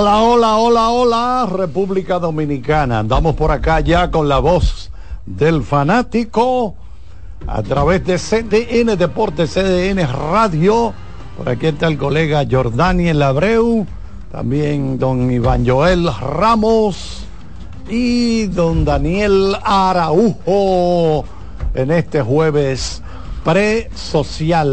Hola, hola, hola, hola, República Dominicana. Andamos por acá ya con la voz del fanático a través de CDN Deportes, CDN Radio. Por aquí está el colega Jordani Labreu, también don Iván Joel Ramos y don Daniel Araujo en este jueves pre-social.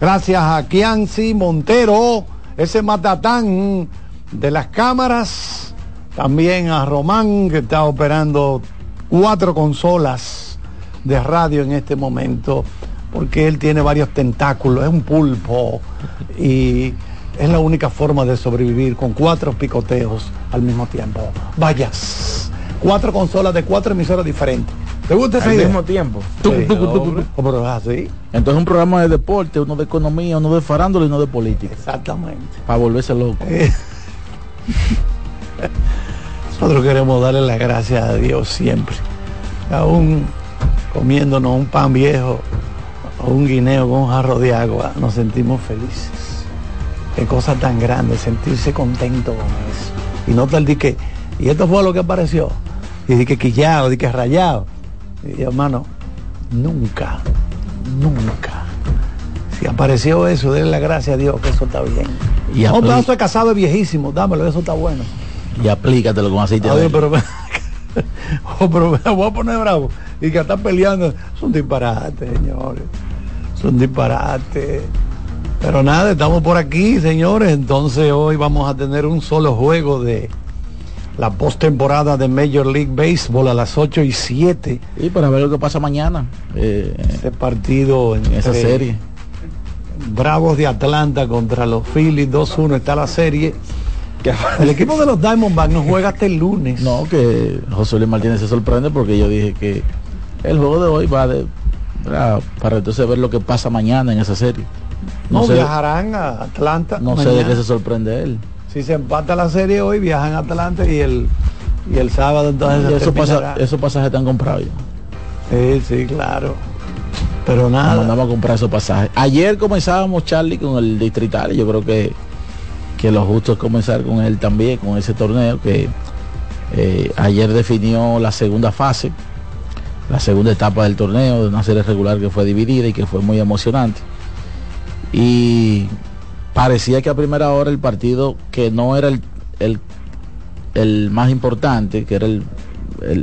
Gracias a Kianci Montero, ese matatán de las cámaras. También a Román, que está operando cuatro consolas de radio en este momento, porque él tiene varios tentáculos, es un pulpo y es la única forma de sobrevivir con cuatro picoteos al mismo tiempo. Vayas, cuatro consolas de cuatro emisoras diferentes. ¿Te gusta esa Al idea? mismo tiempo. Sí, hombre. Oh, pero así. Entonces un programa de deporte, uno de economía, uno de farándula y uno de política. Exactamente. Para volverse loco. Eh. Nosotros queremos darle las gracias a Dios siempre. Aún comiéndonos un pan viejo o un guineo con un jarro de agua, nos sentimos felices. Qué cosa tan grande, sentirse contento con eso. Y no tal di que, y esto fue lo que apareció. Y di que quillado, di que rayado. Y hermano, nunca, nunca. Si apareció eso, denle la gracia a Dios que eso está bien. Y un pedazo de casado es viejísimo, dámelo, eso está bueno. Y aplícatelo con aceite Oye, de pero, oh, pero me voy a poner bravo. Y que están peleando. Es un disparate, señores. Es un disparate. Pero nada, estamos por aquí, señores. Entonces hoy vamos a tener un solo juego de la postemporada de Major League Baseball a las 8 y 7. Y para ver lo que pasa mañana eh, Este partido en esa serie. Bravos de Atlanta contra los Phillies 2-1 está la serie. El equipo de los Diamondbacks no juega hasta el lunes. No, que José Luis Martínez se sorprende porque yo dije que el juego de hoy va de para entonces ver lo que pasa mañana en esa serie. No, No, sé, viajarán a Atlanta. no sé de mañana. qué se sorprende él. Si se empata la serie hoy, viajan a Atlanta y el y el sábado entonces Y esos, pasa- esos pasajes están comprados ya. Sí, sí, claro. Pero Nos nada. mandamos a comprar esos pasajes. Ayer comenzábamos Charlie con el distrital. Yo creo que, que lo justo es comenzar con él también, con ese torneo que eh, ayer definió la segunda fase, la segunda etapa del torneo, de una serie regular que fue dividida y que fue muy emocionante. Y parecía que a primera hora el partido que no era el, el, el más importante, que era el,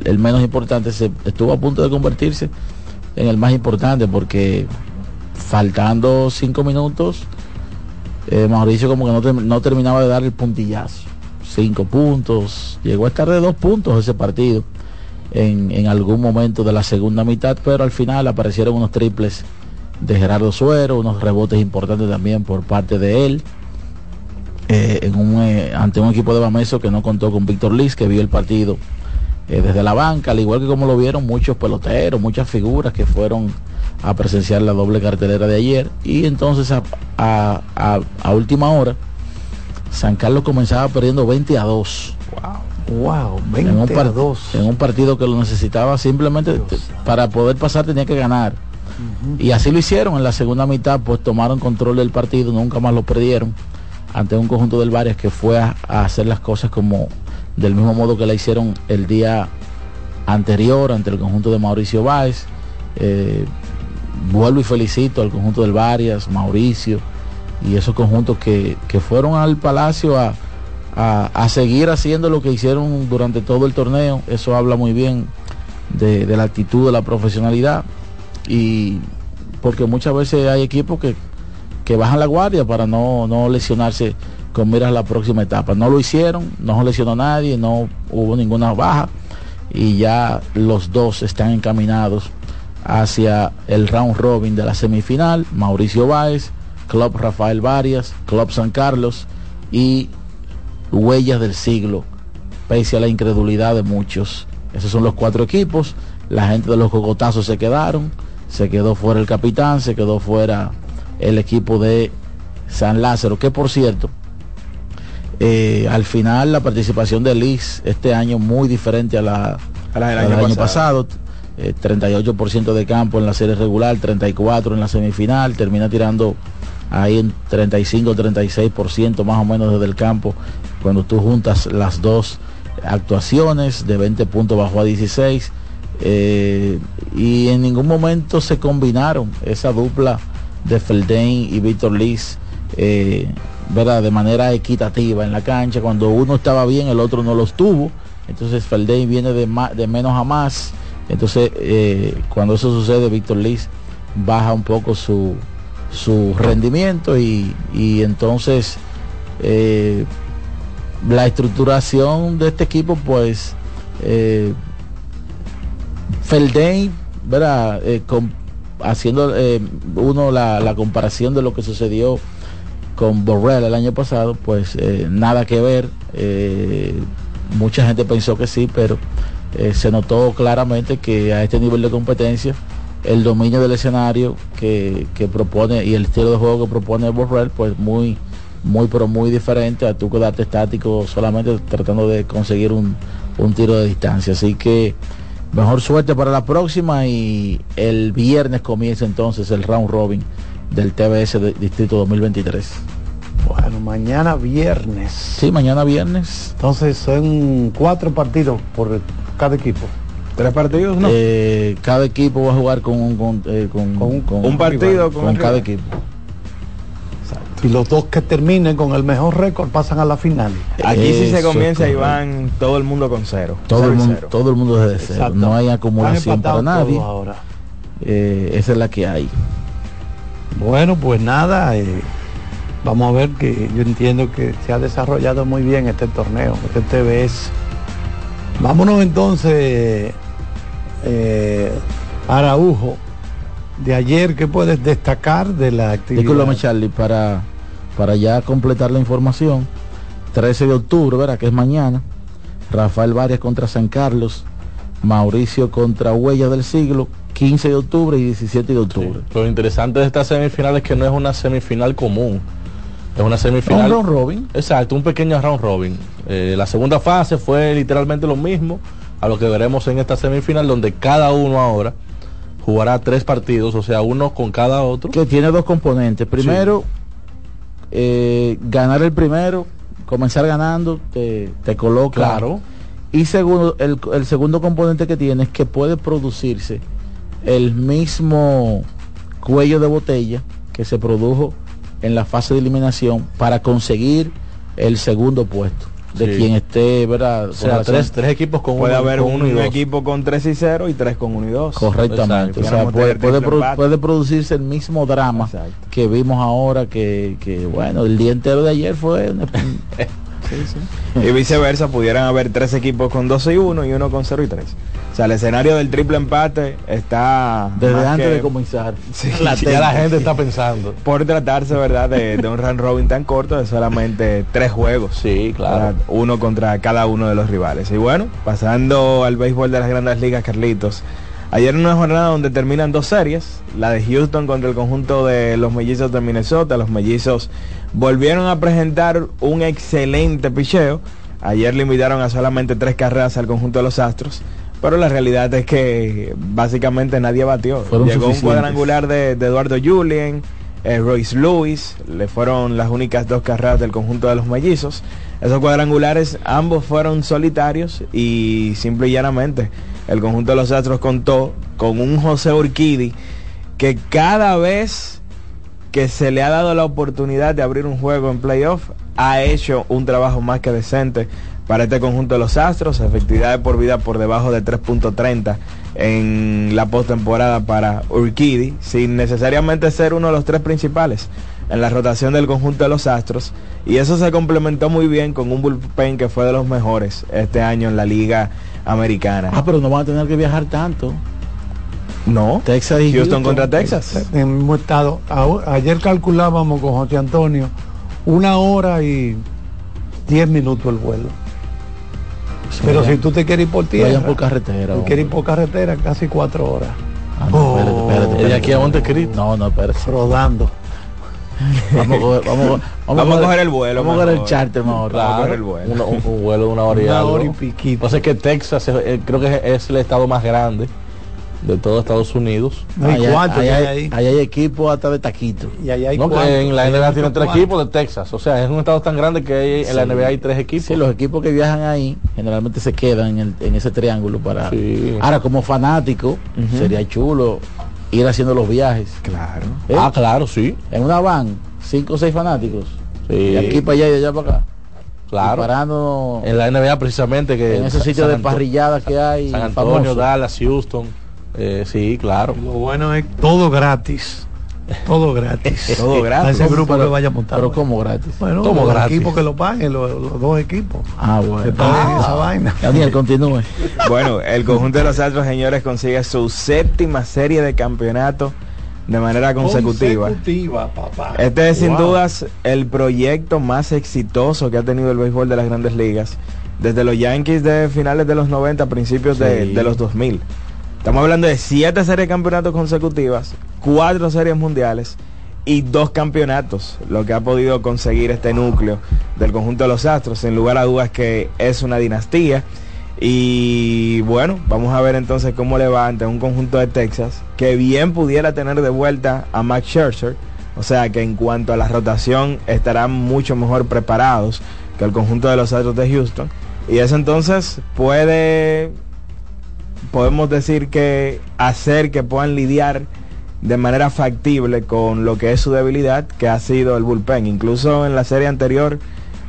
el- menos importante, se estuvo a punto de convertirse en el más importante porque faltando cinco minutos eh, Mauricio como que no, no terminaba de dar el puntillazo. Cinco puntos llegó a estar de dos puntos ese partido en, en algún momento de la segunda mitad pero al final aparecieron unos triples de Gerardo Suero unos rebotes importantes también por parte de él eh, en un, eh, ante un equipo de Bameso que no contó con Víctor Liz que vio el partido eh, desde la banca, al igual que como lo vieron muchos peloteros, muchas figuras que fueron a presenciar la doble cartelera de ayer. Y entonces a, a- a- a última hora, San Carlos comenzaba perdiendo 20 a 2. Wow, En un, 20 a par- 2. en un partido que lo necesitaba simplemente para poder pasar tenía que ganar. Y así lo hicieron en la segunda mitad, pues tomaron control del partido, nunca más lo perdieron ante un conjunto del Varias que fue a, hacer las cosas como del mismo modo que la hicieron el día anterior ante el conjunto de Mauricio Báez. Eh, vuelvo y felicito al conjunto del Varias, Mauricio y esos conjuntos que, que fueron al Palacio a, a- a seguir haciendo lo que hicieron durante todo el torneo. Eso habla muy bien de la actitud, de la profesionalidad y porque muchas veces hay equipos que, que bajan la guardia para no, no lesionarse con miras a la próxima etapa. No lo hicieron, no lesionó nadie, no hubo ninguna baja y ya los dos están encaminados hacia el round robin de la semifinal. Mauricio Báez, Club Rafael Varias, Club San Carlos y Huellas del Siglo, pese a la incredulidad de muchos. Esos son los cuatro equipos. La gente de los cogotazos se quedaron. Se quedó fuera el capitán, se quedó fuera el equipo de San Lázaro, que por cierto, eh, al final la participación de Liz este año muy diferente a la, A la del a año año pasado. pasado. Eh, 38% de campo en la serie regular, 34% en la semifinal, termina tirando ahí en 35-36% más o menos desde el campo, cuando tú juntas las dos actuaciones, de 20 puntos bajó a 16, eh, y en ningún momento se combinaron esa dupla de Feldain y Víctor Liz, eh, ¿verdad? De manera equitativa en la cancha, cuando uno estaba bien, el otro no lo estuvo, entonces Feldain viene de, de menos a más, entonces eh, cuando eso sucede, Víctor Liz baja un poco su, su rendimiento y, entonces eh, la estructuración de este equipo pues eh, Feldain ¿verdad? Eh, haciendo eh, uno la, comparación de lo que sucedió con Borrell el año pasado pues nada que ver mucha gente pensó que sí pero se notó claramente que a este nivel de competencia el dominio del escenario que, propone y el estilo de juego que propone Borrell, pues muy, muy, pero muy diferente a tú quedarte estático solamente tratando de conseguir un, tiro de distancia. Así que mejor suerte para la próxima y el viernes comienza entonces el round robin del TBS de Distrito 2023. Bueno, mañana viernes. Sí, mañana viernes. Entonces son cuatro partidos por cada equipo. ¿Tres partidos? No. Eh, cada equipo va a jugar con, un, eh, con, un partido con, cada equipo. Y los dos que terminen con el mejor récord pasan a la final. Aquí si se comienza y van todo el mundo con cero. Todo, el, mundo, todo el mundo desde cero. No hay acumulación para nadie. Ahora. Eh, esa es la que hay. Bueno, pues nada. vamos a ver que yo entiendo que se ha desarrollado muy bien este torneo, este TBS. Vámonos entonces eh, Araujo, de ayer, ¿qué puedes destacar de la actividad? Disculpame, Charlie, para, para ya completar la información. 13 de octubre, ¿verdad? Que es mañana. Rafael Varias contra San Carlos. Mauricio contra Huella del Siglo. 15 de octubre y 17 de octubre. Lo interesante de esta semifinal es que no es una semifinal común. Es una semifinal. Un round robin. Exacto, un pequeño round robin. Eh, la segunda fase fue literalmente lo mismo a lo que veremos en esta semifinal, donde cada uno ahora jugará tres partidos, o sea, uno con cada otro. Que tiene dos componentes. Primero, eh, ganar el primero, comenzar ganando, te, te coloca. Claro. Y segundo, el, el, segundo componente que tiene es que puede producirse el mismo cuello de botella que se produjo en la fase de eliminación para conseguir el segundo puesto de quien esté, ¿verdad? O sea, tres, tres, equipos con Puede haber un, equipo con 3 y 0 y tres con 1 y 2. Correctamente. O sea, puede, puede, producirse el mismo drama que vimos ahora, que, que, bueno, el día entero de ayer fue... Y viceversa, pudieran haber tres equipos con 12 y 1 y uno con 0 y 3. O sea, el escenario del triple empate está... Desde antes de comenzar. ya la gente está pensando. Por tratarse, ¿verdad? De, un run robin tan corto de solamente tres juegos. Sí, claro. Uno contra cada uno de los rivales. Y bueno, pasando al béisbol de las grandes ligas, Carlitos. Ayer en una jornada donde terminan dos series, la de Houston contra el conjunto de los mellizos de Minnesota. Los mellizos volvieron a presentar un excelente picheo. Ayer limitaron a solamente tres carreras al conjunto de los Astros. Pero la realidad es que básicamente nadie batió. Llegó un cuadrangular de, Eduardo Julien, eh, Royce Lewis, le fueron las únicas dos carreras del conjunto de los mellizos. Esos cuadrangulares ambos fueron solitarios y simple y llanamente el conjunto de los Astros contó con un José Urquidi que cada vez que se le ha dado la oportunidad de abrir un juego en playoff ha hecho un trabajo más que decente para este conjunto de los Astros, efectividad de por vida por debajo de 3.30 en la postemporada para Urquidi, sin necesariamente ser uno de los tres principales en la rotación del conjunto de los Astros. Y eso se complementó muy bien con un bullpen que fue de los mejores este año en la liga americana. Ah, pero no van a tener que viajar tanto. No, Texas y Houston, contra Texas. En el mismo estado. Ayer calculábamos con José Antonio una hora y diez minutos el vuelo. Pero si tú te quieres ir por tierra. por carretera. quieres ir por carretera casi cuatro horas. Ah, no, espérate, espérate, aquí a Montecristo? No, no, espérate. Rodando. vamos, a coger, vamos, vamos, a coger el vuelo. Vamos a coger el charter mejor. Vamos a coger el vuelo. un, vuelo de una hora y Una hora y piquito. Entonces que Texas eh, creo que es, el estado más grande de todo Estados Unidos. No hay Ahí hay hay, ahí. ahí hay equipo hasta de taquito. Y allá hay No, que en la Hay NBA tiene tres equipos de Texas. O sea, es un estado tan grande que hay, en la. NBA hay tres equipos. Sí, los equipos que viajan ahí generalmente se quedan en, el- en ese triángulo para... Sí. Ahora, como fanático, sería chulo ir haciendo los viajes. Claro. ¿eh? Ah, claro, sí. En una van, cinco o seis fanáticos. Sí. De aquí para allá y de allá para acá. Claro. Parando En la NBA precisamente que en esos San sitios de parrilladas que hay. San Antonio, famosos. Dallas, Houston. Eh, sí, claro. Lo bueno es todo gratis. Todo gratis. Todo gratis. A ese grupo Pero- que vaya a montar. Pero como gratis. Bueno, ¿Cómo los gratis? equipos que lo paguen, los, los dos equipos. Ah, Que bueno. paguen esa vaina. Daniel, continúe. Bueno, el conjunto de los Astros, señores, consigue su séptima serie de campeonato de manera consecutiva. Consecutiva, papá. Este es sin dudas el proyecto más exitoso que ha tenido el béisbol de las grandes ligas. Desde los Yankees de finales de los 90, principios de, Sí. de los 2000. Estamos hablando de siete series de campeonatos consecutivas, cuatro series mundiales y dos campeonatos, lo que ha podido conseguir este núcleo del conjunto de los Astros. Sin lugar a dudas que es una dinastía. Y bueno, vamos a ver entonces cómo le va ante un conjunto de Texas que bien pudiera tener de vuelta a Max Scherzer. O sea que en cuanto a la rotación estarán mucho mejor preparados que el conjunto de los Astros de Houston. Y eso entonces puede, podemos decir que hacer que puedan lidiar de manera factible con lo que es su debilidad, que ha sido el bullpen. Incluso en la serie anterior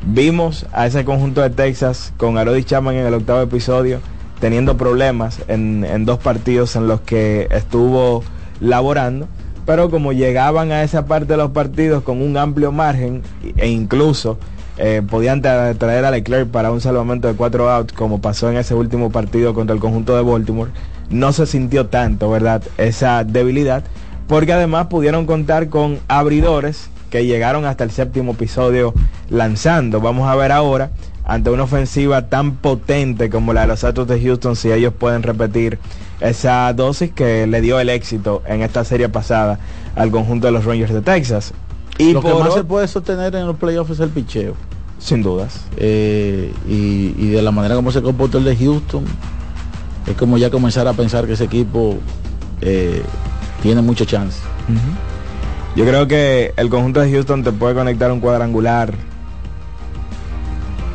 vimos a ese conjunto de Texas con Arodi Chapman en el octavo episodio teniendo problemas en, en dos partidos en los que estuvo laborando. Pero como llegaban a esa parte de los partidos con un amplio margen e incluso eh, podían tra- traer a Leclerc para un salvamento de cuatro outs como pasó en ese último partido contra el conjunto de Baltimore, no se sintió tanto, ¿verdad? Esa debilidad, porque además pudieron contar con abridores que llegaron hasta el séptimo episodio lanzando. Vamos a ver ahora, ante una ofensiva tan potente como la de los Astros de Houston, si ellos pueden repetir esa dosis que le dio el éxito en esta serie pasada al conjunto de los Rangers de Texas. Y Lo que por más o- se puede sostener en los playoffs es el picheo. sin dudas. Eh, y, y de la manera como se comportó el de Houston, es como ya comenzar a pensar que ese equipo eh, tiene mucha chance. Yo creo que el conjunto de Houston te puede conectar un cuadrangular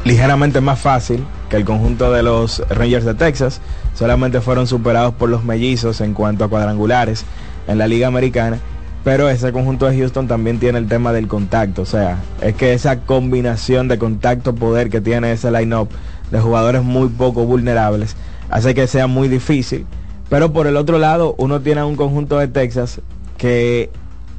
ligeramente más fácil que el conjunto de los Rangers de Texas. Solamente fueron superados por los mellizos en cuanto a cuadrangulares en la Liga Americana. Pero ese conjunto de Houston también tiene el tema del contacto. O sea, es que esa combinación de contacto-poder que tiene ese line-up de jugadores muy poco vulnerables hace que sea muy difícil. Pero por el otro lado, uno tiene un conjunto de Texas que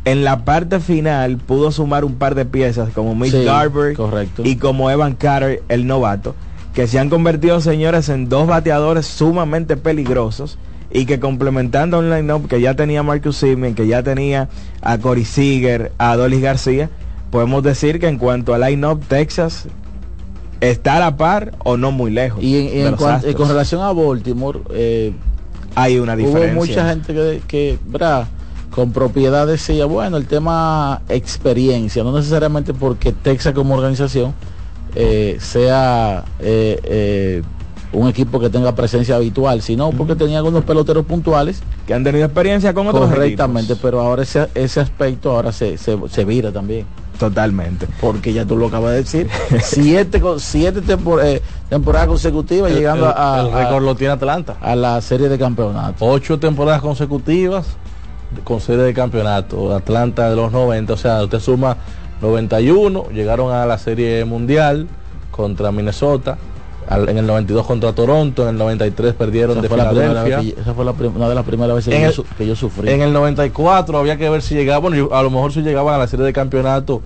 en la parte final pudo sumar un par de piezas como Mitch Sí, Garber correcto. y como Evan Carter, el novato, que se han convertido, señores, en dos bateadores sumamente peligrosos y que complementando un line-up que ya tenía Marcus Simeon, que ya tenía a Corey Seager, a Dolis García, podemos decir que en cuanto a line-up, Texas está a la par o no muy lejos. Y en- de los con relación a Baltimore, eh, hay una diferencia. hubo mucha gente que, que ¿verdad? con propiedad decía, bueno, el tema experiencia, no necesariamente porque Texas como organización eh, sea eh, un equipo que tenga presencia habitual, sino porque tenía algunos peloteros puntuales que han tenido experiencia con otros correctamente, equipos. pero ahora ese, ese aspecto ahora se, se, se vira también. Totalmente. Porque ya tú lo acabas de decir, siete, con- siete tempor- eh, temporadas consecutivas El- llegando el, a, el récord lo tiene Atlanta. a la serie de campeonatos. Ocho temporadas consecutivas con serie de campeonato. Atlanta de los 90, o sea, usted suma 91, llegaron a la serie mundial contra Minnesota, al- en el 92 contra Toronto, en el 93 perdieron Esa de vez Filadelfia. esa fue la una de las primeras veces que, el- yo, su- que yo sufrí. En el 94 había que ver si llegaban, bueno, yo- a lo mejor si llegaban a la serie de campeonato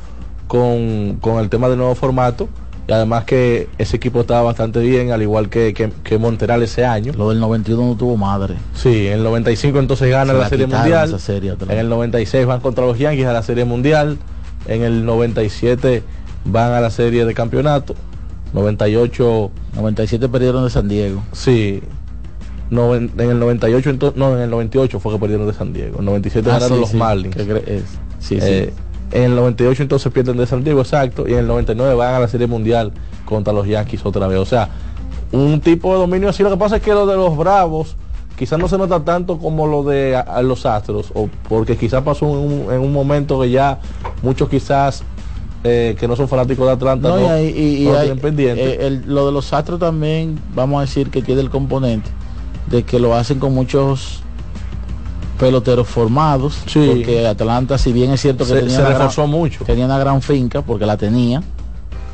con, con el tema del nuevo formato. Y además que ese equipo estaba bastante bien, al igual que, que, que Monterrey ese año. Lo del 91 no tuvo madre. Sí, en el 95 entonces ganan Se la, la Serie Mundial. serie en el 96 van contra los Yankees a la Serie Mundial. En el 97 van a la Serie de Campeonato. 98, 97 perdieron de San Diego. sí. Noven- en el 98, ento- no, en el 98 fue que perdieron de San Diego. En el 97 Ah, ganaron sí, los sí, Marlins. es- sí, sí. Eh, en el 98 entonces pierden de San Diego, exacto. Y en el 99 van a la Serie Mundial contra los Yankees otra vez. O sea, un tipo de dominio así. Lo que pasa es que lo de los Bravos quizás no se nota tanto como lo de a- a los Astros, o porque quizás pasó un, en un momento que ya muchos quizás eh, que no son fanáticos de Atlanta No, no, y hay- y- no pendiente. eh, el- lo de los astros también, vamos a decir que tiene el componente de que lo hacen con muchos peloteros formados. Sí. Porque Atlanta, si bien es cierto que se, tenía, se una gran, reforzó mucho. tenía una gran finca, porque la tenía,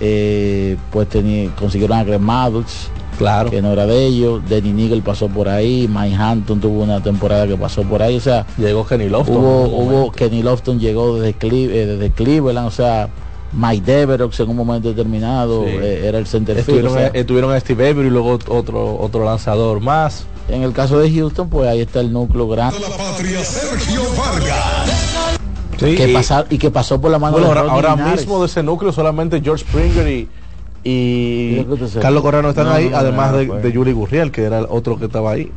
eh, pues tenía, consiguieron a Greg Maddux, Claro. que no era de ellos. Denny Nigel pasó por ahí, Mike Hampton tuvo una temporada que pasó por ahí. O sea, Llegó Kenny Lofton. hubo. Kenny Lofton llegó desde, Cle- eh, desde Cleveland, o sea, Mike Deverox en un momento determinado Sí. eh, era el center field, Estuvieron, o sea, estuvieron a Steve Avery y luego otro, otro lanzador más. en el caso de Houston, pues ahí está el núcleo grande de la patria, Sergio Vargas. Sí, que y- pasar y que pasó por la mano Bueno, de ahora, Rodney ahora mismo de ese núcleo solamente George Springer y, y Carlos Correa no están No, ahí, no, no, además no, de, pues. de Yuli Gurriel, que era el otro que estaba ahí.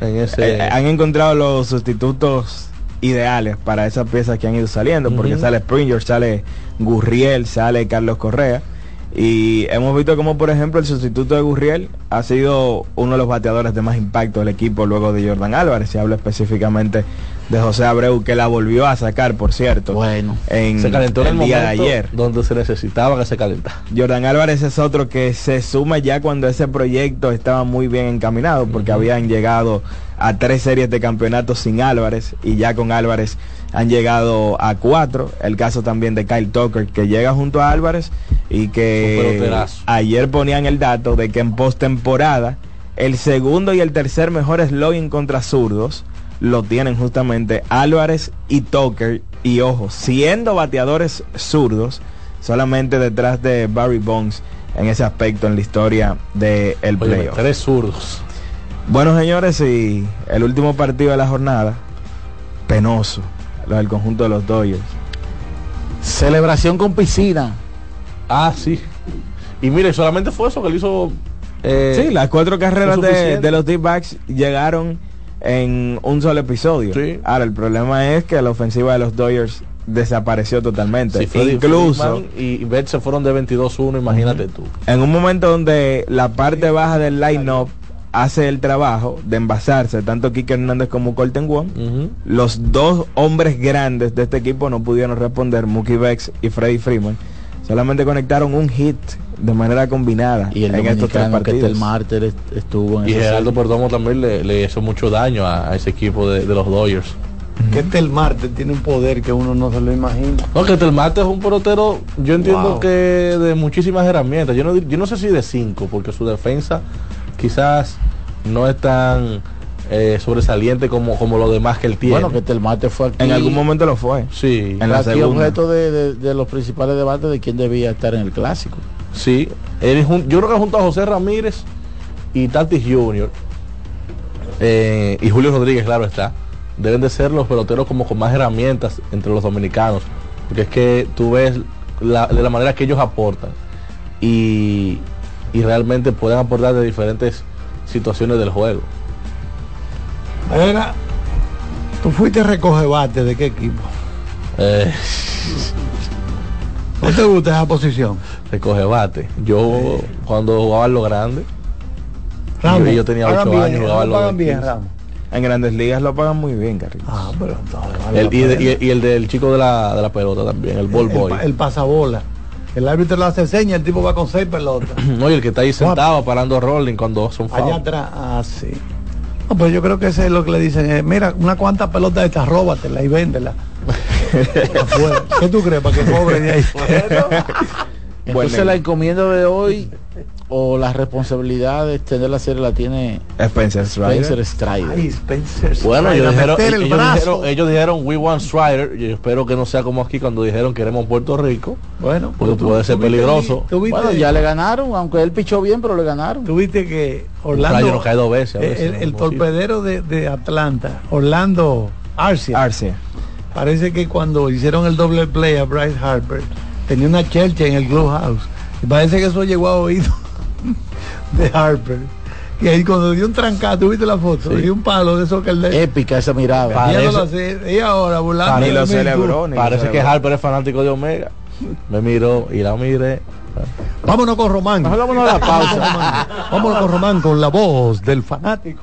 En ese. Eh, han encontrado los sustitutos ideales para esas piezas que han ido saliendo, porque sale Springer, sale Gurriel, sale Carlos Correa. Y hemos visto como, por ejemplo, el sustituto de Gurriel ha sido uno de los bateadores de más impacto del equipo luego de Jordan Álvarez. Se habla específicamente de José Abreu, que la volvió a sacar, por cierto, Bueno, en se calentó en el, el día de ayer. donde se necesitaba que se calentara. Jordan Álvarez es otro que se suma ya cuando ese proyecto estaba muy bien encaminado, porque habían llegado a tres series de campeonatos sin Álvarez y ya con Álvarez han llegado a cuatro. El caso también de Kyle Tucker, que llega junto a Álvarez y que ayer ponían el dato de que en postemporada el segundo y el tercer mejor slogan contra zurdos lo tienen justamente Álvarez y Tucker. Y ojo, siendo bateadores zurdos, solamente detrás de Barry Bonds en ese aspecto en la historia del el Oye, playoff. tres zurdos. Bueno, señores, y el último partido de la jornada, penoso, lo del conjunto de los Dodgers. celebración con piscina. Ah, sí. Y mire, solamente fue eso que le hizo. eh, sí, las cuatro carreras de, de los D-backs llegaron en un solo episodio. Sí. Ahora, el problema es que la ofensiva de los Dodgers desapareció totalmente. sí, Freddie Incluso y Betts se fueron de 22-1, imagínate tú. en un momento donde la parte baja del line-up hace el trabajo de envasarse, tanto Kike Hernández como Colton Wong, Ujú. los dos hombres grandes de este equipo no pudieron responder, Mookie Betts y Freddie Freeman. Solamente conectaron un hit de manera combinada Y el en estos tres que partidos. el Marter est- estuvo en Y serie. Perdomo también le, le hizo mucho daño a, a ese equipo de, de los Dodgers. Que este el martes tiene un poder que uno no se lo imagina. No, que Telmate es un pelotero, yo entiendo Wow. que de muchísimas herramientas. Yo no, yo no sé si de cinco, porque su defensa quizás no es tan eh, sobresaliente como, como lo demás que él tiene. Bueno, que el Marte fue aquí. En algún momento lo fue. sí, en la aquí segunda. objeto de, de- de los principales debates de quién debía estar en el clásico. Sí. Él yo creo que junto a José Ramírez y Tatis Jr. eh, y Julio Rodríguez, claro está, deben de ser los peloteros como con más herramientas entre los dominicanos. Porque es que tú ves la, de la manera que ellos aportan y, y realmente pueden aportar de diferentes situaciones del juego. Era, tú fuiste recoge bate de qué equipo. Eh, ¿No te gusta esa posición? recoge bate. Yo cuando jugaba en lo grande, Ramos, yo tenía pagan ocho bien, años, jugaba Ramos en los pagan bien, 15. Ramos. En grandes ligas lo pagan muy bien, Carritos. Ah, pero entonces vale el, y, de- pena. y- y el del chico de la, de la pelota también, el ball El- boy. El, el pasabola. El árbitro le hace seña, el tipo va con seis pelotas. No, y el que está ahí sentado parando rolling cuando son Allá foul. atrás, ah, sí. No, pues yo creo que ese es lo que le dicen. eh, mira, una cuanta pelota de estas, róbatela y véndela. Afuera. ¿Qué tú crees? Para que cobre de ahí. Entonces Bueno. la encomienda de hoy o la responsabilidad de extender la serie la tiene Spencer Strider. Spencer Strider. Ay, Spencer. Bueno, Strider, ellos a dijeron, el ellos, dijeron, ellos dijeron we want Strider. Yo espero que no sea como aquí cuando dijeron queremos Puerto Rico. Bueno, Porque tú- puede ser tú peligroso. viste- Bueno, ya le ganaron, aunque él pichó bien, pero le ganaron. Tú viste que Orlando. rayo no cae dos veces. a veces, el, torpedero de, de Atlanta, Orlando Arcia. Arce. Parece que cuando hicieron el doble play a Bryce Harper, tenía una chelcha en el clubhouse. Y parece que eso llegó a oído de Harper. Y ahí cuando dio un trancado, ¿tú viste la foto? Sí. Dio un palo de eso que él le... Épica esa mirada. Parece- y ahora burlando. Ni lo de mí, tú. celebró. ni lo Parece que. Harper es fanático de Omega. Me miró y la miré. Vámonos con Román. Vámonos a la pausa. Vámonos con Román, con la voz del fanático.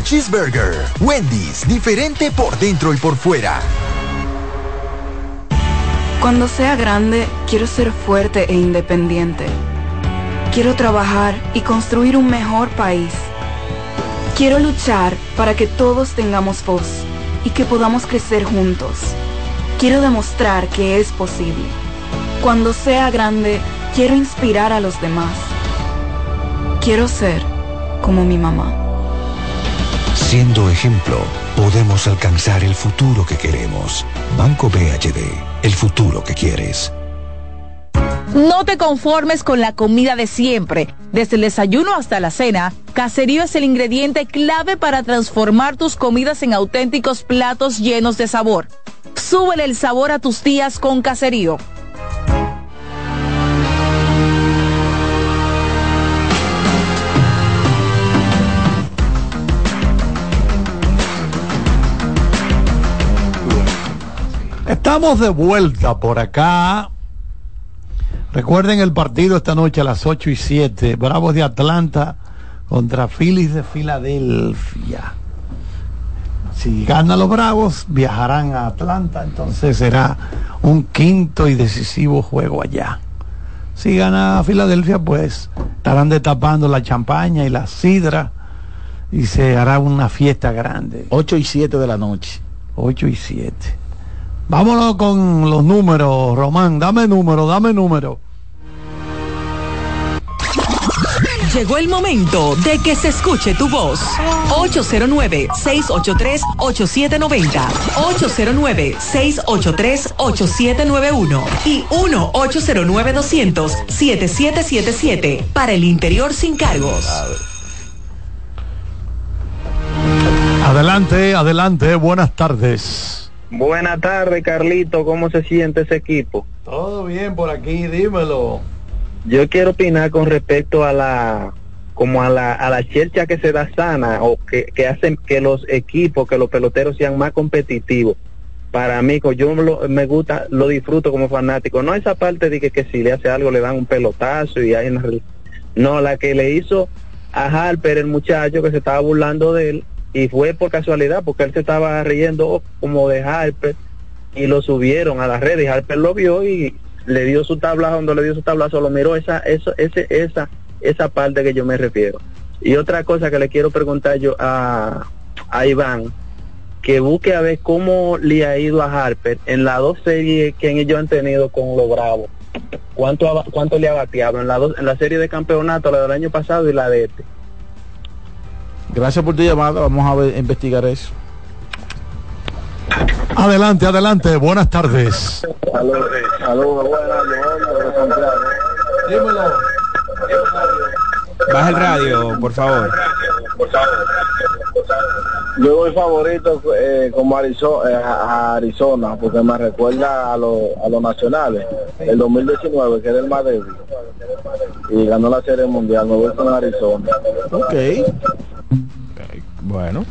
Cheeseburger. Wendy's, diferente por dentro y por fuera. Cuando sea grande, quiero ser fuerte e independiente. Quiero trabajar y construir un mejor país. Quiero luchar para que todos tengamos voz y que podamos crecer juntos. Quiero demostrar que es posible. Cuando sea grande, quiero inspirar a los demás. Quiero ser como mi mamá. Siendo ejemplo, podemos alcanzar el futuro que queremos. Banco BHD, el futuro que quieres. No te conformes con la comida de siempre. Desde el desayuno hasta la cena, Caserío es el ingrediente clave para transformar tus comidas en auténticos platos llenos de sabor. Súbele el sabor a tus días con Caserío. Estamos de vuelta por acá. Recuerden el partido esta noche a las 8 y 7. Bravos de Atlanta contra Phillies de Filadelfia. Si ganan los Bravos, viajarán a Atlanta. Entonces será un quinto y decisivo juego allá. Si gana Filadelfia, pues estarán destapando la champaña y la sidra y se hará una fiesta grande. 8 y 7 de la noche. 8 y 7. Vámonos con los números, Román. Dame número, dame número. Llegó el momento de que se escuche tu voz. 809-683-8790. 809-683-8791. Y 1-809-200-7777. Para el interior sin cargos. Adelante, adelante. Buenas tardes. Buenas tardes, Carlito. ¿Cómo se siente ese equipo? Todo bien por aquí, dímelo. Yo quiero opinar con respecto a la como a la, a la chercha que se da sana o que, que hacen que los equipos, que los peloteros sean más competitivos. Para mí, yo lo, me gusta, lo disfruto como fanático. No esa parte de que, que si le hace algo le dan un pelotazo y hay una... No, la que le hizo a Harper, el muchacho que se estaba burlando de él, y fue por casualidad porque él se estaba riendo como de Harper y lo subieron a las redes Harper lo vio y le dio su tablazo, cuando le dio su tablazo lo miró esa, eso, ese, esa, esa parte que yo me refiero. Y otra cosa que le quiero preguntar yo a, a Iván, que busque a ver cómo le ha ido a Harper en las dos series que ellos han tenido con los Bravos. ¿Cuánto, cuánto le ha bateado en la, dos- en la serie de campeonato, la del año pasado y la de este? Gracias por tu llamada. Vamos a ver, investigar eso. Adelante, adelante. Buenas tardes. Saludos, Dímelo. Baja el radio, por favor. Yo voy favorito eh, como Arizona, eh, a Arizona, porque me recuerda a, lo- a los nacionales, el 2019, que era el más débil, y ganó la Serie Mundial, me voy con Arizona. Ok. Bueno.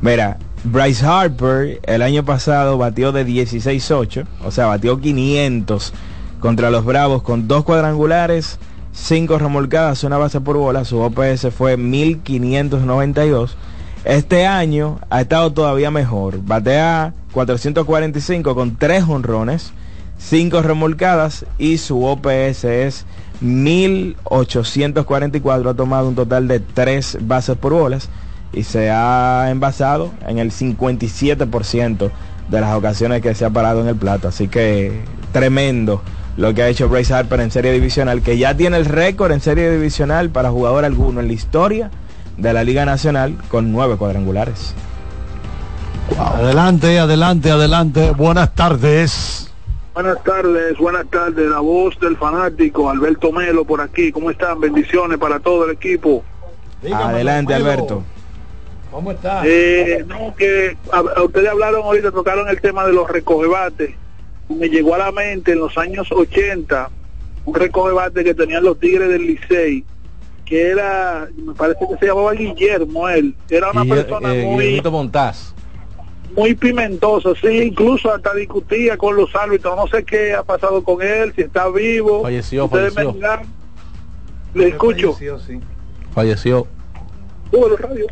Mira, Bryce Harper el año pasado batió de 16-8, o sea, batió 500 contra los Bravos con dos cuadrangulares, cinco remolcadas, una base por bola, su OPS fue 1592. Este año ha estado todavía mejor, batea 445 con tres honrones, cinco remolcadas y su OPS es 1844, ha tomado un total de tres bases por bolas y se ha envasado en el 57% de las ocasiones que se ha parado en el plato. Así que tremendo lo que ha hecho Bryce Harper en serie divisional, que ya tiene el récord en serie divisional para jugador alguno en la historia de la Liga Nacional con nueve cuadrangulares. Adelante, adelante, adelante. Buenas tardes. Buenas tardes, buenas tardes. La voz del fanático, Alberto Melo por aquí. ¿Cómo están? Bendiciones para todo el equipo. Adelante, Alberto. ¿Cómo está? Eh, no, que a- a ustedes hablaron ahorita, tocaron el tema de los recogebates. Me llegó a la mente en los años 80 un recogebate que tenían los Tigres del Licey, que era, me parece que se llamaba Guillermo, él. Era una Guille- persona eh, muy Montaz. muy pimentoso, sí, incluso hasta discutía con los árbitros, no sé qué ha pasado con él, si está vivo. Falleció, Ustedes falleció. me dirán. Le escucho. Falleció. Súbelo, radio.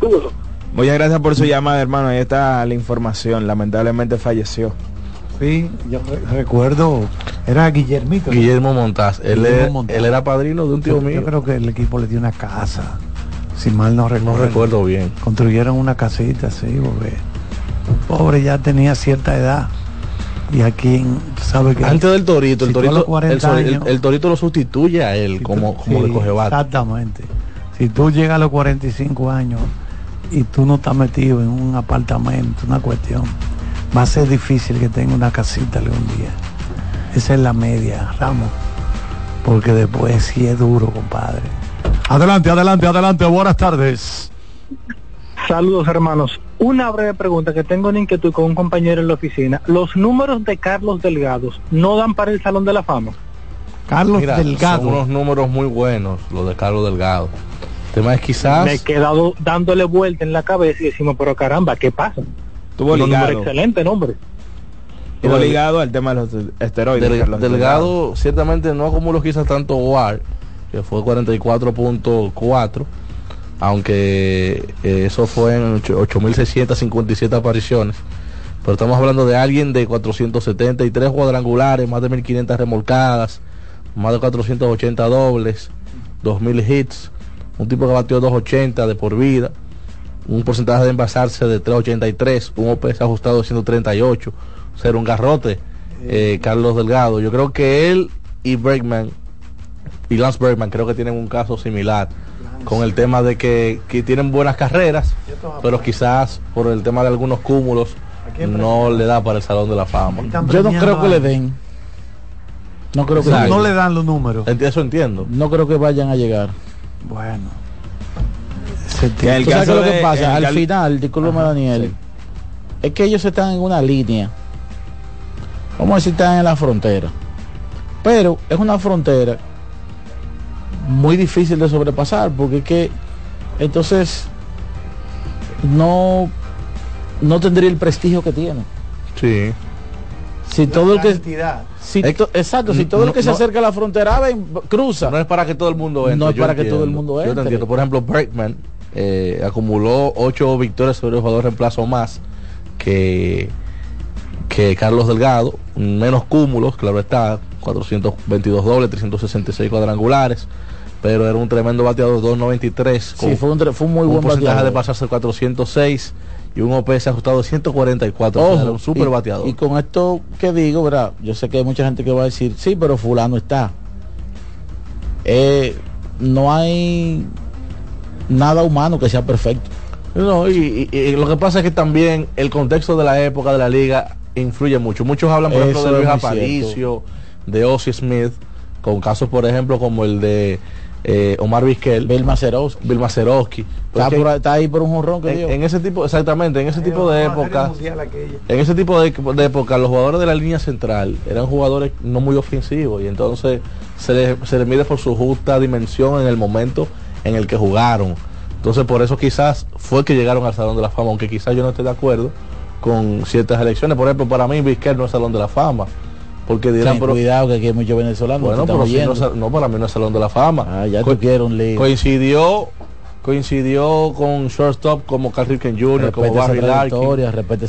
Súbelo. Muchas gracias por su llamada, hermano. Ahí está la información. Lamentablemente falleció. Sí, yo re- recuerdo, era Guillermito. ¿no? Guillermo Montaz. Él, Guillermo es- Montaz. él era padrino de un tío Yo mío. creo que el equipo le dio una casa, si mal no recuerdo. No recuerdo bien. Construyeron una casita, sí, porque el pobre ya tenía cierta edad. Y aquí, en- sabes que... Antes del Torito, el Torito, los 40 el, sol- el- años- el Torito lo sustituye a él como, como Sí, le coge bate. Exactamente. Si tú llegas a los 45 años y tú no estás metido en un apartamento, una cuestión, va a ser difícil que tenga una casita algún día. Esa es la media, Ramos. Porque después sí es duro, compadre. Adelante, adelante, adelante. Buenas tardes. Saludos hermanos. Una breve pregunta que tengo en inquietud con un compañero en la oficina. ¿Los números de Carlos Delgados no dan para el Salón de la Fama? Carlos Mira, Son unos números muy buenos, los de Carlos Delgado. El tema es quizás... Me he quedado dándole vuelta en la cabeza y decimos, pero caramba, ¿qué pasa? Tuvo Un ligado. número excelente nombre. Estuvo ligado al tema de los esteroides. Del- Carlos Delgado ciertamente no acumuló quizás tanto WAR, que fue 44.4, aunque eh, eso fue en ocho- 8.657 apariciones. Pero estamos hablando de alguien de 473 cuadrangulares, más de 1.500 remolcadas, más de 480 dobles, 2.000 hits, un tipo que batió 280 de por vida, un porcentaje de envasarse de 383, un OPS ajustado de 138, ser un garrote, eh, Carlos Delgado. Yo creo que él y Bregman y Lance Bergman creo que tienen un caso similar con el tema de que, que tienen buenas carreras, pero quizás por el tema de algunos cúmulos no le da para el Salón de la Fama. Yo no creo que le den. No creo que No, le no den. le dan los números. Eso entiendo. No creo que vayan a llegar. Bueno. ¿Tú sabes qué es lo que pasa? Al final, discúlpame Daniel, es que ellos están en una línea. Vamos a decir, están en la frontera. Pero es una frontera muy difícil de sobrepasar, porque es que entonces no, no tendría el prestigio que tiene. Sí. Si todo el que si to- exacto, si todo el no- que se no- acerca a la frontera ven, cruza. No es para que todo el mundo entre. No es para que todo el mundo Yo te entre. entiendo. Por ejemplo, Bregman eh, acumuló ocho victorias sobre el jugador reemplazo más que, que Carlos Delgado, menos cúmulos, claro está, 422 dobles, 366 cuadrangulares, pero era un tremendo bateador 293. Sí, fue un, fue un muy buen porcentaje bateador. de pasarse 406 y un OPS ajustado de 144. o sea, Ojo, era un super y- bateador. Y con esto que digo, ¿verdad? Yo sé que hay mucha gente que va a decir, sí, pero fulano está. Eh, no hay nada humano que sea perfecto. No, y, y- y lo que pasa es que también el contexto de la época de la liga influye mucho. Muchos hablan, por Eso ejemplo, de Luis Aparicio, de Ozzy Smith, con casos, por ejemplo, como el de eh, Omar Vizquel. Bill Mazeroski. Bill Mazeroski. Está, por está ahí por un jonrón que dio. en, ese tipo, exactamente, en ese tipo de épocas, en ese tipo de, de época, los jugadores de la línea central eran jugadores no muy ofensivos y entonces se les, se les mide por su justa dimensión en el momento en el que jugaron. Entonces por eso quizás fue que llegaron al Salón de la Fama, aunque quizás yo no esté de acuerdo con ciertas elecciones. Por ejemplo, para mí Vizquel no es Salón de la Fama. Porque dirán, Ten pero, cuidado que aquí hay muchos venezolanos. bueno, que pero están si no, para mí no es Salón de la Fama. Ah, ya Co- coincidió coincidió con shortstop como Carl Ripken Jr., como Barry Larkin.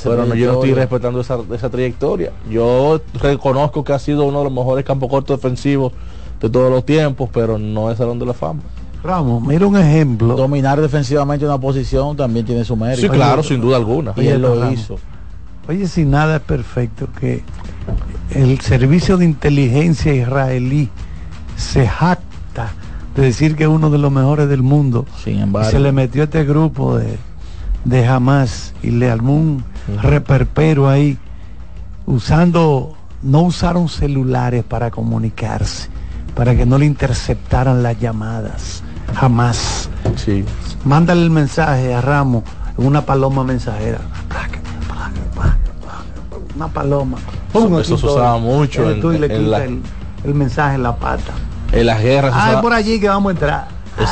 Pero no, yo no estoy respetando esa, esa trayectoria. Yo reconozco que ha sido uno de los mejores campos cortos defensivos de todos los tiempos, pero no es Salón de la Fama. Ramos, mira un ejemplo. Dominar defensivamente una posición también tiene su mérito. Sí, claro, sin duda alguna. Y él lo Ramos. hizo. Oye, si nada es perfecto, que el servicio de inteligencia israelí se jacta de decir que es uno de los mejores del mundo. Sin Y embargo, se le metió a este grupo de, de Hamas y le armó un reperpero ahí, usando, no usaron celulares para comunicarse, para que no le interceptaran las llamadas. Jamás. Sí. Mándale el mensaje a Ramos en una paloma mensajera. Una paloma. Eso- se usaba mucho en- tú y le en la- el, el mensaje en la pata. En las guerras, Ah, es usaba- por allí que vamos a entrar.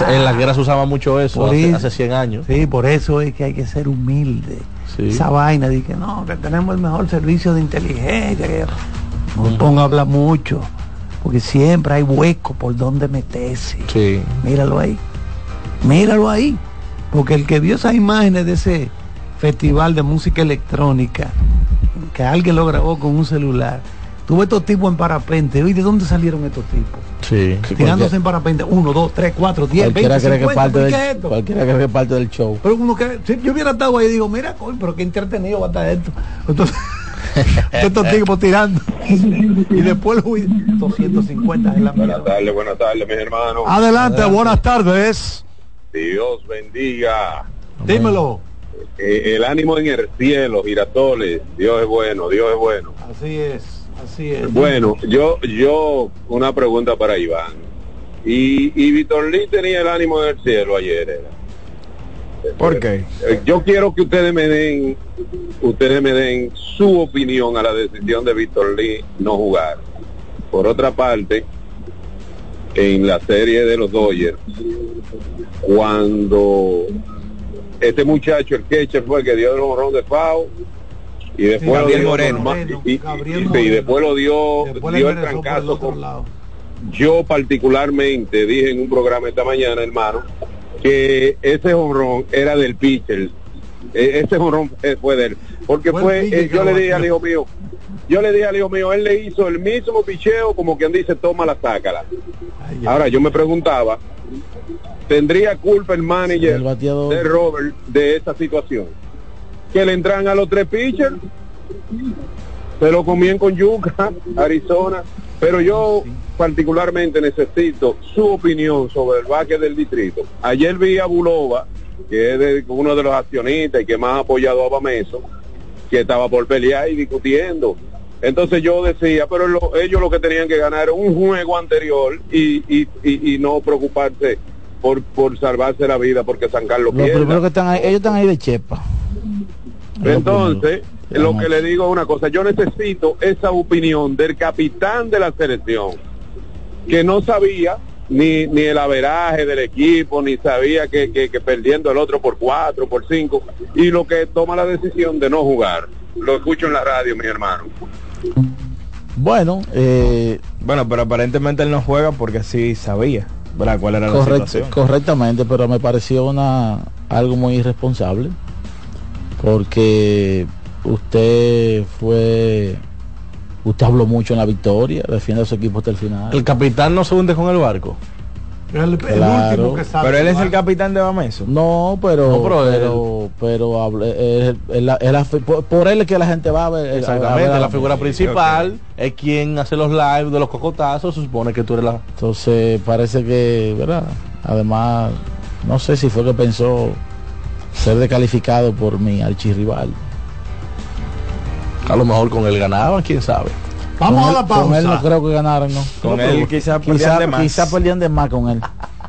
en las guerras se usaba mucho eso, hace, eso. hace 100 años. Sí, por eso es que hay que ser humilde. Sí. Esa vaina de que no, que tenemos el mejor servicio de inteligencia. que- No me ponga a hablar mucho, porque siempre hay hueco por donde meterse. Sí. Míralo ahí. Míralo ahí. Porque el que vio esas imágenes de ese festival de música electrónica, que alguien lo grabó con un celular, tuvo estos tipos en parapente. Oye, ¿de dónde salieron estos tipos? Sí. Tirándose en parapente. Uno, dos, tres, cuatro, diez, cualquiera veinte, cree que es cincuenta. parte ¿Por qué del, es cualquiera cree que parte del show. Pero uno que si yo hubiera estado ahí digo, mira, coño, pero qué entretenido va a estar esto. Entonces, estos tipos tirando. y después juicio, 250 en la mierda. Buenas tardes, buenas tardes, mis hermanos. Adelante, buenas tardes. Dios bendiga. Dímelo. Eh, el ánimo en el cielo, giratoles. Dios es bueno, Dios es bueno. Así es, así es. Bueno, yo, yo, una pregunta para Iván. Y, y Víctor Lee tenía el ánimo en el cielo ayer. era. ¿Por qué? Eh, Yo quiero que ustedes me den, ustedes me den su opinión a la decisión de Víctor Lee no jugar. Por otra parte, en la serie de los Dodgers, cuando este muchacho, el catcher fue el que dio el honrón de FAO y después lo dio Moreno. y, después lo dio, Después dio el trancazo con- yo particularmente dije en un programa esta mañana, hermano, que ese honrón era del pitcher. E- Ese honrón fue de él. Porque Fue eh, yo le dije al hijo mío, yo le dije al hijo mío, él le hizo el mismo picheo como quien dice, toma la sácala. Ahora yo me preguntaba, ¿tendría culpa el manager El de Robert de esta situación? Que le entran a los tres pitchers, se lo comían con yuca, Arizona, pero yo particularmente necesito su opinión sobre el baque del distrito. Ayer vi a Bulova, que es de- uno de los accionistas y que más ha apoyado a Bameso, que estaba por pelear y discutiendo. Entonces yo decía, pero lo- ellos lo que tenían que ganar era un juego anterior y, y, y, y no preocuparse por, por salvarse la vida porque San Carlos Lo pierda. primero que están ahí, ellos están ahí de chepa. Entonces, lo que le digo es una cosa, yo necesito esa opinión del capitán de la selección, que no sabía ni, ni el averaje del equipo, ni sabía que, que, que perdiendo el otro por cuatro, por cinco, y lo que toma la decisión de no jugar. Lo escucho en la radio, mi hermano. Bueno, eh, Bueno, pero aparentemente él no juega porque sí sabía ¿verdad? cuál era la situación. correctamente, pero me pareció una algo muy irresponsable porque usted fue usted habló mucho en la victoria defiende a su equipo hasta el final El capitán no se hunde con el barco. El, el Claro. último que sabe. Pero él es el capitán de Bameso. no pero No, pero pero pero, por, por él es que la gente va a ver a ver Exactamente, a la figura principal es quien hace los live de los cocotazos, se supone que tú eres la... entonces parece que verdad además no sé si fue que pensó ser descalificado por mi archirrival A lo mejor con él ganaban, quién sabe. Vamos Con a la él- Con él no pausa. creo que ganaran, ¿no? Con él quizá quizá, perdían de más. quizá perdían de más con él.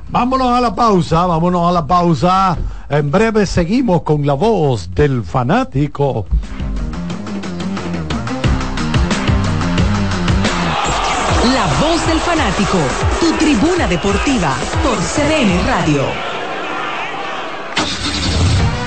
Vámonos a la pausa, vámonos a la pausa. En breve seguimos con la voz del fanático. La voz del fanático, tu tribuna deportiva por CDN Radio.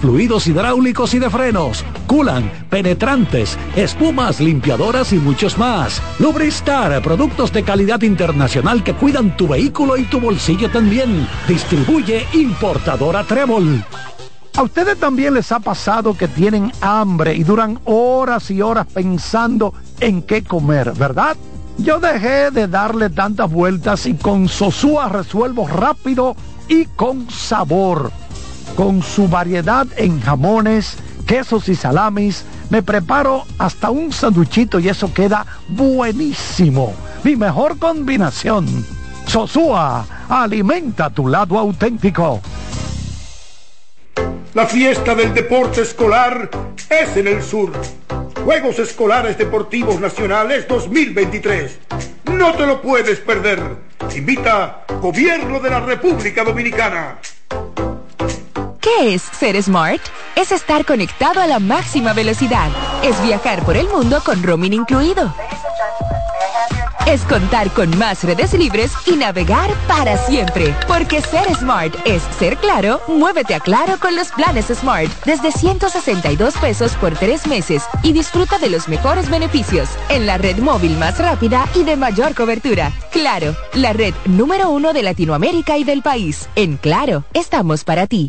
fluidos hidráulicos y de frenos, culan, penetrantes, espumas, limpiadoras y muchos más. Lubristar, productos de calidad internacional que cuidan tu vehículo y tu bolsillo también. Distribuye importadora Trébol. A ustedes también les ha pasado que tienen hambre y duran horas y horas pensando en qué comer, ¿verdad? Yo dejé de darle tantas vueltas y con Sosúa resuelvo rápido y con sabor. Con su variedad en jamones, quesos y salamis, me preparo hasta un sanduchito y eso queda buenísimo. Mi mejor combinación. Sosúa, alimenta tu lado auténtico. La fiesta del deporte escolar es en el sur. Juegos Escolares Deportivos Nacionales 2023. No te lo puedes perder. Invita Gobierno de la República Dominicana. ¿Qué es ser smart? Es estar conectado a la máxima velocidad. Es viajar por el mundo con roaming incluido. Es contar con más redes libres y navegar para siempre. Porque ser smart es ser claro, muévete a claro con los planes smart desde 162 pesos por tres meses y disfruta de los mejores beneficios en la red móvil más rápida y de mayor cobertura. Claro, la red número uno de Latinoamérica y del país. En Claro, estamos para ti.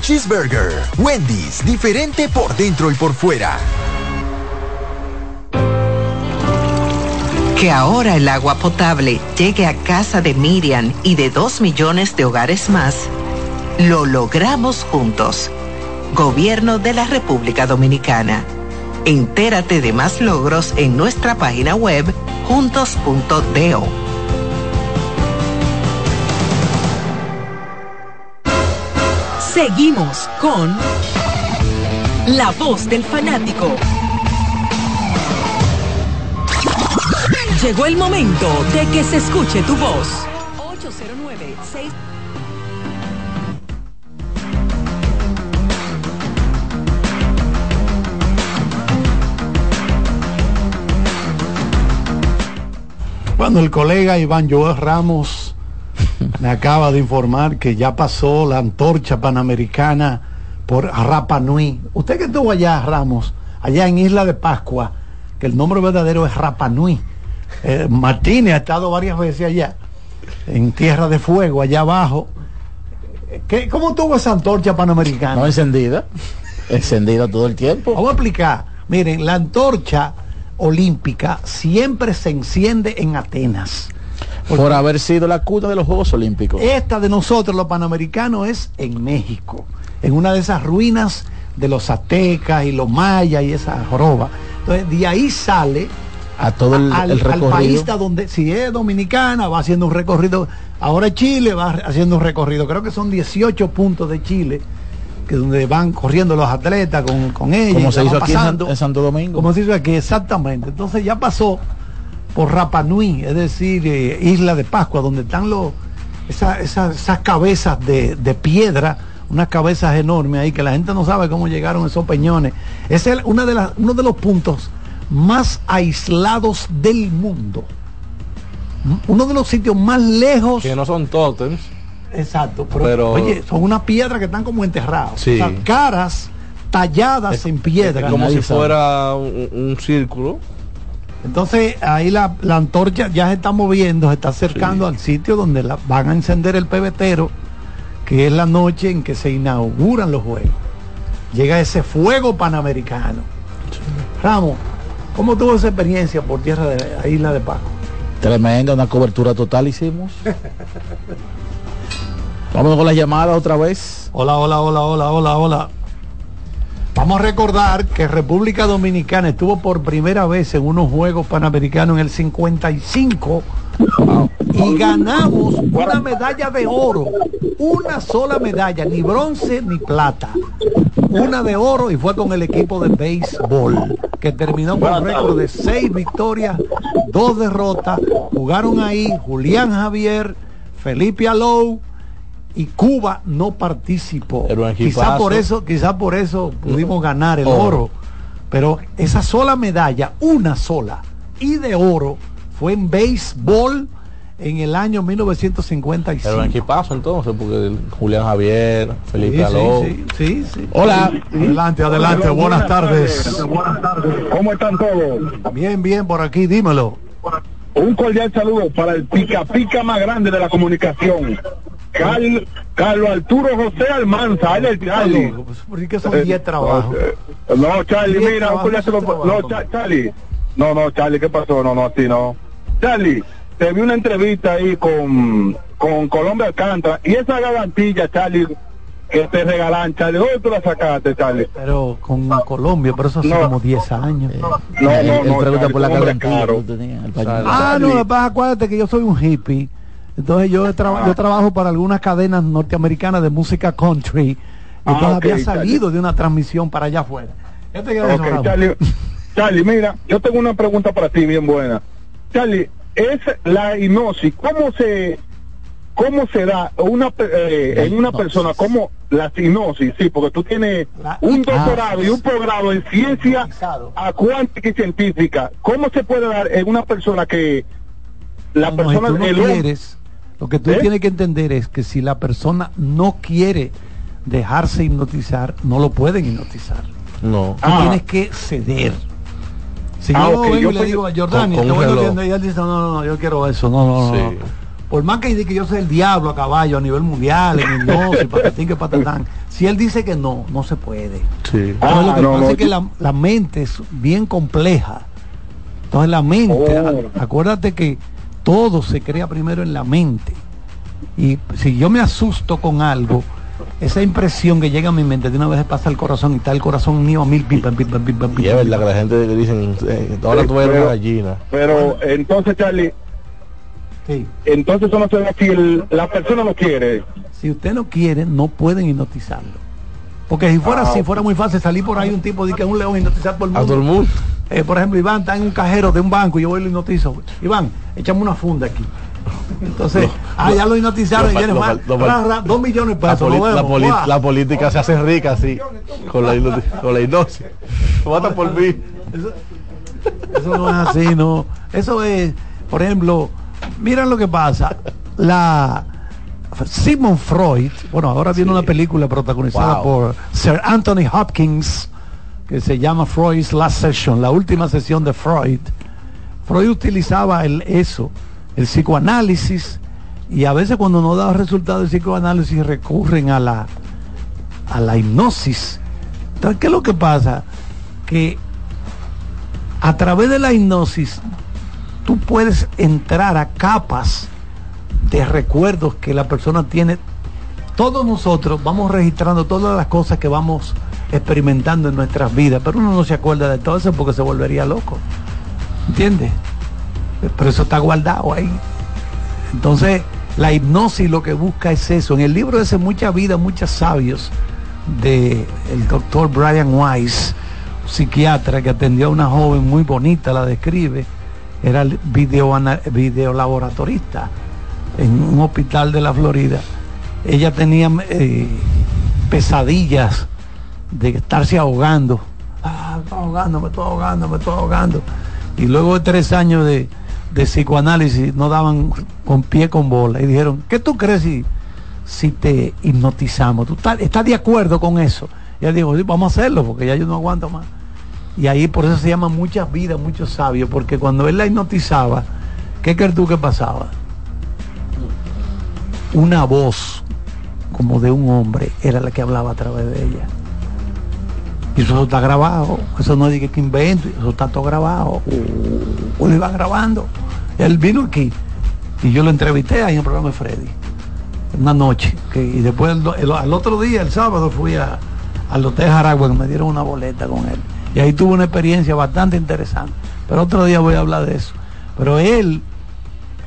Cheeseburger. Wendy's, diferente por dentro y por fuera. Que ahora el agua potable llegue a casa de Miriam y de dos millones de hogares más, lo logramos juntos. Gobierno de la República Dominicana. Entérate de más logros en nuestra página web juntos.do. Seguimos con La voz del fanático. Llegó el momento de que se escuche tu voz. 809 6 Bueno, el colega Iván Joel Ramos me acaba de informar que ya pasó la antorcha panamericana por Rapa Nui. Usted que estuvo allá, Ramos, allá en Isla de Pascua, que el nombre verdadero es Rapa Nui. Eh, Martínez ha estado varias veces allá, en Tierra de Fuego, allá abajo. ¿Qué, ¿Cómo tuvo esa antorcha panamericana? No encendida. Encendida todo el tiempo. Vamos a explicar. Miren, la antorcha olímpica siempre se enciende en Atenas. Por haber sido la cuna de los Juegos Olímpicos. Esta de nosotros, los panamericanos, es en México, en una de esas ruinas de los aztecas y los mayas y esa joroba. Entonces, de ahí sale a todo el, al, el al recorrido. país donde, si es dominicana, va haciendo un recorrido. Ahora Chile va haciendo un recorrido. Creo que son 18 puntos de Chile, que donde van corriendo los atletas con, con ellos. Como se hizo aquí en Santo Domingo. Como se hizo aquí, exactamente. Entonces ya pasó por Rapa Nui, es decir, eh, Isla de Pascua, donde están los esa- esa- esas cabezas de, de piedra, unas cabezas enormes ahí que la gente no sabe cómo llegaron esos peñones. Ese es una de las, uno de los puntos más aislados del mundo. Uno de los sitios más lejos. Que no son tótems. Exacto, pero, Pero- oye, son unas piedras que están como enterradas. Sí. O sea, caras talladas en piedra. Es como si fuera un, un círculo. Entonces ahí la, la antorcha ya se está moviendo, se está acercando al sitio donde la, van a encender el pebetero, que es la noche en que se inauguran los juegos. Llega ese fuego panamericano. Ramos, ¿cómo tuvo esa experiencia por tierra de la isla de Paco? Tremenda, una cobertura total hicimos. Vamos con las llamadas otra vez. Hola, hola, hola, hola, hola, hola. Vamos a recordar que República Dominicana estuvo por primera vez en unos Juegos Panamericanos en el 55 y ganamos una medalla de oro. Una sola medalla, ni bronce ni plata. Una de oro y fue con el equipo de béisbol, que terminó con un récord de seis victorias, dos derrotas. Jugaron ahí Julián Javier, Felipe Alou y Cuba no participó. Quizá por eso, quizá por eso pudimos ganar el Oro. oro. Pero esa sola medalla, una sola, y de oro, fue en béisbol en el año 1955. Era un equipazo entonces, porque Julián Javier, Felipe Sí, Aló. sí, sí, sí. Hola. Adelante, adelante, buenas tardes. ¿Cómo están todos? Bien, bien, por aquí, dímelo. Un cordial saludo para el pica pica más grande de la comunicación. Carl- Carlos Arturo José Almanza, él es el Charlie. Pues, son 10 trabajos. Eh, No, Charlie, mira, un cordial saludo- No, Cha- Charlie. No, no, Charlie, ¿qué pasó? No, no, así no. Charlie, te vi una entrevista ahí con, con Colombia Alcántara y esa garantilla, Charlie, que te regalan, Charlie, ¿dónde tú la sacaste, Charlie? Pero con Colombia, pero eso hace No. como 10 años. No, no, Él no, pregunta Charlie, por la garantía que el pañuelo. Ah, no, lo que pasa, acuérdate que yo soy un hippie. Entonces yo, he traba- yo trabajo para algunas cadenas norteamericanas de música country. Y Ah, entonces ok, había salido Charlie. de una transmisión para allá afuera. ¿Qué te queda de eso, Ok, Ramos? Charlie, Charlie, mira, yo tengo una pregunta para ti bien buena. Charlie, es la hipnosis, ¿cómo se cómo se da una pe- eh, en una persona como la hipnosis? Sí, porque tú tienes un doctorado y un posgrado en ciencia a cuántica y científica. ¿Cómo se puede dar en una persona que la No, no, si persona tú no quieres, lo que tú ¿Eh? tienes que entender es que si la persona no quiere dejarse hipnotizar, no lo pueden hipnotizar. No. Tú tienes que ceder. Si Ah, yo ok, vengo yo y le digo a Jordani, con- te con voy a reloj. atiender", y él dice, no, no, no, yo quiero eso, no, no, no, Sí. no. Por más que diga que yo soy el diablo a caballo a nivel mundial, en hipnosis, patatín que patatán, si él dice que no, no se puede. Sí. Entonces, lo que no, pasa no, es que yo- la, la mente es bien compleja. Entonces la mente, Oh. acuérdate que todo se crea primero en la mente. Y si yo me asusto con algo, esa impresión que llega a mi mente de una vez pasa al corazón y está el corazón mío a mil pim, pam, pim, pam, pim, pam, pim, Y es verdad que la gente le dicen, eh, ahora tú eres Pero- una gallina. Pero entonces, Charlie, entonces eso no se si el- la persona no quiere. Si usted no quiere, no pueden hipnotizarlo. Porque si fuera Ah, así, fuera muy fácil salir por ahí un tipo de que es un león hipnotizar por el A mundo. todo el mundo. Eh, por ejemplo, Iván está en un cajero de un banco y yo voy y lo hipnotizo. Iván, échame una funda aquí. Entonces, ah, ya lo hipnotizaron y ra, ra, dos millones de La, pesos. la la política se hace rica así, con la, hipnosis- con la hipnosis. Vota por mí. Eso no es así, no. Eso es Por ejemplo, mira lo que pasa. La Sigmund Freud, bueno, ahora viene una película protagonizada Wow. por Sir Anthony Hopkins que se llama Freud's Last Session, la última sesión de Freud. Freud utilizaba el, eso, el psicoanálisis, y a veces cuando no da resultados del psicoanálisis recurren a la, a la hipnosis. Entonces, ¿qué es lo que pasa? Que a través de la hipnosis tú puedes entrar a capas de recuerdos que la persona tiene. Todos nosotros vamos registrando todas las cosas que vamos experimentando en nuestras vidas, pero uno no se acuerda de todo eso porque se volvería loco. ¿Entiendes? Pero eso está guardado ahí. Entonces, la hipnosis lo que busca es eso. En el libro ese Mucha Vida, Muchos Sabios, de el doctor Brian Weiss, psiquiatra que atendió a una joven muy bonita, la describe, era el video, videolaboratorista en un hospital de la Florida. Ella tenía eh, pesadillas de estarse ahogando. Ah, me estoy ahogando, me estoy ahogando, me estoy ahogando. Y luego de tres años de, de psicoanálisis no daban con pie con bola. Y dijeron, ¿qué tú crees si, si te hipnotizamos? ¿Tú estás, estás de acuerdo con eso? Y dijo, sí, vamos a hacerlo porque ya yo no aguanto más. Y ahí por eso se llama muchas vidas, muchos sabios, porque cuando él la hipnotizaba, ¿qué crees tú pasaba? Una voz como de un hombre era la que hablaba a través de ella. Y eso está grabado, eso no de que invento, eso está todo grabado. Uno iba grabando. Él vino aquí y yo lo entrevisté ahí en el programa de Freddy. Una noche. Y después el- al otro día, el sábado, fui a, al Hotel Jaragua que me dieron una boleta con él. Y ahí tuve una experiencia bastante interesante. Pero otro día voy a hablar de eso. Pero él,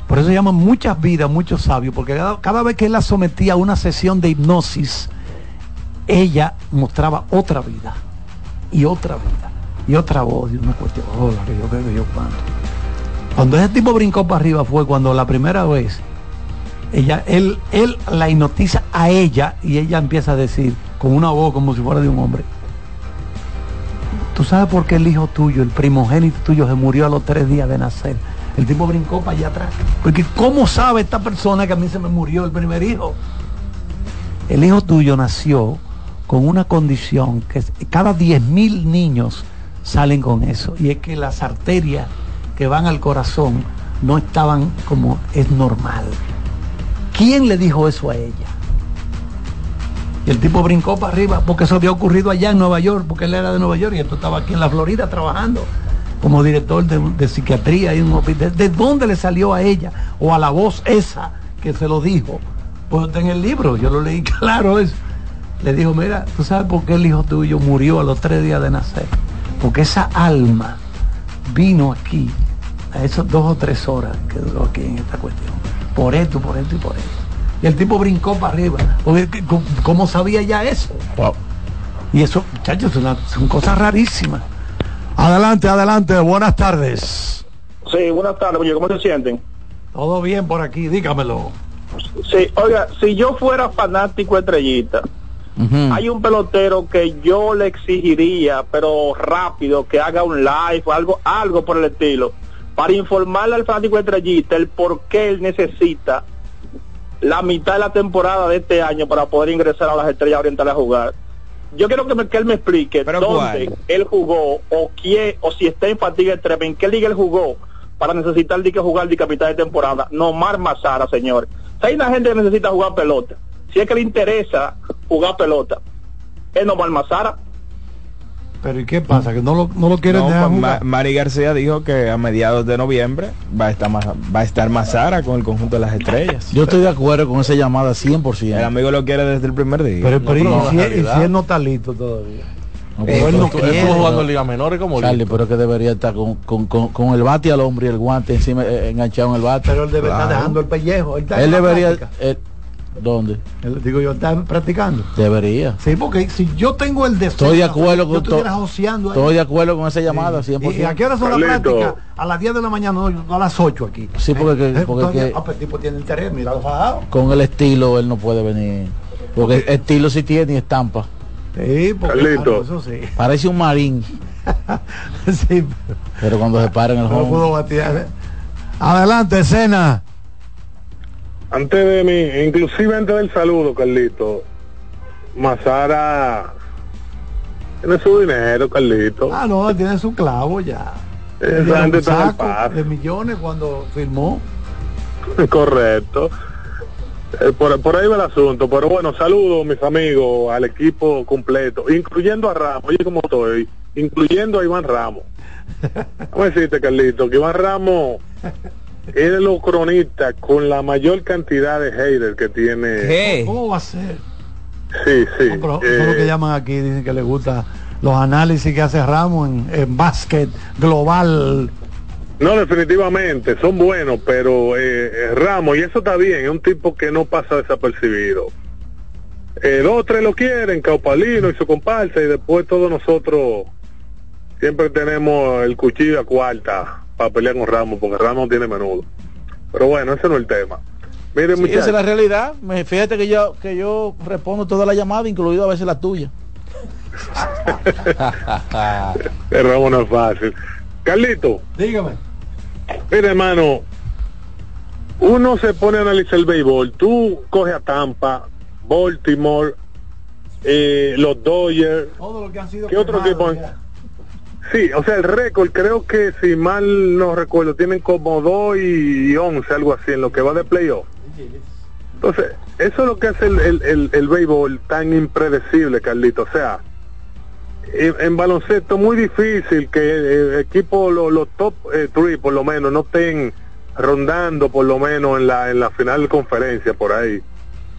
por eso se llama muchas vidas, muchos sabios, porque cada, cada vez que él la sometía a una sesión de hipnosis, ella mostraba otra vida, y otra vida, y otra voz, y una cuestión, oh, que yo creo que yo cuánto. Cuando ese tipo brincó para arriba fue cuando la primera vez, ella, él, él la hipnotiza a ella y ella empieza a decir, con una voz como si fuera de un hombre, ¿Tú sabes por qué el hijo tuyo, el primogénito tuyo, se murió a los tres días de nacer? El tipo brincó para allá atrás. Porque ¿cómo sabe esta persona que a mí se me murió el primer hijo? El hijo tuyo nació con una condición que cada 10 mil niños salen con eso. Y es que las arterias que van al corazón no estaban como es normal. ¿Quién le dijo eso a ella? Y el tipo brincó para arriba porque eso había ocurrido allá en Nueva York, porque él era de Nueva York y esto estaba aquí en la Florida trabajando como director de, de psiquiatría y un hospital. ¿De dónde le salió a ella o a la voz esa que se lo dijo? Pues está en el libro, yo lo leí claro eso. Le dijo, mira, ¿tú sabes por qué el hijo tuyo murió a los tres días de nacer? Porque esa alma vino aquí a esas dos o tres horas que duró aquí en esta cuestión. Por esto, por esto y por esto. Y el tipo brincó para arriba. Porque, ¿qué- ¿cómo, sabía ya eso? Y eso, muchachos, son, cosas rarísimas. Adelante, adelante, buenas tardes. Sí, buenas tardes, oye, ¿cómo se sienten? Todo bien por aquí, dígamelo. Sí, oiga, si yo fuera fanático Estrellita, hay un pelotero que yo le exigiría, pero rápido, que haga un live o algo, algo por el estilo, para informarle al fanático Estrellita el por qué él necesita la mitad de la temporada de este año para poder ingresar a las estrellas orientales a jugar. Yo quiero que, me- que él me explique dónde cuál? él jugó o quién, o si está en fatiga extrema, en qué liga él jugó para necesitar de que jugar de capital de temporada. No Mar Mazara, señor. Hay una gente que necesita jugar pelota. Si es que le interesa jugar pelota, es Nomar Mazara. Pero ¿y qué pasa? ¿Que no lo, no lo quieren No, dejar pues, jugar? Ma- Mari García dijo que a mediados de noviembre va a estar más, va a estar Mazara con el conjunto de las estrellas. Yo estoy de acuerdo con esa llamada 100%. El amigo lo quiere desde el primer día. Pero, pero, No, ¿y, si, y él no está listo todavía? No, O pero él no tú- quiere. estuvo jugando en menores como Charlie, pero que debería estar con, con, con, con el bate al hombre y el guante encima eh, enganchado en el bate. Pero él debe estar dejando el pellejo. Él, debería. él- ¿Dónde? Digo yo, está practicando. Debería. Sí, porque si yo tengo el deseo. Estoy de acuerdo con joseando ahí. Estoy de acuerdo con esa llamada, 100%. ¿Y a qué hora son las prácticas? A las 10 de la mañana, no, no, a las 8 aquí. Sí, porque Eh, que- porque entonces, que- ah, pues el tipo tiene interés, mira los fajados. Con el estilo él no puede venir. Porque estilo sí tiene y estampa. Sí, porque ah, eso sí. Parece un marín. sí, Pero cuando se para en el no home. pudo batear. Adelante, escena. Antes de mí, inclusive antes del saludo, Carlito, Mazara tiene su dinero, Carlito. Ah, no, tiene su clavo ya. De millones cuando firmó. Correcto. Eh, por, por ahí va el asunto. Pero bueno, saludos, mis amigos, al equipo completo, incluyendo a Ramos. Oye, como estoy, incluyendo a Iván Ramos. ¿Cómo decirte, Carlito? Que Iván Ramos es de los cronistas con la mayor cantidad de haters que tiene. ¿Cómo va a ser? Sí, sí. Pero es lo que Eh, llaman aquí, dicen que les gusta los análisis que hace Ramos en, en básquet global. No, definitivamente, son buenos, pero eh, eh, Ramos, y eso está bien, es un tipo que no pasa desapercibido. Eh, dos o tres lo quieren, Caupalino y su comparsa, y después todos nosotros siempre tenemos el cuchillo a cuarta para pelear con Ramos, porque Ramos tiene menudo. Pero bueno, ese no es el tema. Miren, Sí, esa muchachos, es la realidad. Me, fíjate que yo, que yo respondo toda la llamada, incluido a veces la tuya. el Ramos no es fácil. Carlito, dígame. Mira, hermano, uno se pone a analizar el béisbol. Tú coges a Tampa, Baltimore, eh, los Dodgers. Todo lo que han sido ¿Qué otro equipo? ya. Sí, o sea, el récord, creo que si mal no recuerdo, tienen como 2 y 11, algo así, en lo que va de playoff. Entonces, eso es lo que hace el, el, el, el béisbol tan impredecible, Carlito. O sea, en, en baloncesto muy difícil que eh, equipos, los, top 3 por lo menos, no estén rondando por lo menos en la, en la final de conferencia por ahí.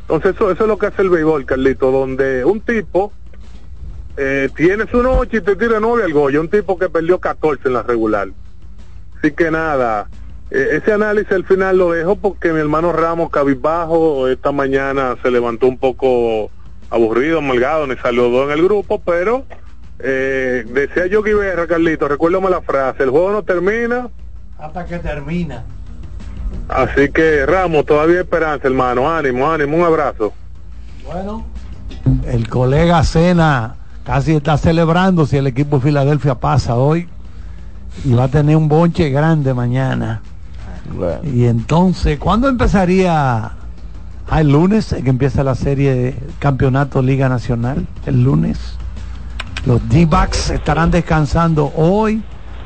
Entonces, eso, eso es lo que hace el béisbol, Carlito, donde un tipo eh, tiene su noche y te tira nueve al goyo, un tipo que perdió 14 en la regular. Así que nada, eh, ese análisis al final lo dejo porque mi hermano Ramos cabizbajo esta mañana se levantó un poco aburrido, amargado, ni saludó en el grupo, pero eh, decía yo que iba Carlito, recuérdame la frase, el juego no termina, Hasta que termina. así que Ramos, todavía hay esperanza, hermano, ánimo, ánimo, un abrazo. Bueno, el colega Cena casi está celebrando si el equipo de Filadelfia pasa hoy y va a tener un bonche grande mañana. Y entonces, ¿cuándo empezaría? Ah, el lunes, que empieza la serie de campeonato Liga Nacional, el lunes. Los D-Backs estarán descansando hoy,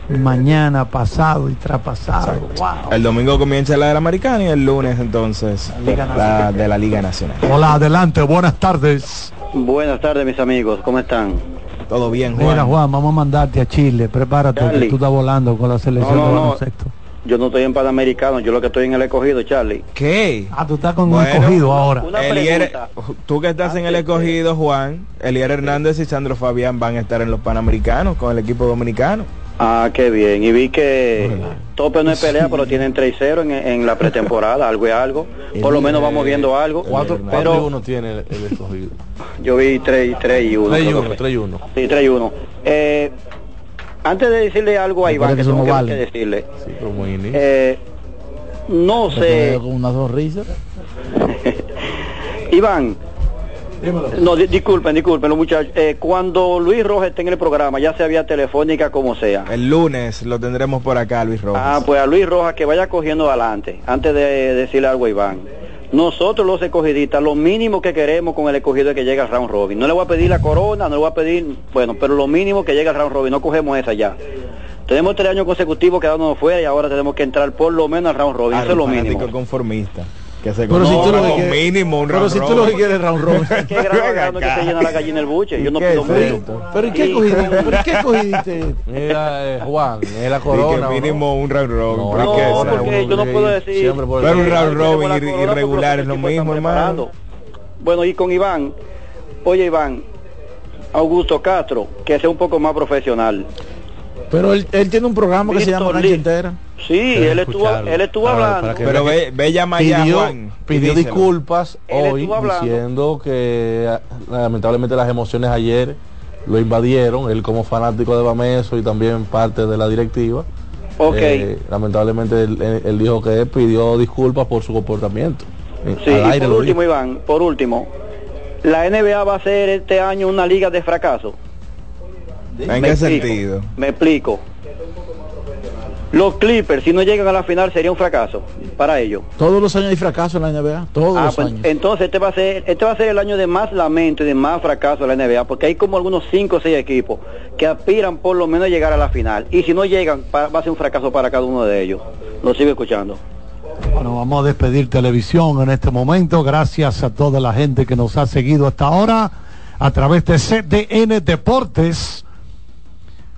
mañana, pasado y traspasado. Wow. El domingo comienza la de la americana y el lunes entonces la de la Liga Nacional. Hola, adelante, buenas tardes. Buenas tardes, mis amigos. ¿Cómo están? Todo bien, Mira, Juan, vamos a mandarte a Chile. Prepárate, que tú estás volando con la selección No, no, de no. baloncesto. Yo no estoy en Panamericano, yo lo que estoy en el escogido, Charlie. ¿Qué? Ah, tú estás con un Bueno, escogido ahora. Elier- tú que estás en el escogido, Juan, Elier Hernández y Sandro Fabián van a estar en los Panamericanos con el equipo dominicano. Ah, qué bien. Y vi que Tope no es pelea, pero tienen 3-0 en, en la pretemporada, algo es algo. Por lo menos vamos viendo algo. 4 Pero 1 tiene el, el escogido. yo vi 3, 3 y 1. 3 y 1, 3 y 1. Sí, 3 y 1. Eh, antes de decirle algo a Iván, que tengo que no vale. que decirle. Sí, pero muy inicio. Eh, no sé, Con una sonrisa. Iván. No, di- disculpen, disculpen los muchachos. Eh, cuando Luis Rojas esté en el programa, ya sea vía telefónica como sea. El lunes lo tendremos por acá, Luis Rojas. Ah, pues a Luis Rojas que vaya cogiendo adelante, antes de decirle algo a Iván. Nosotros los escogidistas, lo mínimo que queremos con el escogido es que llegue al round robin. No le voy a pedir la corona, no le voy a pedir, bueno, pero lo mínimo que llegue al round robin, no cogemos esa ya. Tenemos tres años consecutivos quedándonos fuera y ahora tenemos que entrar por lo menos al round robin, Ah, eso es lo mínimo. conformista. Que se Pero si tú lo que mínimo un Pero round si tú robin. lo que quieres es round robin. ¿Qué grado grande que se llena la gallina el buche? Yo no ¿Qué pido mucho. ¿Pero ¿y qué cogiste? ¿Pero qué cogiste? Mira, eh, Juan, es la corona. mínimo un round robin. No, porque yo no puedo decir. Pero un round robin irregular es lo mismo, hermano. Bueno, y con Iván, oye Iván, Augusto Castro, que sea un poco más profesional. Pero él, él tiene un programa que se llama Víctor Lee. Entera. Sí, él estuvo, él estuvo hablando. Pero ve, ve llama pidió, Juan. disculpas Él hoy diciendo que ah, lamentablemente las emociones ayer lo invadieron, él como fanático de Bameso y también parte de la directiva. Ok. Eh, lamentablemente él, él- él dijo que él pidió disculpas por su comportamiento. Eh, Sí, Al y por último, dijo. Iván, por último, la NBA va a ser este año una liga de fracaso. ¿En Me qué explico, sentido? Me explico. Los Clippers, si no llegan a la final, sería un fracaso para ellos. Todos los años hay fracaso en la NBA, todos Ah, los pues, años. entonces este va a ser este va a ser el año de más lamento y de más fracaso de la NBA porque hay como algunos 5 o 6 equipos que aspiran por lo menos a llegar a la final y si no llegan va a ser un fracaso para cada uno de ellos. Lo sigo escuchando. Bueno, vamos a despedir televisión en este momento. Gracias a toda la gente que nos ha seguido hasta ahora a través de CDN Deportes.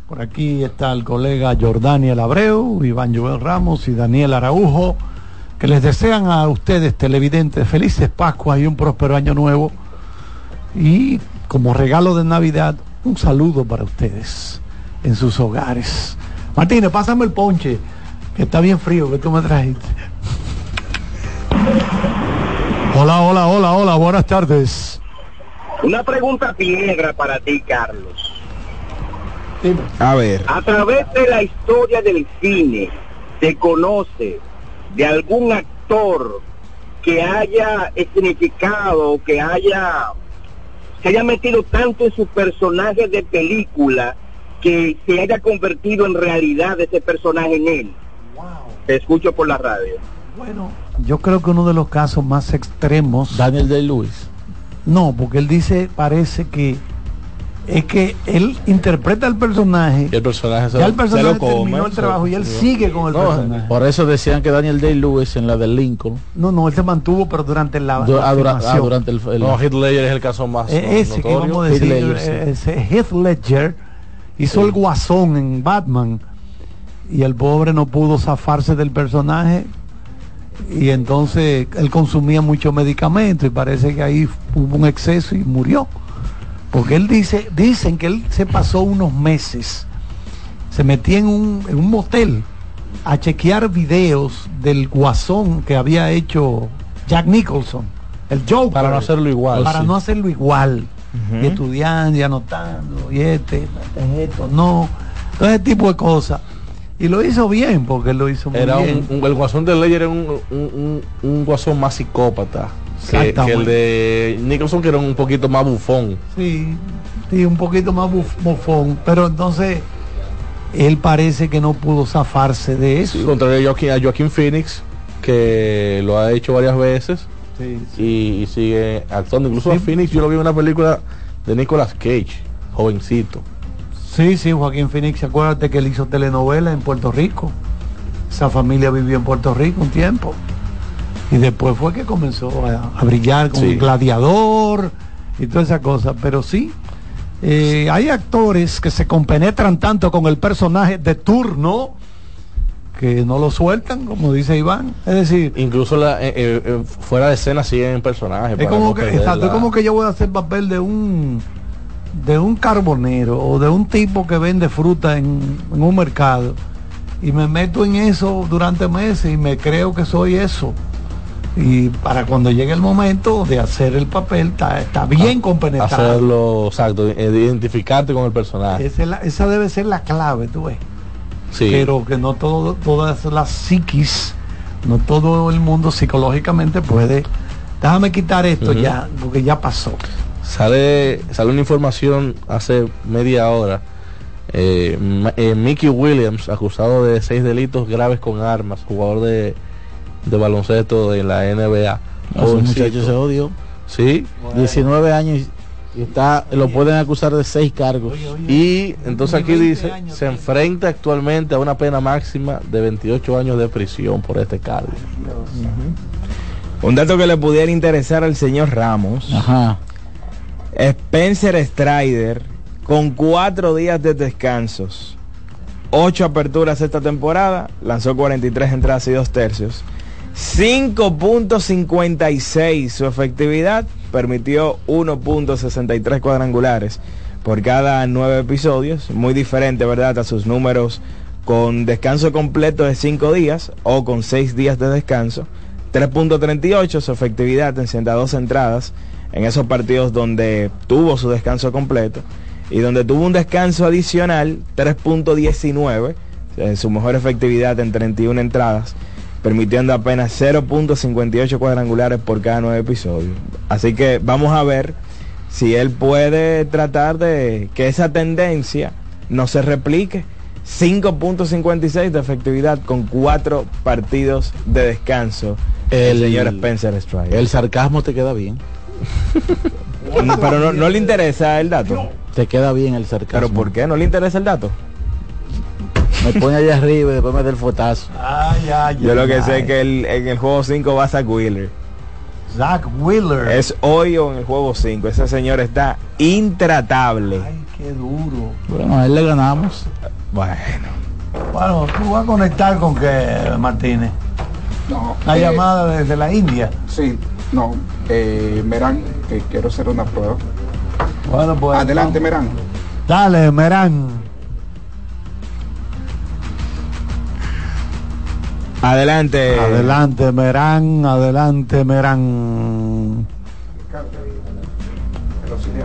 Por aquí está el colega Jordaniel Abreu, Iván Joel Ramos y Daniel Araujo, que les desean a ustedes televidentes felices Pascuas y un próspero año nuevo. Y como regalo de Navidad, un saludo para ustedes en sus hogares. Martínez, pásame el ponche, que está bien frío que tú me trajiste. Hola, hola, hola, hola, buenas tardes. Una pregunta piedra para ti, Carlos. A ver. A través de la historia del cine, ¿se conoce de algún actor que haya significado, que haya se haya metido tanto en su personaje de película que se haya convertido en realidad ese personaje en él? Te escucho por la radio. Bueno, yo creo que uno de los casos más extremos. Daniel Day Lewis. No, porque él dice, parece que es que él interpreta el personaje. Y el personaje se ya lo- el personaje se lo come, terminó el se- trabajo y él se- sigue con el No, personaje. por eso decían que Daniel Day Lewis en la de Lincoln. No, no, él se mantuvo, pero durante la, Du- la ah, dura- ah, durante el, el- No, Heath Ledger es el caso más no- ese que vamos a decir, Heath Ledger, sí. eh, ese Heath Ledger hizo el guasón en Batman y el pobre no pudo zafarse del personaje y entonces él consumía mucho medicamento y parece que ahí hubo un exceso y murió. Porque él dice, dicen que él se pasó unos meses, se metía en un, en un motel a chequear videos del guasón que había hecho Jack Nicholson, el Joker. Para no hacerlo igual, Para sí. no hacerlo igual. Y estudiando y anotando, y este, este, esto, no. Todo ese tipo de cosas. Y lo hizo bien, porque lo hizo muy Era bien. un, un- el guasón de Ledger era un- un guasón más psicópata que, que el de Nicholson que era un poquito más bufón. Sí, sí, un poquito más buf- bufón. Pero entonces, él parece que no pudo zafarse de eso. Sí, contrario a Joaquín, a Joaquín Phoenix que lo ha hecho varias veces Sí, y, y sigue actuando. Incluso a Phoenix yo lo vi en una película de Nicolas Cage, jovencito. Sí, sí, Joaquín Phoenix, acuérdate que él hizo telenovela en Puerto Rico. Esa familia vivió en Puerto Rico un tiempo. Y después fue que comenzó a, a brillar como Sí. un gladiador y toda esa cosa. Pero sí, eh, hay actores que se compenetran tanto con el personaje de turno que no lo sueltan, como dice Iván. Es decir, Incluso la, eh, eh, fuera de escena siguen en personaje. es como no que, es como que yo voy a hacer papel de un de un carbonero o de un tipo que vende fruta en, en un mercado y me meto en eso durante meses y me creo que soy eso y para cuando llegue el momento de hacer el papel está, está bien compenetrado hacerlo, exacto, de identificarte con el personaje. esa, es la- esa debe ser la clave tú ves Sí. pero que no todo todas las psiquis no todo el mundo psicológicamente puede déjame quitar esto ya porque ya pasó Sale, sale una información hace media hora. Eh, eh, Mickey Williams, acusado de seis delitos graves con armas, jugador de, de baloncesto de la NBA. No, ese Jovencito. muchacho se odió. Sí. 19 años y está, lo pueden acusar de seis cargos. Y entonces aquí dice, se enfrenta actualmente a una pena máxima de 28 años de prisión por este cargo. Un dato que le pudiera interesar al señor Ramos. Ajá. Spencer Strider, con cuatro días de descansos, ocho aperturas esta temporada, lanzó 43 entradas y dos tercios. 5.56 su efectividad, permitió 1.63 cuadrangulares por cada nueve episodios, muy diferente, ¿verdad?, a sus números con descanso completo de 5 días o con 6 días de descanso. 3.38 su efectividad en 102 entradas en esos partidos donde tuvo su descanso completo y donde tuvo un descanso adicional 3.19 eh, su mejor efectividad en 31 entradas permitiendo apenas 0.58 cuadrangulares por cada nueve episodios así que vamos a ver si él puede tratar de que esa tendencia no se replique 5.56 de efectividad con cuatro partidos de descanso. El, señor Spencer Strider. El sarcasmo te queda bien. No, pero no, no le interesa el dato. Te queda bien el sarcasmo. ¿Pero por qué? ¿No le interesa el dato? Me pone allá arriba y después me da el fotazo. Ay, ay, Yo lo que ay. sé es que el- en el juego 5 va Zach Wheeler. Zach Wheeler. Es hoy o en el juego 5. Ese señor está intratable. Qué duro. Bueno, a él le ganamos. Bueno. Bueno, tú vas a conectar con qué, Martínez. No. Una eh, llamada desde la India. Sí, no. Eh, Merán, que quiero hacer una prueba. Bueno, pues. Adelante, Merán. Dale, Merán. Adelante. Adelante, Merán. Adelante, Merán.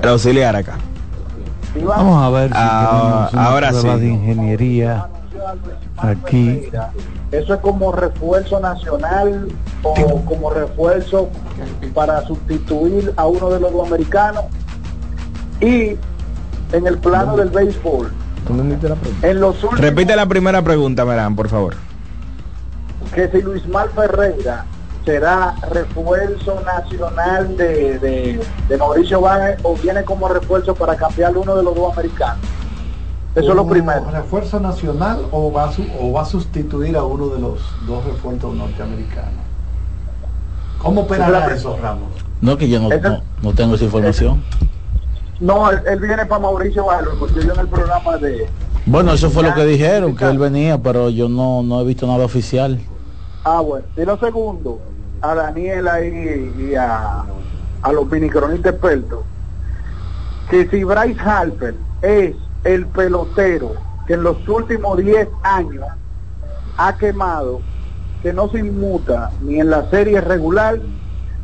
El auxiliar acá. Vamos a ver si Ah, tenemos una ahora prueba sí. de ingeniería aquí. ¿Eso es como refuerzo nacional o como refuerzo para sustituir a uno de los dos americanos? Y en el plano del béisbol, en los últimos, Repite la primera pregunta, Merán, por favor. Que si Luis Mal Ferreira será refuerzo nacional de, de, de Mauricio Báez o viene como refuerzo para cambiar uno de los dos americanos. Eso es lo ¿Un primero. ¿Refuerzo nacional o va, a su- o va a sustituir a uno de los dos refuerzos norteamericanos? ¿Cómo operará eso, Ramos? No, que yo no, no, no tengo esa información. No, él, él viene para Mauricio lo escuché yo en el programa de... Bueno, eso fue lo que dijeron, que él venía, pero yo no, no he visto nada oficial. Ah, bueno. Y lo segundo, a Daniel ahí y a, a los minicronistas expertos, que si Bryce Harper es el pelotero que en los últimos 10 años ha quemado, que no se inmuta ni en la serie regular,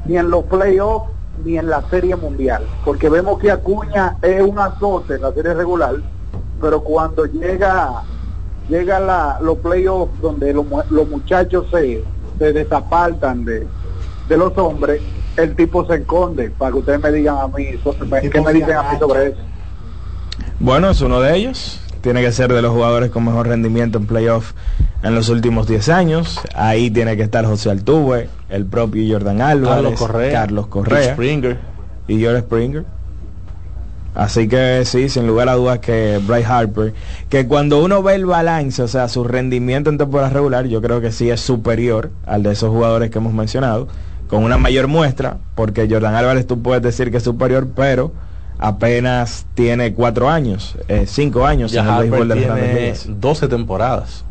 ni en los playoffs, ni en la serie mundial. Porque vemos que Acuña es un azote en la serie regular, pero cuando llega llega la, los playoffs donde los, los muchachos se, se desapartan de, de los hombres, el tipo se esconde para que ustedes me digan a mí, ¿qué me dicen a mí sobre eso? Bueno, es uno de ellos. Tiene que ser de los jugadores con mejor rendimiento en playoff en los últimos 10 años. Ahí tiene que estar José Altuve, el propio Jordan Álvarez, Carlos Correa, Carlos Correa Springer. y George Springer. Así que sí, sin lugar a dudas que Bryce Harper, que cuando uno ve el balance, o sea, su rendimiento en temporada regular, yo creo que sí es superior al de esos jugadores que hemos mencionado, con una mayor muestra, porque Jordan Álvarez tú puedes decir que es superior, pero apenas tiene cuatro años, eh, cinco años Ya en el béisbol de las grandes tiene ligas. 12 temporadas.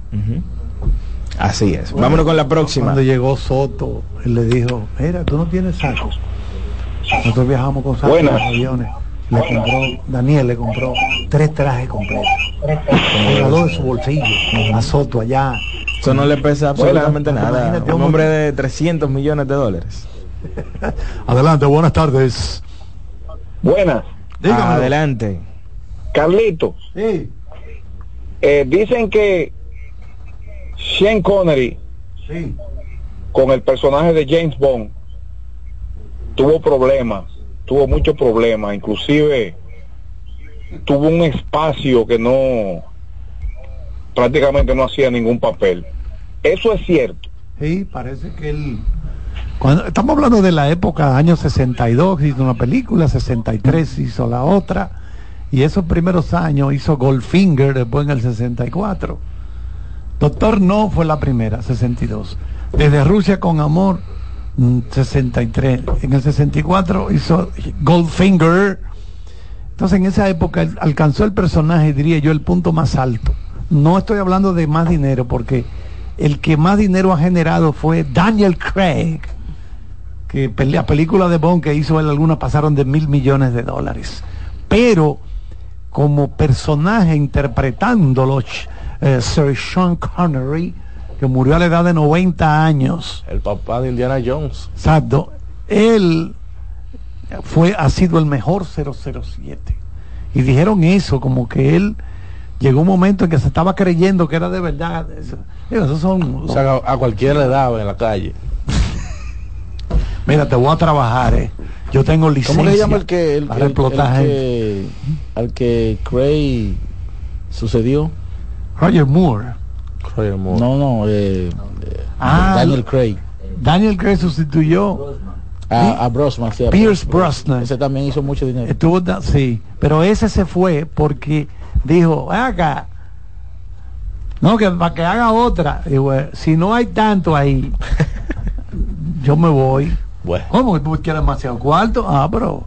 Así es. Vámonos con la próxima. Cuando llegó Soto, él le dijo, mira, tú no tienes saco. Nosotros viajamos con saco en los aviones. Le compró, Daniel le compró tres trajes completos. Le regaló de su bolsillo a Soto allá. Eso no le pesa absolutamente Bueno, nada. imagínate, Un hombre. de 300 millones de dólares. Adelante, buenas tardes. Buenas. Adelante. Carlito. Sí. Eh, dicen que Sean Connery Sí. con el personaje de James Bond tuvo problemas, tuvo muchos problemas, inclusive tuvo un espacio que no prácticamente no hacía ningún papel. Eso es cierto. Sí, parece que él... Cuando, estamos hablando de la época, años 62, hizo una película, 63 hizo la otra, y esos primeros años hizo Goldfinger, después en el 64. Doctor No fue la primera, 62. Desde Rusia con Amor, 63. En el 64 hizo Goldfinger. Entonces en esa época alcanzó el personaje, diría yo, el punto más alto. No estoy hablando de más dinero, porque el que más dinero ha generado fue Daniel Craig, que la película de Bond que hizo él algunas pasaron de mil millones de dólares. Pero como personaje interpretándolo, eh, Sir Sean Connery, que murió a la edad de 90 años, El papá de Indiana Jones. exacto, él fue, ha sido el mejor 007. Y dijeron eso, como que él llegó un momento en que se estaba creyendo que era de verdad. Eso- esos son O sea, a cualquiera le daba en la calle. Mira, te voy a trabajar, eh. Yo tengo licencia. ¿Cómo se llama el que, el, el- que al que Cray sucedió? Roger Moore. Roger Moore. No, no, eh, Ah, Daniel Craig. Daniel Craig sustituyó A, a Brosnan, sí, a Pierce Brosnan. Ese también hizo mucho dinero. Estuvo, sí, pero ese se fue porque dijo, "Ven acá, no, que para que haga otra. Y bueno, si no hay tanto ahí, yo me voy. Bueno. ¿Cómo que tú quieres demasiado cuarto? Ah, pero...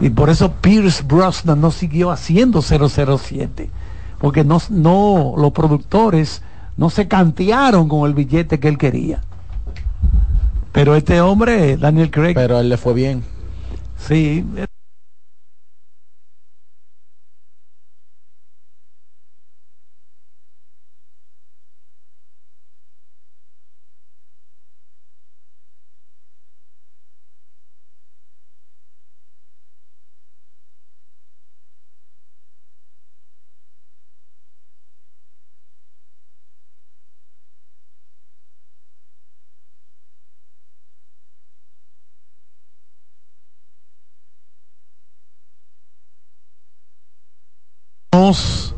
Y por eso Pierce Brosnan no siguió haciendo 007. Porque no, no, los productores no se cantearon con el billete que él quería. Pero este hombre, Daniel Craig... Pero a él le fue bien. Sí, Nos-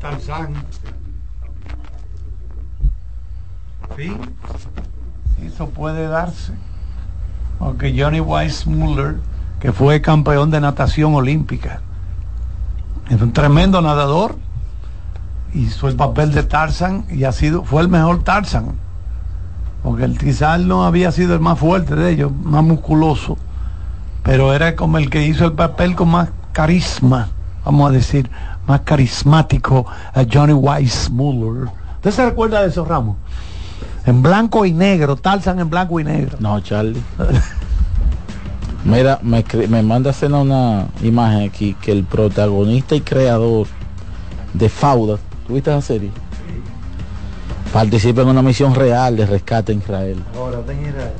Tarzán. Sí, eso puede darse. Porque Johnny Weissmuller, que fue campeón de natación olímpica, es un tremendo nadador, hizo el papel de Tarzan y ha sido, fue el mejor Tarzan. Porque el Tizal no había sido el más fuerte de ellos, más musculoso, pero era como el que hizo el papel con más carisma, vamos a decir, más carismático a Johnny Weissmuller. ¿Usted se recuerda de esos ramos? En blanco y negro, Tarzan en blanco y negro. No, Charlie. Mira, me, me manda a hacer una imagen aquí que el protagonista y creador de Fauda, ¿tuviste esa serie? Participa en una misión real de rescate en Israel. Ahora, ten Israel.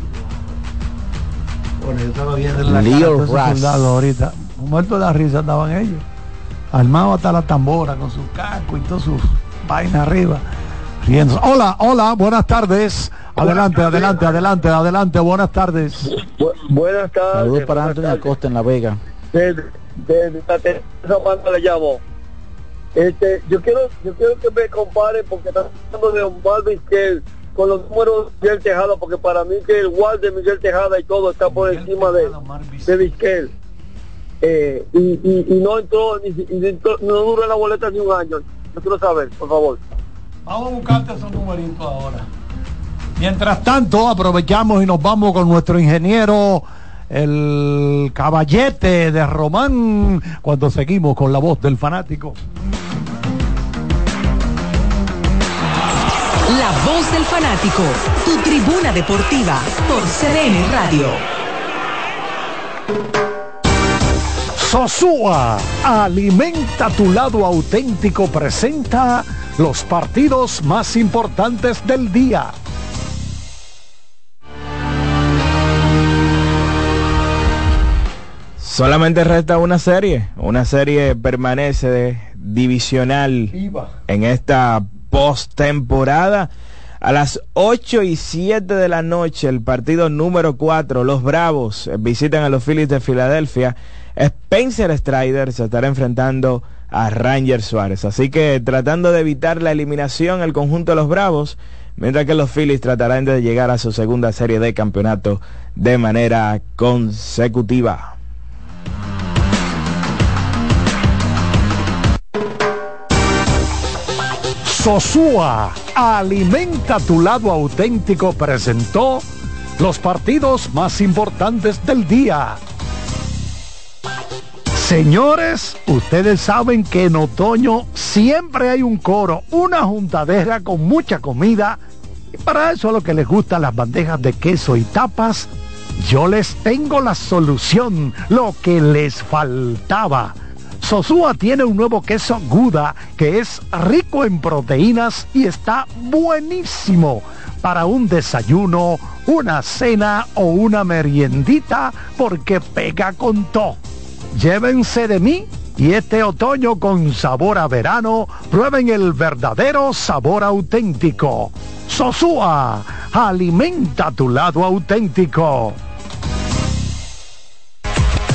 Bueno, yo estaba viendo en la Leo cara ahorita. Muertos de la risa estaban ellos. Armados hasta la tambora con sus cascos y todas sus vainas arriba. Riendo. Hola, hola, buenas tardes. Adelante, adelante, adelante, adelante, buenas tardes. buenas tardes. Saludos para Antonio Acosta en La Vega. Desde, desde le llamo. Este, yo quiero, yo quiero que me compare porque están hablando de Omar Vizquel con los números de Miguel Tejada, porque para mí que el wall de Miguel Tejada y todo está por encima de, de Vizquel. Eh, y, y, y no entró, ni, entró- no duró en la boleta ni un año. Yo quiero saber, por favor. Vamos a buscarte esos numeritos ahora. Mientras tanto, aprovechamos y nos vamos con nuestro ingeniero, el caballete de Román, cuando seguimos con la voz del fanático. La voz del fanático, tu tribuna deportiva por CDN Radio. Sosúa, alimenta tu lado auténtico, presenta los partidos más importantes del día. Solamente resta una serie. Una serie permanece de divisional en esta postemporada. A las 8 y 7 de la noche, el partido número 4, los Bravos eh, visitan a los Phillies de Filadelfia. Spencer Strider se estará enfrentando a Ranger Suárez. Así que tratando de evitar la eliminación el conjunto de los Bravos, mientras que los Phillies tratarán de llegar a su segunda serie de campeonato de manera consecutiva. Sosúa, alimenta tu lado auténtico, presentó los partidos más importantes del día. Señores, ustedes saben que en otoño siempre hay un coro, una juntadera con mucha comida. Y para eso a lo que les gustan las bandejas de queso y tapas, yo les tengo la solución, lo que les faltaba. Sosúa tiene un nuevo queso Guda que es rico en proteínas y está buenísimo para un desayuno, una cena o una meriendita porque pega con todo. Llévense de mí Y este otoño con sabor a verano, prueben el verdadero sabor auténtico. Sosúa, alimenta tu lado auténtico.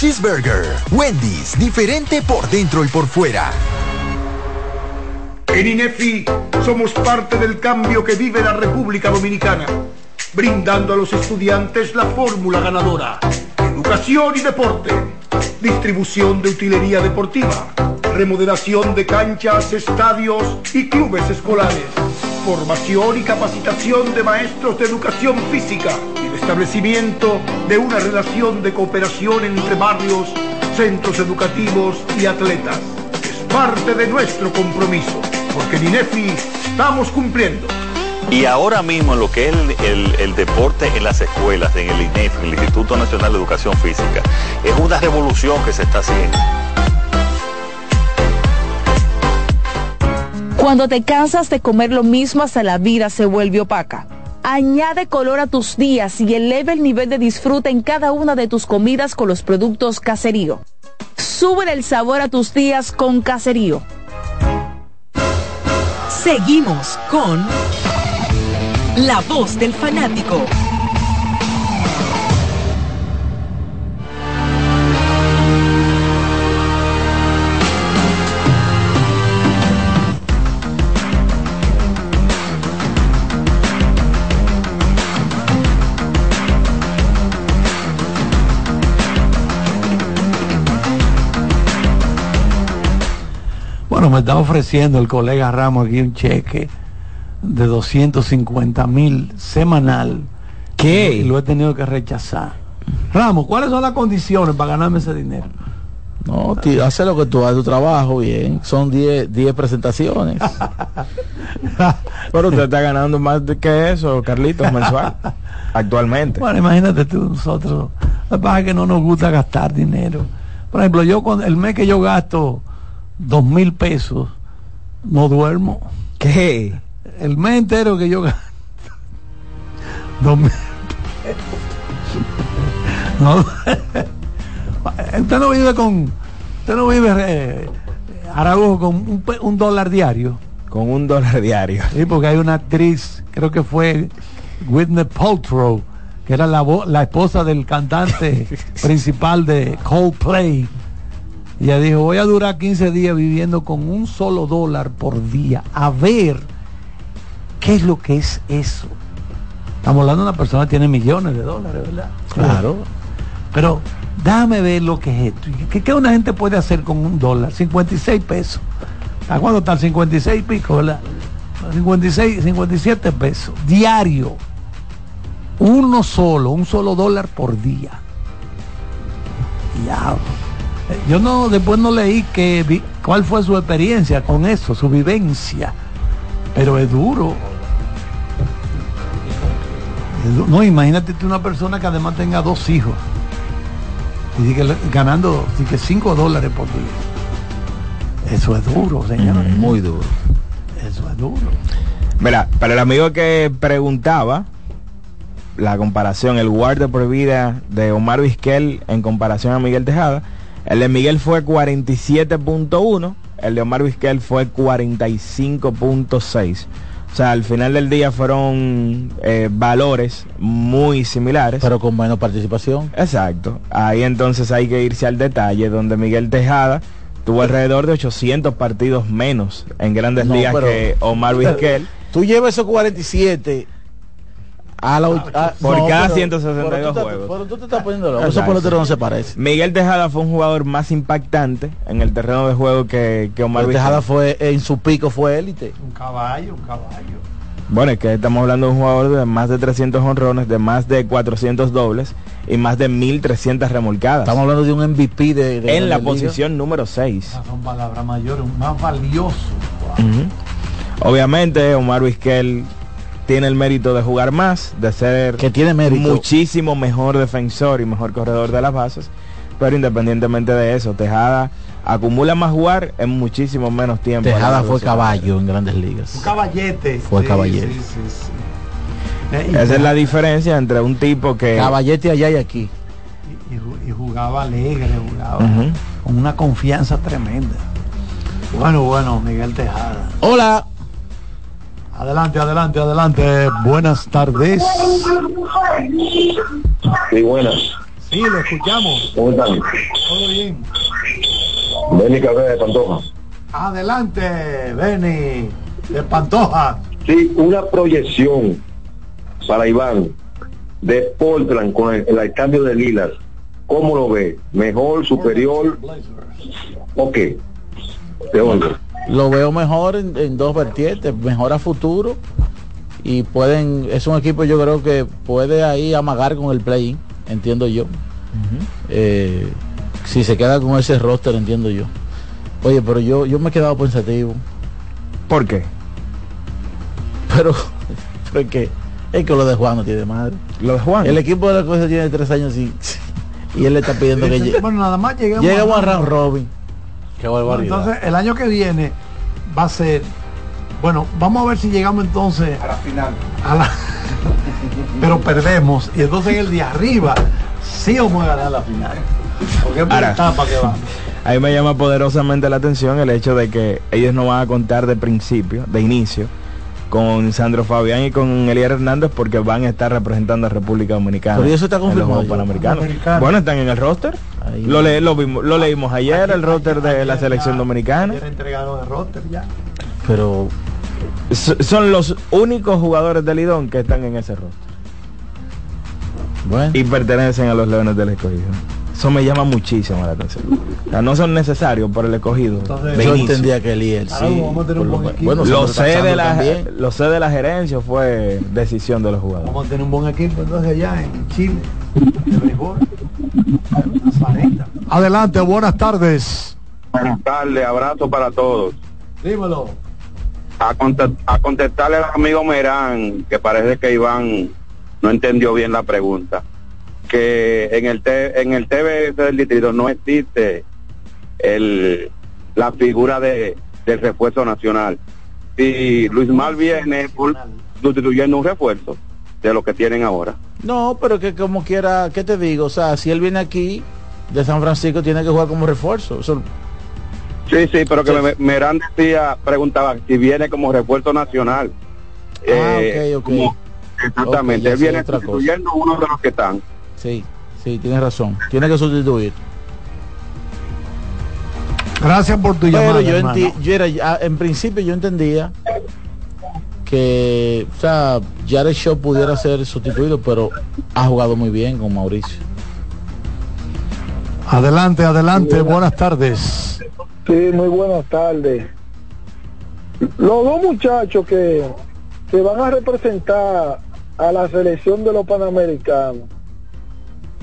Cheeseburger. Wendy's, diferente por dentro y por fuera. En INEFI somos parte del cambio que vive la República Dominicana, brindando a los estudiantes la fórmula ganadora. Educación y deporte, distribución de utilería deportiva, remodelación de canchas, estadios y clubes escolares, formación y capacitación de maestros de educación física establecimiento de una relación de cooperación entre barrios, centros educativos y atletas. Es parte de nuestro compromiso, porque en INEFI estamos cumpliendo. Y ahora mismo en lo que es el, el- el deporte en las escuelas, en el INEF, en el Instituto Nacional de Educación Física, es una revolución que se está haciendo. Cuando te cansas de comer lo mismo hasta la vida se vuelve opaca. Añade color a tus días y eleva el nivel de disfrute en cada una de tus comidas con los productos Caserío. Sube el sabor a tus días con Caserío. Seguimos con La Voz del Fanático. Bueno, me está ofreciendo el colega Ramos aquí un cheque de 250 mil semanal. ¿Qué? Y lo he tenido que rechazar. Ramos, ¿cuáles son las condiciones para ganarme ese dinero? No, tío, hace lo que tú haces tu trabajo bien. Son 10 10 presentaciones. Pero usted está ganando más de que eso, Carlitos, mensual. Actualmente. Bueno, imagínate tú, nosotros. Lo que pasa es que no nos gusta gastar dinero. Por ejemplo, yo con el mes que yo gasto dos mil pesos, no duermo. ¿Qué? El mes entero que yo gasto dos mil no, usted no vive con usted no vive eh, Araújo con un, dólar diario. Con un dólar diario. Sí porque hay una actriz creo que fue Whitney Paltrow que era la, la esposa del cantante principal de Coldplay ella dijo voy a durar 15 días viviendo con un solo dólar por día a ver qué es lo que es eso estamos hablando de una persona que tiene millones de dólares verdad Claro. pero déjame ver lo que es esto. ¿Qué, qué una gente puede hacer con un dólar? 56 pesos. ¿A cuándo está el 56 y pico, verdad? 56, 57 pesos. Diario. Uno solo, un solo dólar por día. Diablo. Yo no, después no leí que vi- cuál fue su experiencia con eso, su vivencia. Pero es duro. Es du- No, imagínate tú una persona que además tenga dos hijos. Y le- ganando sí que 5 dólares por día. Eso es duro, señor. Muy duro. Eso es duro. Mira, para el amigo que preguntaba la comparación, el guardia por vida de Omar Vizquel en comparación a Miguel Tejada, el de Miguel fue 47.1, el de Omar Vizquel fue 45.6. O sea, al final del día fueron eh, valores muy similares. Pero con menos participación. Exacto. Ahí entonces hay que irse al detalle, donde Miguel Tejada tuvo alrededor de 800 partidos menos en grandes No, ligas que Omar Vizquel. Tú llevas esos 47 a la a- Por no, cada pero- 162 pero tú te- juegos. pero tú te estás poniendo loco. Esos Exacto. peloteros no se parecen. Miguel Tejada fue un jugador más impactante en el terreno de juego que, que Omar. Tejada fue en su pico fue élite. Un caballo, un caballo. Bueno, es que estamos hablando de un jugador de más de 300 honrones, de más de 400 dobles y más de 1.300 remolcadas. Estamos hablando de un MVP de, de en la posición número 6. Son palabras mayores, un más valioso. Obviamente, Omar Vizquel tiene el mérito de jugar más, de ser que tiene mérito. muchísimo mejor defensor y mejor corredor de las bases. Pero independientemente de eso, Tejada acumula más jugar en muchísimo menos tiempo. Tejada fue caballo en Grandes Ligas. Un caballete. Fue caballete. sí, sí, Esa es la diferencia entre un tipo que... Caballete allá y aquí. y, ju- y jugaba alegre, jugaba con una confianza tremenda. Bueno, bueno, Miguel Tejada. Hola. Adelante, adelante, adelante. Buenas tardes. Sí, buenas. Sí, lo escuchamos. ¿Cómo están? Todo bien. Benny Cabrera de Pantoja. Adelante, Benny, de Pantoja. Sí, una proyección para Iván de Portland con el, el cambio de Lilas. ¿Cómo lo ve? ¿Mejor, superior? ¿O qué? Te oigo. Lo veo mejor en, en dos vertientes, mejor a futuro y pueden, es un equipo yo creo que puede ahí amagar con el play entiendo yo. Eh, si se queda con ese roster, entiendo yo. Oye, pero yo, yo me he quedado pensativo. ¿Por qué? Pero, pero es que, es que lo de Juan no tiene madre. Lo de Juan. El equipo de la cosa tiene tres años y, y él le está pidiendo que llegue. Bueno, nada más llegamos Llegamos a round robin. Qué barbaridad. Entonces, el año que viene va a ser. Bueno, vamos a ver si llegamos entonces A la final. a la. Pero perdemos. Y entonces el de arriba sí vamos a ganar la final. Porque es por Ahora. etapa que va. Ahí me llama poderosamente la atención el hecho de que ellos no van a contar de principio, de inicio, con Sandro Fabián y con Elier Hernández porque van a estar representando a República Dominicana. Pero eso está en los confirmado Juegos. Panamericanos. Panamericanos. Bueno, están en el roster. Ahí. Lo, le- lo, vimos- lo leímos ayer, el roster de la selección ya- dominicana. ayer entregaron el roster ya. Pero Son los únicos jugadores del Lidón que están en ese roster bueno, y pertenecen a los Leones del Escogido. Eso me llama muchísimo la atención. O sea, no son necesarios por el escogido. Entonces, yo inicio. entendía que sí. Vamos a tener un por lo buen bueno, sé, de la, lo sé de la gerencia, fue decisión de los jugadores. Vamos a tener un buen equipo entonces allá en Chile. Adelante, buenas tardes. Buenas tardes, abrazo para todos. Dímelo. A, conte- a contestarle al amigo Merán, que parece que Iván no entendió bien la pregunta, que en el T- en el TBS del distrito no existe el la figura de del refuerzo nacional. Si Luis Mal viene por- sustituyendo un refuerzo de lo que tienen ahora. No, pero que como quiera, ¿qué te digo? O sea, si él viene aquí de San Francisco, tiene que jugar como refuerzo. Eso- Sí, sí, pero que Sí. me- Merán decía, preguntaba si viene como refuerzo nacional. Eh, Ah, ok, ok. como- exactamente, Ok, ya él viene sustituyendo uno de los que están. sí, sí, tienes razón. Tiene que sustituir. Gracias por tu Pero llamada. yo, yo era, ya- en principio yo entendía que, o sea, Jared Shaw pudiera ser sustituido, pero ha jugado muy bien con Mauricio. Adelante, adelante, buenas tardes. Sí, muy buenas tardes. Los dos muchachos que, que van a representar a la selección de los panamericanos,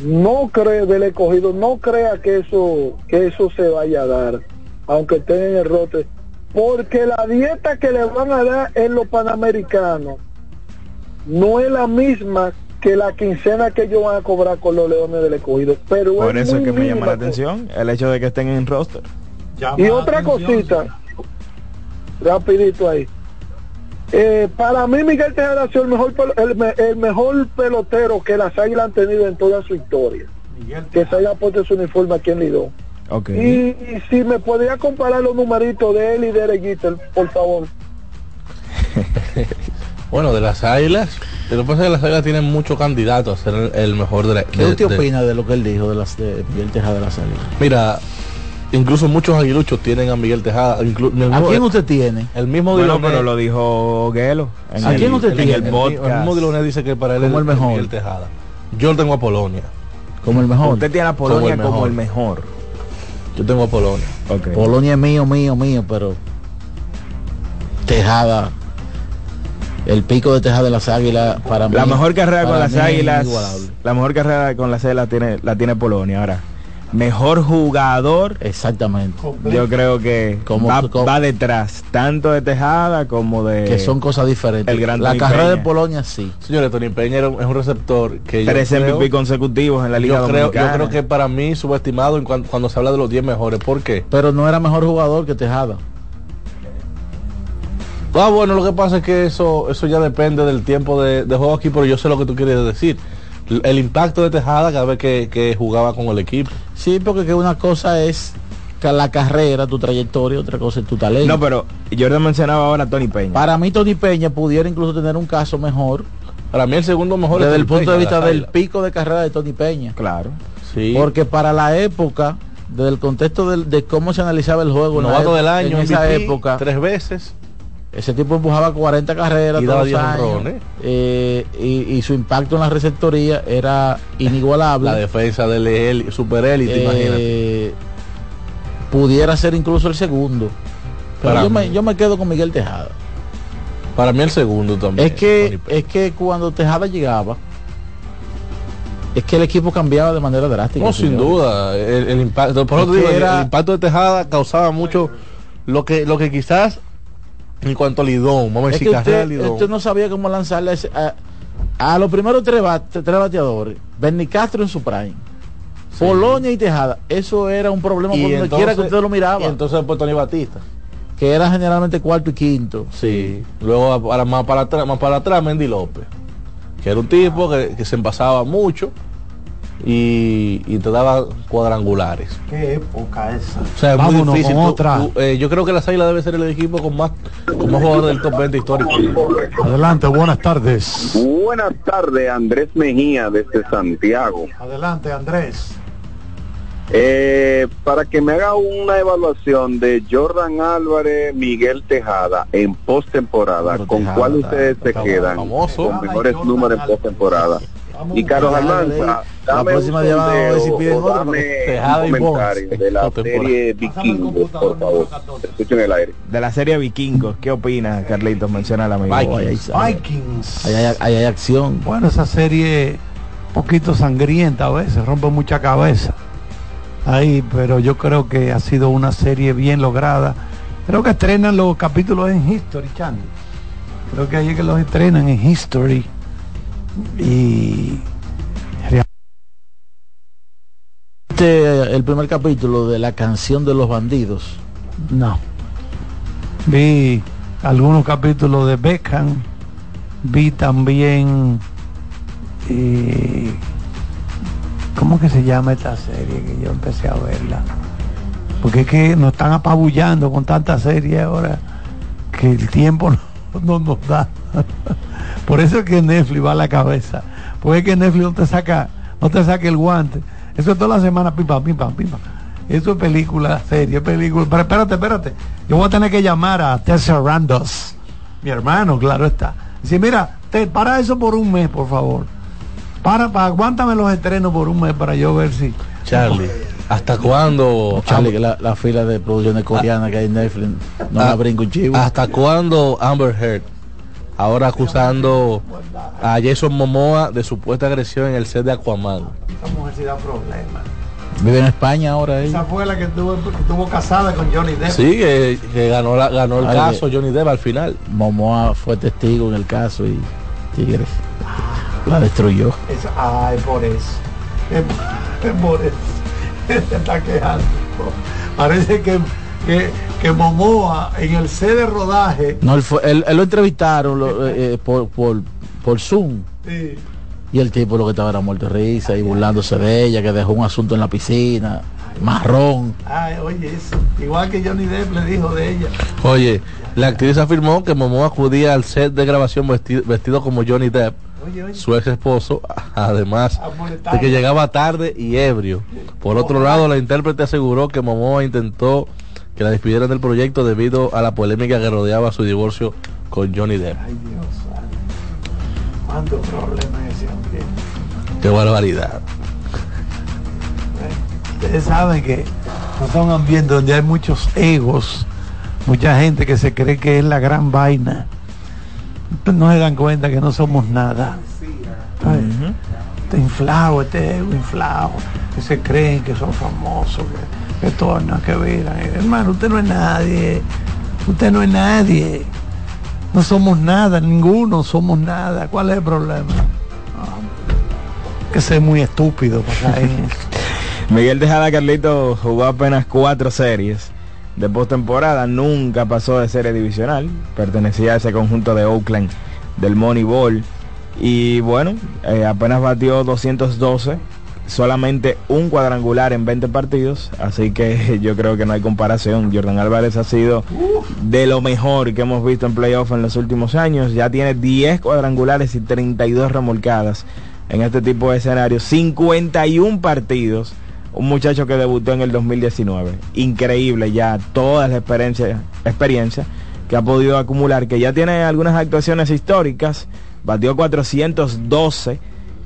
no cree del escogido, no crea que eso, que eso se vaya a dar, aunque estén en el rote, porque la dieta que le van a dar en los panamericanos no es la misma que la quincena que ellos van a cobrar con los leones del escogido. Pero Por es eso es que me llama la atención el hecho de que estén en roster. y otra cosita, rapidito ahí. Eh, para mí Miguel Tejada ha sido el mejor, el mejor pelotero que las águilas han tenido en toda su historia. Que se haya puesto su uniforme aquí en Lidón. Y, y si me podría comparar los numeritos de él y de Eric por favor. Bueno, de las águilas, lo que pasa es que las águilas tienen muchos candidatos a ser el, el mejor de la ¿Qué de- usted de- opina de lo que él dijo de las de Miguel Tejada de la salida? Mira, incluso muchos aguiluchos tienen a Miguel Tejada. inclu- ¿A mismo- quién usted tiene? El mismo Bueno, Diloné- pero lo dijo Guelo. En ¿A el, quién usted en tiene? el el, podcast. el mismo Diloné dice que para él es el mejor. Miguel Tejada. Yo lo tengo a Polonia. Como el mejor. Usted tiene a Polonia Como el como el mejor. Yo tengo a Polonia. Polonia es mío, mío, mío, pero Tejada. El pico de Tejada de las Águilas para mí. La mejor carrera con las águilas, la mejor carrera con las águilas tiene, la tiene Polonia ahora. Mejor jugador, Exactamente. yo creo que Como- va, como- va detrás, tanto de Tejada como de... que son cosas diferentes. el gran la Tony carrera de. Polonia sí. Señores, Tony Peña es un receptor que yo Tres creo- MVP consecutivos en la Liga yo creo, Dominicana. yo creo que para mí subestimado en cuan- cuando, se habla de los 10 mejores. ¿Por qué? Pero no era mejor jugador que Tejada. Ah, bueno, lo que pasa es que eso eso ya depende del tiempo de, de juego aquí, pero yo sé lo que tú quieres decir. El impacto de Tejada cada vez que, que jugaba con el equipo. Sí, porque que una cosa es la carrera, tu trayectoria, otra cosa es tu talento. No, pero Jordan mencionaba ahora a Tony Peña. Para mí Tony Peña pudiera incluso tener un caso mejor Para mí el segundo mejor es desde el punto de vista del pico de carrera de Tony Peña. Claro. Sí. Porque para la época, desde el contexto de, cómo se analizaba el juego, novato del año, en esa época, tres veces. Ese tipo empujaba 40 carreras Y todos los 10 años, eh, y, y su impacto en la receptoría era inigualable. La defensa del él- super élite, imagínate. Eh, pudiera ser incluso el segundo. Pero Para yo me, mí. yo me quedo con Miguel Tejada. Para mí el segundo también. Es que, es que cuando Tejada llegaba, es que el equipo cambiaba de manera drástica. No, sin duda. El, el impacto, por Es digo, el- era- el impacto de Tejada causaba mucho lo que, lo que quizás en cuanto a Lidón, vamos a decir que usted, Lidón. usted no sabía cómo lanzarle a, a, los primeros tres, bate- tres bateadores. Bernie Castro en su prime. Polonia y Tejada. Eso era un problema por donde quiera que usted lo miraba. Y entonces después Tony Batista. que era generalmente cuarto y quinto. Sí. Luego para, más para atrás, más para atrás Mendy López. Que era un tipo que, que se envasaba mucho y, y te daba cuadrangulares. Qué época esa. O sea, es Vámonos muy difícil. con Tú- otra. tú, eh, yo creo que las Águilas debe ser el equipo con más, con más jugadores del top 20 histórico. Adelante, buenas tardes. Buenas tardes, Andrés Mejía desde Santiago. Adelante, Andrés. Eh, para que me haga una evaluación de Jordan Álvarez, Miguel Tejada en postemporada, ¿con Tejada cuál está- ustedes se está quedan? famoso. Con mejores números en postemporada. Y Carlos Almanza, La próxima llamada, a ver si sondeo piden o otro, dame porque Tejada un y Bonds comentario en de la serie Vikingos, por favor. Te escucho en el aire. De la serie Vikingos, ¿qué opinas, Carlitos? Menciona el amigo. Vikings. Vikings. Ahí hay, ahí hay acción. Bueno, esa serie un poquito sangrienta a veces, rompe mucha cabeza. Ahí, pero yo creo que ha sido una serie bien lograda. Creo que estrenan los capítulos en History Channel. Creo que ahí es que los estrenan en History. Y Este, el primer capítulo de la canción de los bandidos. no. Vi algunos capítulos de Beckham. Vi también eh, ¿Cómo que se llama esta serie que yo empecé a verla? Porque es que nos están apabullando con tanta serie ahora que el tiempo no, no nos da. Por eso es que Netflix va a la cabeza. Porque es que Netflix no te saca, no te saca el guante. Eso es toda la semana, pim pam, pim pam, pim pam. Eso es película, serie, película. Pero espérate, espérate. Yo voy a tener que llamar a Tessa Randos, mi hermano, claro está. Dice, mira, te, para eso por un mes, por favor. Para, para, aguántame los estrenos por un mes para yo ver si. Charlie, ¿hasta cuándo? Charlie, que la, la fila de producciones coreanas que hay en Netflix no Ah, la brinco un chivo. ¿Hasta cuándo Amber Heard ahora acusando a Jason Momoa de supuesta agresión en el set de Aquaman? Esta mujer sí da problemas. Vive en España ahora ella. Esa fue la que estuvo, que estuvo casada con Johnny Depp. Sí, que, que ganó, la, ganó el Ay, caso Johnny Depp al final. Momoa fue testigo en el caso y Tigres la destruyó. Es- ay, por eso. Es, es por eso. Se está quejando. Parece que, que, que Momoa en el set de rodaje. No, él, fue- él- él lo entrevistaron lo- eh, eh, por, por, por Zoom sí, y el tipo lo que estaba era muerto de risa y burlándose de ella, que dejó un asunto en la piscina, marrón. ay, oye, eso. Igual que Johnny Depp le dijo de ella. Oye, la actriz afirmó que Momoa acudía al set de grabación vestido, vestido como Johnny Depp, Oye, oye. su ex esposo, además de que llegaba tarde y ebrio. Por otro lado, la intérprete aseguró que Momoa intentó que la despidieran del proyecto debido a la polémica que rodeaba su divorcio con Johnny Depp. Ay, Dios. ¿Cuántos problemas ese hombre? Qué barbaridad. Ustedes saben que no son ambientes donde hay muchos egos, mucha gente que se cree que es la gran vaina. no se dan cuenta que no somos nada. Ay, Este inflado, este ego inflado, que se creen que son famosos, que, que todo nada que ver. Ay, Hermano, usted no es nadie. Usted no es nadie. No somos nada, ninguno somos nada. ¿Cuál es el problema? Ah, que ser muy estúpido. Miguel Tejada Carlito jugó apenas cuatro series de postemporada, nunca pasó de serie divisional, pertenecía a ese conjunto de Oakland del Moneyball y bueno, eh, apenas batió 212, solamente un cuadrangular en 20 partidos, así que yo creo que no hay comparación. Jordan Álvarez ha sido de lo mejor que hemos visto en playoff en los últimos años, ya tiene 10 cuadrangulares y 32 remolcadas en este tipo de escenarios, 51 partidos un muchacho que debutó en el 2019. Increíble ya toda la experiencia, experiencia que ha podido acumular, que ya tiene algunas actuaciones históricas, batió 412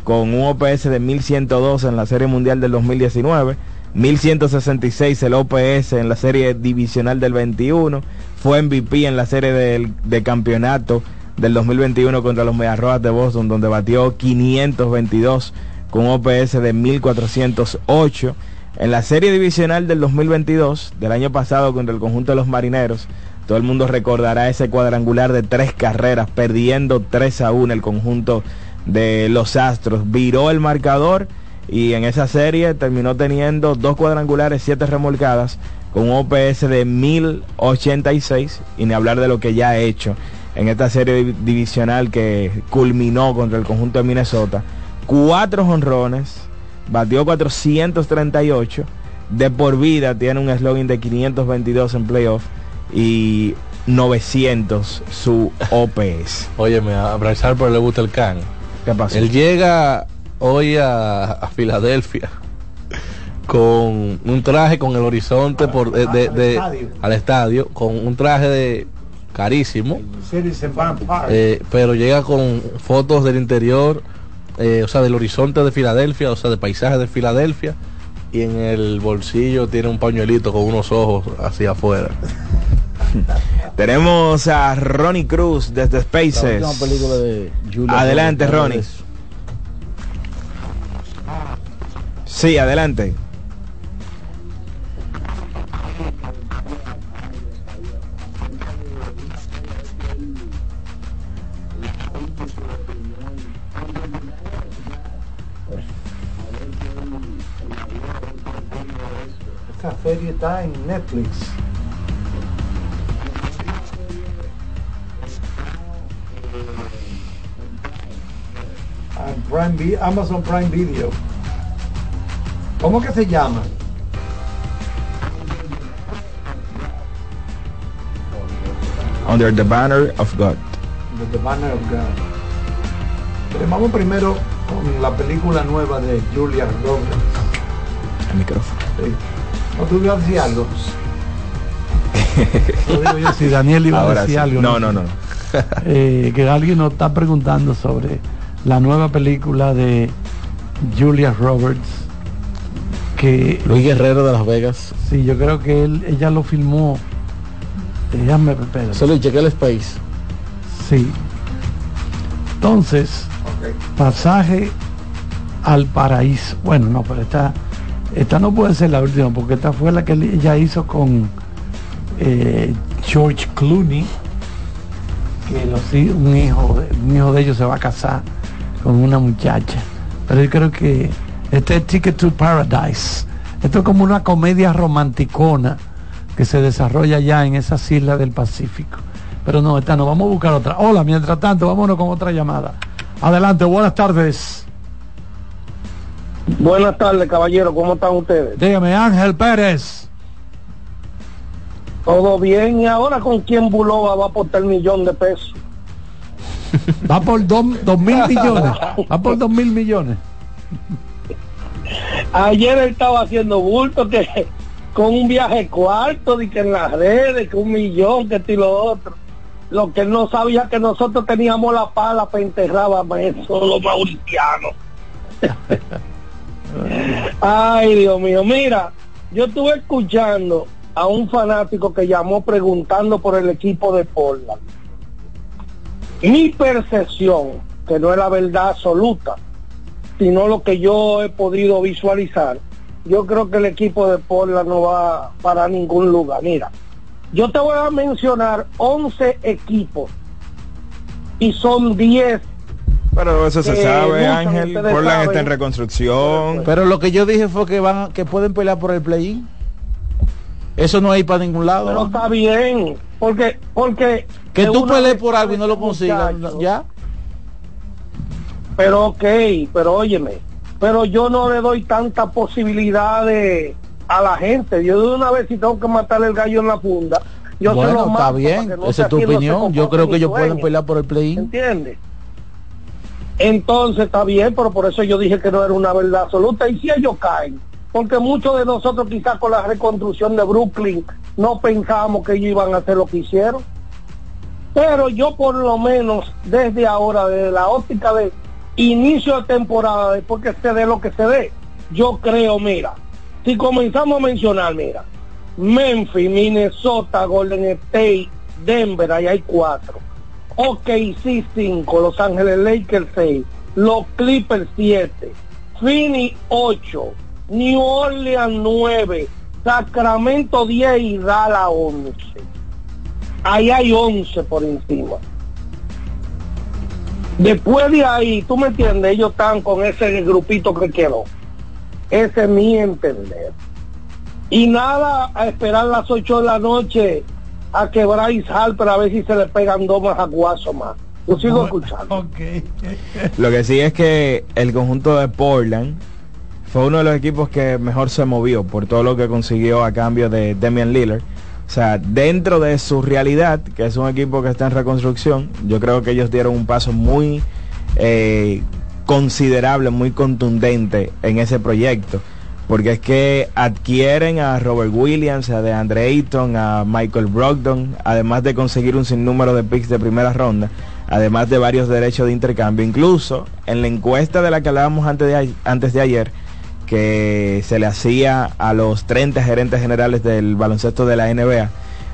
con un OPS de 1112 en la Serie Mundial del 2019, 1166 el OPS en la Serie Divisional del 21, fue MVP en la Serie del- de Campeonato del 2021 contra los Mediarrojas de Boston, donde batió 522 con un OPS de 1408. En la serie divisional del 2022, del año pasado contra el conjunto de los marineros, todo el mundo recordará ese cuadrangular de tres carreras, perdiendo 3 a 1 el conjunto de los Astros. Viró el marcador y en esa serie terminó teniendo dos cuadrangulares, siete remolcadas, con un OPS de 1086 y ni hablar de lo que ya ha hecho en esta serie div- divisional que culminó contra el conjunto de Minnesota. Cuatro honrones, batió 438, de por vida tiene un eslogan de 522 en playoff y 900 su OPS. Óyeme, a Bryce Harper le gusta el can. ¿Qué pasó? Él llega hoy a, a Filadelfia con un traje con el horizonte por de, de- de- estadio. al estadio con un traje de carísimo eh, pero llega con fotos del interior eh, o sea del horizonte de Filadelfia o sea de paisajes de Filadelfia y en el bolsillo tiene un pañuelito con unos ojos hacia afuera Tenemos a Ronnie Cruz desde Spaces. de Adelante, Ronnie. es- Sí, adelante. Esta serie está en Netflix. Prime Amazon Prime Video. ¿Cómo que se llama? Under the Banner of God. The Banner of God. Pero vamos primero con la película nueva de Julia Roberts. El micrófono. Sí. ¿No tú ibas a decir algo? No digo yo si Daniel iba a decir sí. algo. No, no, no. Eh, que alguien nos está preguntando sobre la nueva película de Julia Roberts. Que Luis Guerrero de Las Vegas. sí, yo creo que él, ella lo filmó. Déjame espera. Solo chequé el Space. Sí. Entonces, pasaje al paraíso. Bueno, no, pero esta, esta no puede ser la última, porque esta fue la que ella hizo con eh, George Clooney, que los un hijo, un hijo de ellos se va a casar con una muchacha. Pero yo creo que este es Ticket to Paradise. Esto es como una comedia romanticona que se desarrolla ya en esas islas del Pacífico. Pero no, esta no, vamos a buscar otra. Hola, mientras tanto, vámonos con otra llamada. Adelante, buenas tardes. Buenas tardes, caballero. ¿Cómo están ustedes? Dígame, Ángel Pérez. Todo bien. ¿Y ahora con quién Buloba va a aportar el millón de pesos? Va por dos, dos mil millones. Va por dos mil millones. Ayer él estaba haciendo bulto que con un viaje cuarto, de que en las redes, que un millón, que esto y lo otro. Lo que él no sabía que nosotros teníamos la pala para enterrar a eso, los mauricianos. Ay, Dios mío, mira, yo estuve escuchando a un fanático que llamó preguntando por el equipo de Portland. Mi percepción, que no es la verdad absoluta, sino lo que yo he podido visualizar, yo creo que el equipo de Portland no va para ningún lugar. Mira, yo te voy a mencionar 11 equipos y son 10 Pero eso se sabe, Ángel. Portland está en reconstrucción. Pero lo que yo dije fue que van, que pueden pelear por el play-in. Eso no hay para ningún lado. Pero ¿no? está bien, porque porque Que tú pelees por algo y no lo consigas. Ya. Pero ok, pero óyeme, pero yo no le doy tanta posibilidad de, a la gente. Yo de una vez si tengo que matar el gallo en la funda, yo se lo bueno, mato está bien. no Esa es tu opinión. Yo creo que ellos pueden pelear por el play-in. ¿Entiendes? Entonces está bien, pero por eso yo dije que no era una verdad absoluta. Y si ellos caen, porque muchos de nosotros quizás con la reconstrucción de Brooklyn no pensábamos que ellos iban a hacer lo que hicieron. Pero yo por lo menos desde ahora, desde la óptica de inicio de temporada, después que se dé lo que se dé, yo creo, mira, si comenzamos a mencionar, mira, Memphis, Minnesota, Golden State, Denver, ahí hay cuatro. OKC 5, Los Ángeles Lakers 6, los Clippers 7, Phoenix 8, New Orleans 9, Sacramento 10 y Dallas 11. Ahí hay 11 por encima. Después de ahí, tú me entiendes, ellos están con ese grupito que quedó. Ese es mi entender. Y nada, a esperar las 8 de la noche a que Bryce Harper a ver si se le pegan dos más aguazos más. Lo sigo escuchando. Lo que sí es que el conjunto de Portland fue uno de los equipos que mejor se movió por todo lo que consiguió a cambio de Damian Lillard. O sea, dentro de su realidad, que es un equipo que está en reconstrucción, yo creo que ellos dieron un paso muy eh, considerable, muy contundente en ese proyecto. Porque es que adquieren a Robert Williams, a DeAndre Ayton, a Michael Brogdon, además de conseguir un sinnúmero de picks de primera ronda, además de varios derechos de intercambio. Incluso en la encuesta de la que hablábamos antes de, antes de ayer, que se le hacía a los 30 gerentes generales del baloncesto de la NBA,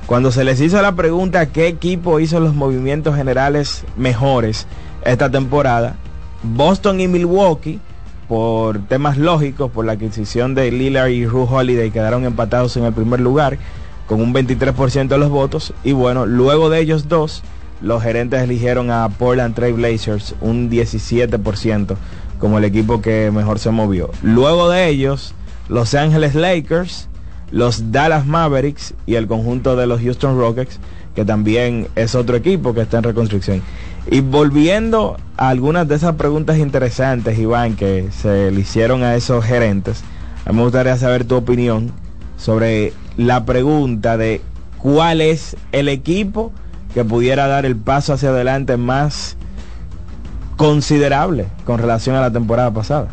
cuando se les hizo la pregunta qué equipo hizo los movimientos generales mejores esta temporada, Boston y Milwaukee, por temas lógicos, por la adquisición de Lillard y Ru Holiday, quedaron empatados en el primer lugar con un 23% de los votos. Y bueno, luego de ellos dos, los gerentes eligieron a Portland Trail Blazers un 17% como el equipo que mejor se movió. Luego de ellos, Los Ángeles Lakers, los Dallas Mavericks y el conjunto de los Houston Rockets, que también es otro equipo que está en reconstrucción. Y volviendo a algunas de esas preguntas interesantes, Iván, que se le hicieron a esos gerentes, a mí me gustaría saber tu opinión sobre la pregunta de cuál es el equipo que pudiera dar el paso hacia adelante más considerable con relación a la temporada pasada.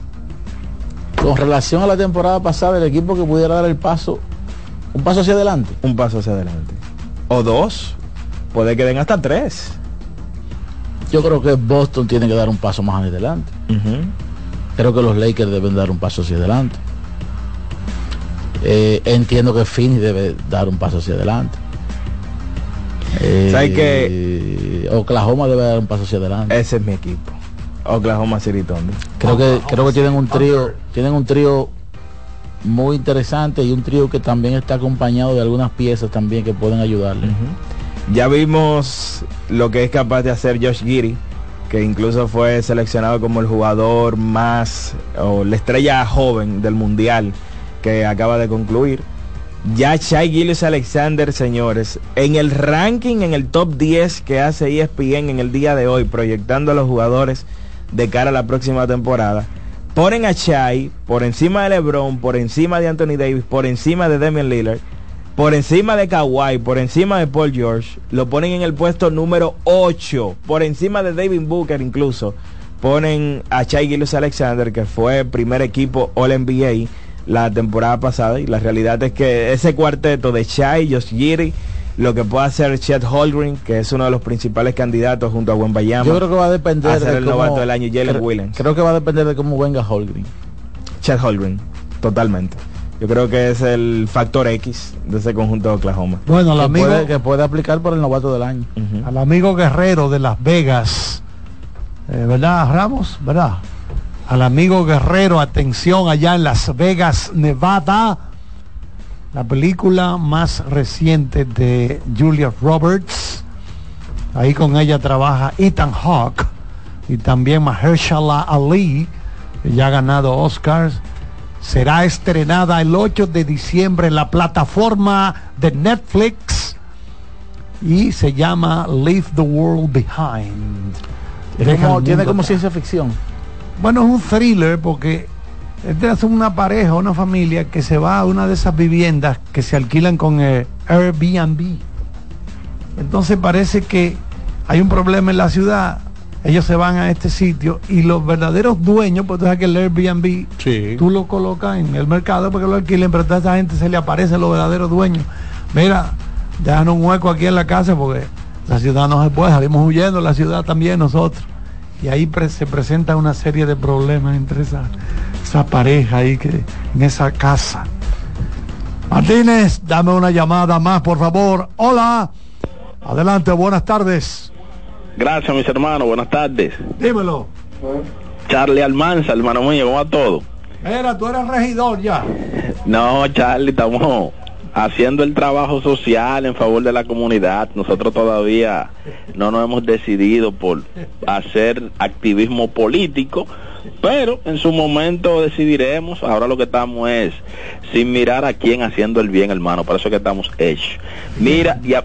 Con relación a la temporada pasada, el equipo que pudiera dar el paso, un paso hacia adelante. Un paso hacia adelante. O dos, puede que den hasta tres. Yo creo que Boston tiene que dar un paso más adelante. Creo que los Lakers deben dar un paso hacia adelante. Eh, entiendo que Phoenix debe dar un paso hacia adelante. Eh, ¿Sabes qué? Oklahoma debe dar un paso hacia adelante. Ese es mi equipo. Oklahoma City Thunder. Creo que creo que tienen un trío, tienen un trío muy interesante y un trío que también está acompañado de algunas piezas también que pueden ayudarle. Ya vimos lo que es capaz de hacer Josh Giri, que incluso fue seleccionado como el jugador más o la estrella joven del mundial que acaba de concluir. Ya Shai Gillis Alexander, señores, en el ranking, en el top 10 que hace ESPN en el día de hoy, proyectando a los jugadores de cara a la próxima temporada, ponen a Shai por encima de LeBron, por encima de Anthony Davis, por encima de Damian Lillard, por encima de Kawhi, por encima de Paul George, lo ponen en el puesto número 8, por encima de David Booker incluso, ponen a Shai Gillis Alexander, que fue primer equipo All NBA la temporada pasada, y la realidad es que ese cuarteto de Shai, Josh Giri, lo que puede hacer Chet Holgren, que es uno de los principales candidatos junto a Wembayama. Yo creo que va a depender a ser de el cómo- novato del año, Jalen Williams. Creo que va a depender de cómo venga Holgren. Chet Holgren, totalmente. Yo creo que es el factor X de ese conjunto de Oklahoma. Bueno, al que, amigo, puede, que puede aplicar por el novato del año. al amigo Guerrero de Las Vegas, eh, ¿verdad, Ramos? ¿Verdad? Al amigo Guerrero, atención, allá en Las Vegas, Nevada, la película más reciente de Julia Roberts. Ahí con ella trabaja Ethan Hawke y también Mahershala Ali, que ya ha ganado Oscars. Será estrenada el 8 de diciembre en la plataforma de Netflix y se llama Leave the World Behind. Como, tiene como ciencia ficción. Bueno, es un thriller porque este es una pareja, una familia que se va a una de esas viviendas que se alquilan con eh, Airbnb. Entonces parece que hay un problema en la ciudad. Ellos se van a este sitio y los verdaderos dueños, pues tú sabes que el Airbnb Sí. tú lo colocas en el mercado porque lo alquilen, pero a toda esa gente se le aparecen los verdaderos dueños. Mira, déjanos un hueco aquí en la casa porque la ciudad no se puede, salimos huyendo, la ciudad también nosotros. Y ahí pre- se presenta una serie de problemas entre esa, pareja ahí que en esa casa. Martínez, dame una llamada más, por favor. Hola. Adelante, buenas tardes. Gracias, mis hermanos. Buenas tardes. Dímelo. Charlie Almanza, hermano mío, ¿cómo va todo? Mira, tú eres regidor ya. No, Charlie, estamos haciendo el trabajo social en favor de la comunidad. Nosotros todavía no nos hemos decidido por hacer activismo político, pero en su momento decidiremos. Ahora lo que estamos es sin mirar a quién haciendo el bien, hermano. Por eso que estamos hechos. Mira, y a-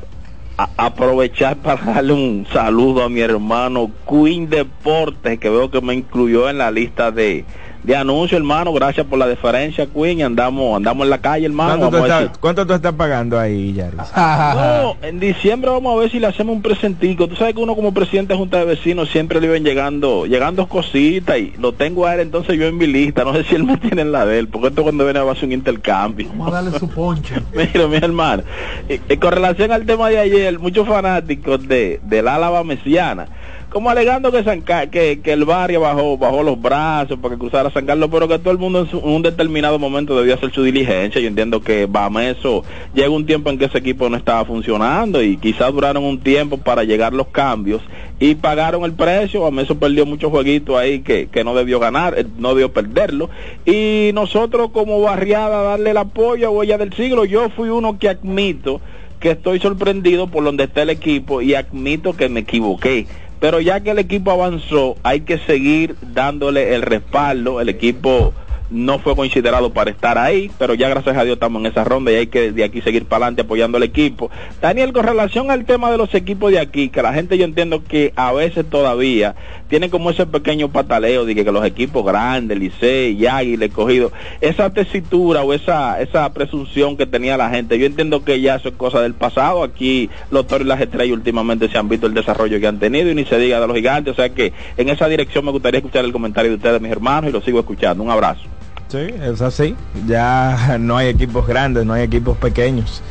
aprovechar para darle un saludo a mi hermano Queen Deportes, que veo que me incluyó en la lista de, de anuncios, hermano. Gracias por la deferencia, Queen. y Andamos, andamos en la calle, hermano. ¿Cuánto tú, estás, cuánto tú estás pagando ahí, Yaris? si- No, en diciembre vamos a ver si le hacemos un presentico. Tú sabes que uno como presidente de Junta de Vecinos siempre le iban llegando, llegando cositas y lo tengo a él, entonces yo en mi lista. No sé si él me tiene en la de él, porque esto cuando viene va a ser un intercambio. Vamos a darle su ponche. Mira, mi hermano, eh, eh, con relación al tema de ayer, muchos fanáticos de del Álava Mesiana, como alegando que, San que, que el barrio bajó bajó los brazos para que cruzara San Carlos, pero que todo el mundo en, su- un determinado momento debió hacer su diligencia. Yo entiendo que Bameso llega un tiempo en que ese equipo no estaba funcionando y quizás duraron un tiempo para llegar los cambios y pagaron el precio. Bameso perdió muchos jueguitos ahí que, que no debió ganar, eh, no debió perderlo. Y nosotros como barriada darle el apoyo a Huella del Siglo, yo fui uno que admito que estoy sorprendido por donde está el equipo y admito que me equivoqué. Pero ya que el equipo avanzó, hay que seguir dándole el respaldo. El equipo no fue considerado para estar ahí, pero ya gracias a Dios estamos en esa ronda y hay que de aquí seguir para adelante apoyando al equipo. Daniel, con relación al tema de los equipos de aquí, que la gente yo entiendo que a veces todavía tienen como ese pequeño pataleo de que, los equipos grandes, Licey, Yagui, el escogido, esa tesitura o esa, esa presunción que tenía la gente, yo entiendo que ya eso es cosa del pasado. Aquí los toros y las estrellas últimamente se han visto el desarrollo que han tenido y ni se diga de los gigantes, o sea que en esa dirección me gustaría escuchar el comentario de ustedes, mis hermanos, y lo sigo escuchando. Un abrazo. Sí, es así. Ya no hay equipos grandes, no hay equipos pequeños.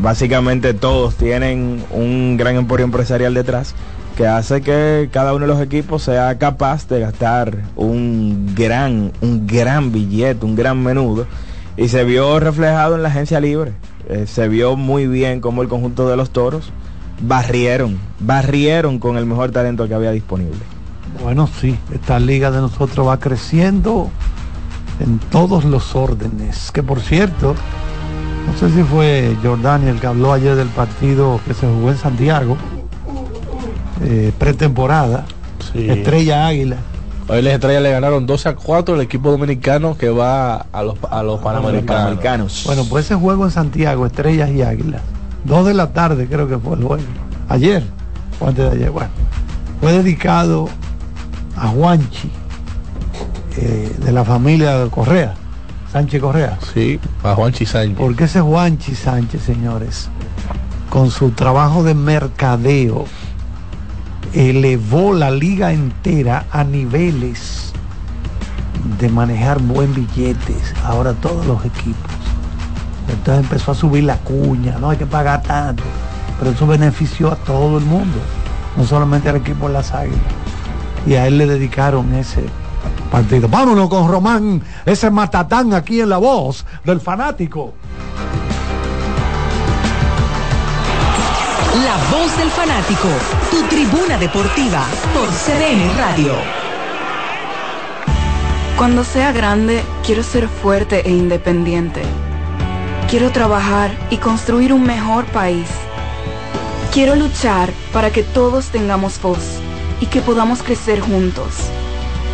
Básicamente todos tienen un gran emporio empresarial detrás que hace que cada uno de los equipos sea capaz de gastar un gran, un gran billete, un gran menudo. Y se vio reflejado en la agencia libre. Eh, se vio muy bien como el conjunto de los toros barrieron, barrieron con el mejor talento que había disponible. Bueno, sí, esta liga de nosotros va creciendo en todos los órdenes. Que por cierto, no sé si fue Jordani el que habló ayer del partido que se jugó en Santiago, eh, pretemporada, Sí. Estrella Águila. Hoy las estrellas le ganaron 12 a 4 el equipo dominicano que va a los, a los panamericanos. Bueno, pues ese juego en Santiago, Estrellas y Águilas, dos de la tarde creo que fue el juego. Ayer, o antes de ayer, bueno, fue dedicado a Juanchi, eh, de la familia de Correa, Sánchez Correa. Sí, a Juanchi Sánchez. Porque ese Juanchi Sánchez, señores, con su trabajo de mercadeo, elevó la liga entera a niveles de manejar buen billetes. Ahora todos los equipos. Entonces empezó a subir la cuña, no hay que pagar tanto. Pero eso benefició a todo el mundo, no solamente al equipo de las águilas. Y a él le dedicaron ese partido. Vámonos con Román, ese matatán aquí en la voz del fanático. La voz del fanático, tu tribuna deportiva por CDN Radio. Cuando sea grande, quiero ser fuerte e independiente. Quiero trabajar y construir un mejor país. Quiero luchar para que todos tengamos voz y que podamos crecer juntos.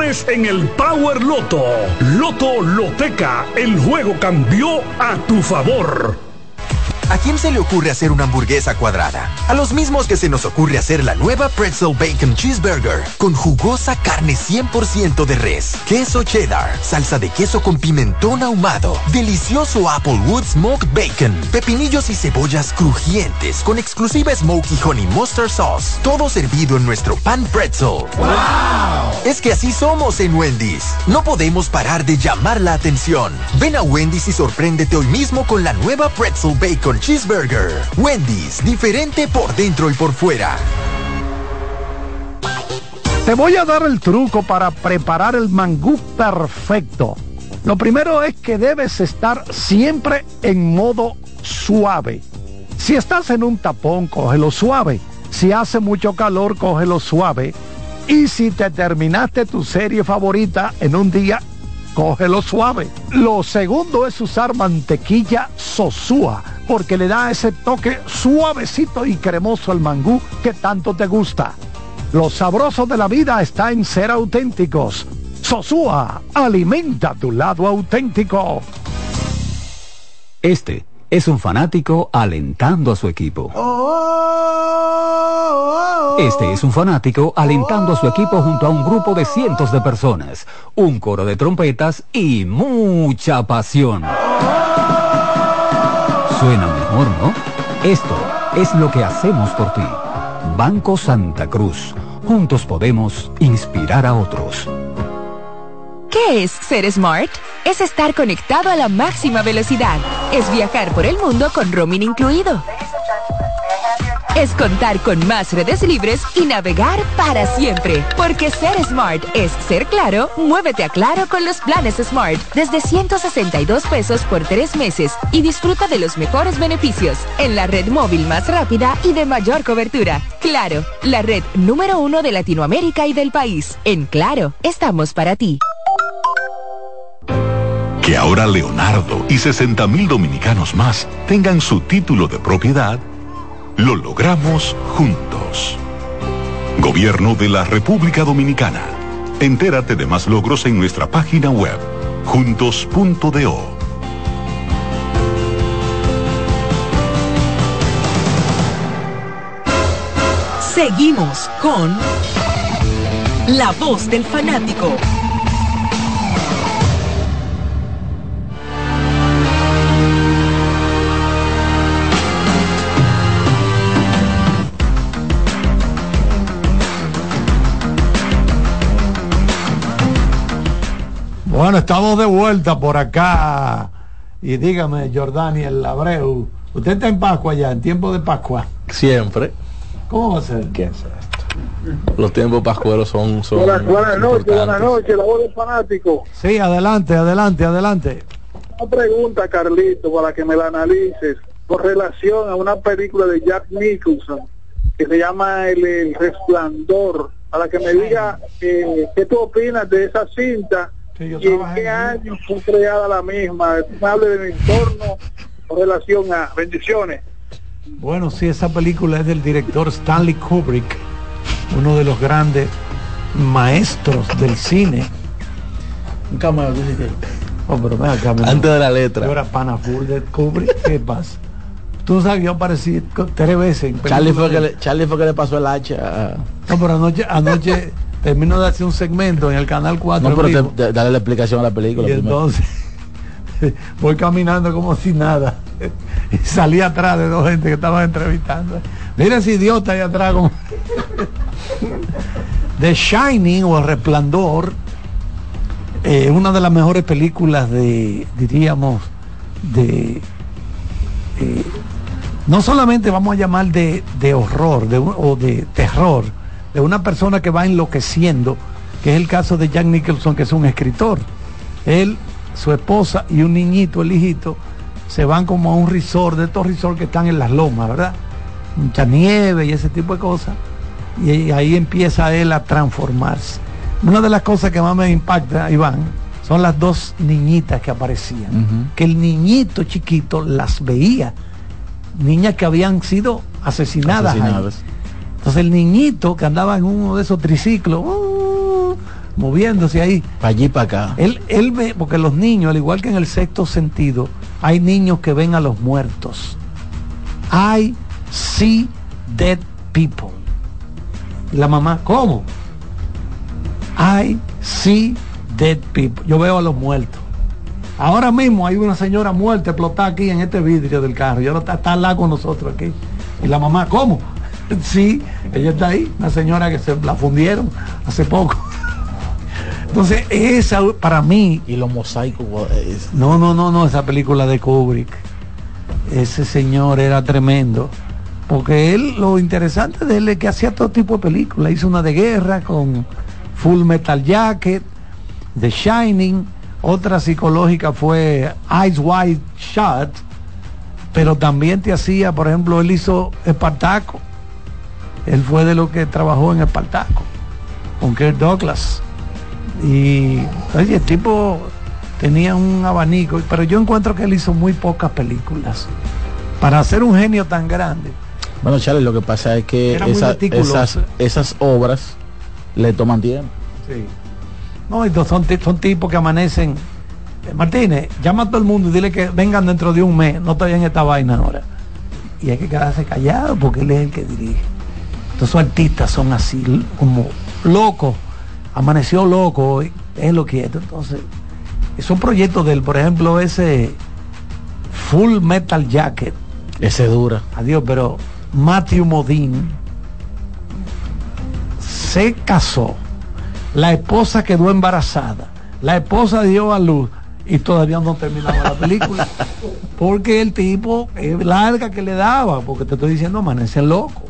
en el Power Loto. Loto Loteca, el juego cambió a tu favor. ¿A quién se le ocurre hacer una hamburguesa cuadrada? A los mismos que se nos ocurre hacer la nueva Pretzel Bacon Cheeseburger con jugosa carne 100% de res, queso cheddar, salsa de queso con pimentón ahumado, delicioso Applewood Smoked Bacon, pepinillos y cebollas crujientes con exclusiva Smoky Honey Mustard Sauce, todo servido en nuestro pan pretzel. Es que así somos en Wendy's. No podemos parar de llamar la atención. Ven a Wendy's y sorpréndete hoy mismo con la nueva Pretzel Bacon Cheeseburger. Wendy's, diferente por dentro y por fuera. Te voy a dar el truco para preparar el mangú perfecto. Lo primero es que debes estar siempre en modo suave. Si estás en un tapón, cógelo suave. Si hace mucho calor, cógelo suave. Y si te terminaste tu serie favorita en un día, cógelo suave. Lo segundo es usar mantequilla sosúa, porque le da ese toque suavecito y cremoso al mangú que tanto te gusta. Lo sabroso de la vida está en ser auténticos. Sosúa, alimenta tu lado auténtico. Este es un fanático alentando a su equipo. Este es un fanático alentando a su equipo junto a un grupo de cientos de personas, un coro de trompetas y mucha pasión. Suena mejor, ¿no? Esto es lo que hacemos por ti. Banco Santa Cruz. Juntos podemos inspirar a otros. ¿Qué es ser smart? Es estar conectado a la máxima velocidad. Es viajar por el mundo con roaming incluido. Es contar con más redes libres y navegar para siempre. Porque ser smart es ser claro, muévete a claro con los planes Smart desde 162 pesos por tres meses y disfruta de los mejores beneficios en la red móvil más rápida y de mayor cobertura. Claro, la red número uno de Latinoamérica y del país. En Claro, estamos para ti. Que ahora Leonardo y 60 mil dominicanos más tengan su título de propiedad, lo logramos juntos. Gobierno de la República Dominicana. Entérate de más logros en nuestra página web, juntos.do. Seguimos con La Voz del Fanático. Bueno, estamos de vuelta por acá. Y dígame, Jordani, el Abreu. Usted está en Pascua ya, en tiempo de Pascua. Siempre. ¿Cómo va a ser? ¿Qué es Los tiempos pascueros son... son Buenas, buenas noches, buenas noches, la voz del fanático. Sí, adelante, adelante, adelante. Una pregunta, Carlito, para que me la analices, con relación a una película de Jack Nicholson que se llama El, El Resplandor, para que me diga eh, qué tú opinas de esa cinta y en qué año fue creada la misma. Me hable de mi entorno con relación a bendiciones. Bueno, sí, esa película es del director Stanley Kubrick, uno de los grandes maestros del cine. Que. Oh, pero ven acá, Antes de la letra. Yo era pana full de Kubrick, ¿qué pasa? Tú sabes, yo aparecí tres veces. en Charlie fue, que le, Charlie fue que le pasó el hacha. No, pero anoche, anoche termino de hacer un segmento en el canal 4. No, pero te- te- dale la explicación a la película. y entonces voy caminando como si nada. Y salí atrás de dos gente que estaban entrevistando. Mira ese idiota ahí atrás. Como... The Shining o El Resplandor, eh, una de las mejores películas de, diríamos, de... eh, no solamente vamos a llamar de, de horror de o de terror, de una persona que va enloqueciendo, que es el caso de Jack Nicholson, que es un escritor. Él, su esposa y un niñito, el hijito, se van como a un resort, de estos resorts que están en las lomas, ¿verdad? Mucha nieve y ese tipo de cosas. Y ahí empieza él a transformarse. Una de las cosas que más me impacta, Iván, son las dos niñitas que aparecían. Que el niñito chiquito las veía. Niñas que habían sido asesinadas. ahí. Entonces el niñito que andaba en uno de esos triciclos, uh, moviéndose ahí. Para allí para acá. Él, él ve, porque los niños, al igual que en el sexto sentido, hay niños que ven a los muertos. I see dead people. Y la mamá, ¿cómo? I see dead people. Yo veo a los muertos. Ahora mismo hay una señora muerta explotada aquí en este vidrio del carro. Y ahora está, está al lado con nosotros aquí. Y la mamá, ¿cómo? Sí, ella está ahí, una señora que se la fundieron hace poco. Entonces, esa para mí. Y los mosaicos. No, no, no, no, esa película de Kubrick. Ese señor era tremendo. Porque él, lo interesante de él es que hacía todo tipo de películas. Hizo una de guerra con Full Metal Jacket, The Shining. Otra psicológica fue Eyes Wide Shut. Pero también te hacía, por ejemplo, él hizo Espartaco. Él fue de lo que trabajó en Espartaco. Con Kirk Douglas. Y oye, el tipo tenía un abanico, pero yo encuentro que él hizo muy pocas películas. Para ser un genio tan grande. Bueno, Charlie, lo que pasa es que esa- esas, esas obras le toman tiempo. Sí. No, son, son tipos que amanecen. Eh, Martínez, llama a todo el mundo y dile que vengan dentro de un mes. No estoy en esta vaina ahora. Y hay que quedarse callado porque él es el que dirige. Entonces los artistas son así, como locos. Amaneció loco hoy, es lo quieto. Entonces, esos proyectos de él, por ejemplo, ese Full Metal Jacket. Ese dura. Adiós, pero Matthew Modine se casó. La esposa quedó embarazada. La esposa dio a luz y todavía no terminaba la película. Porque el tipo es larga que le daba, porque te estoy diciendo, amanece loco.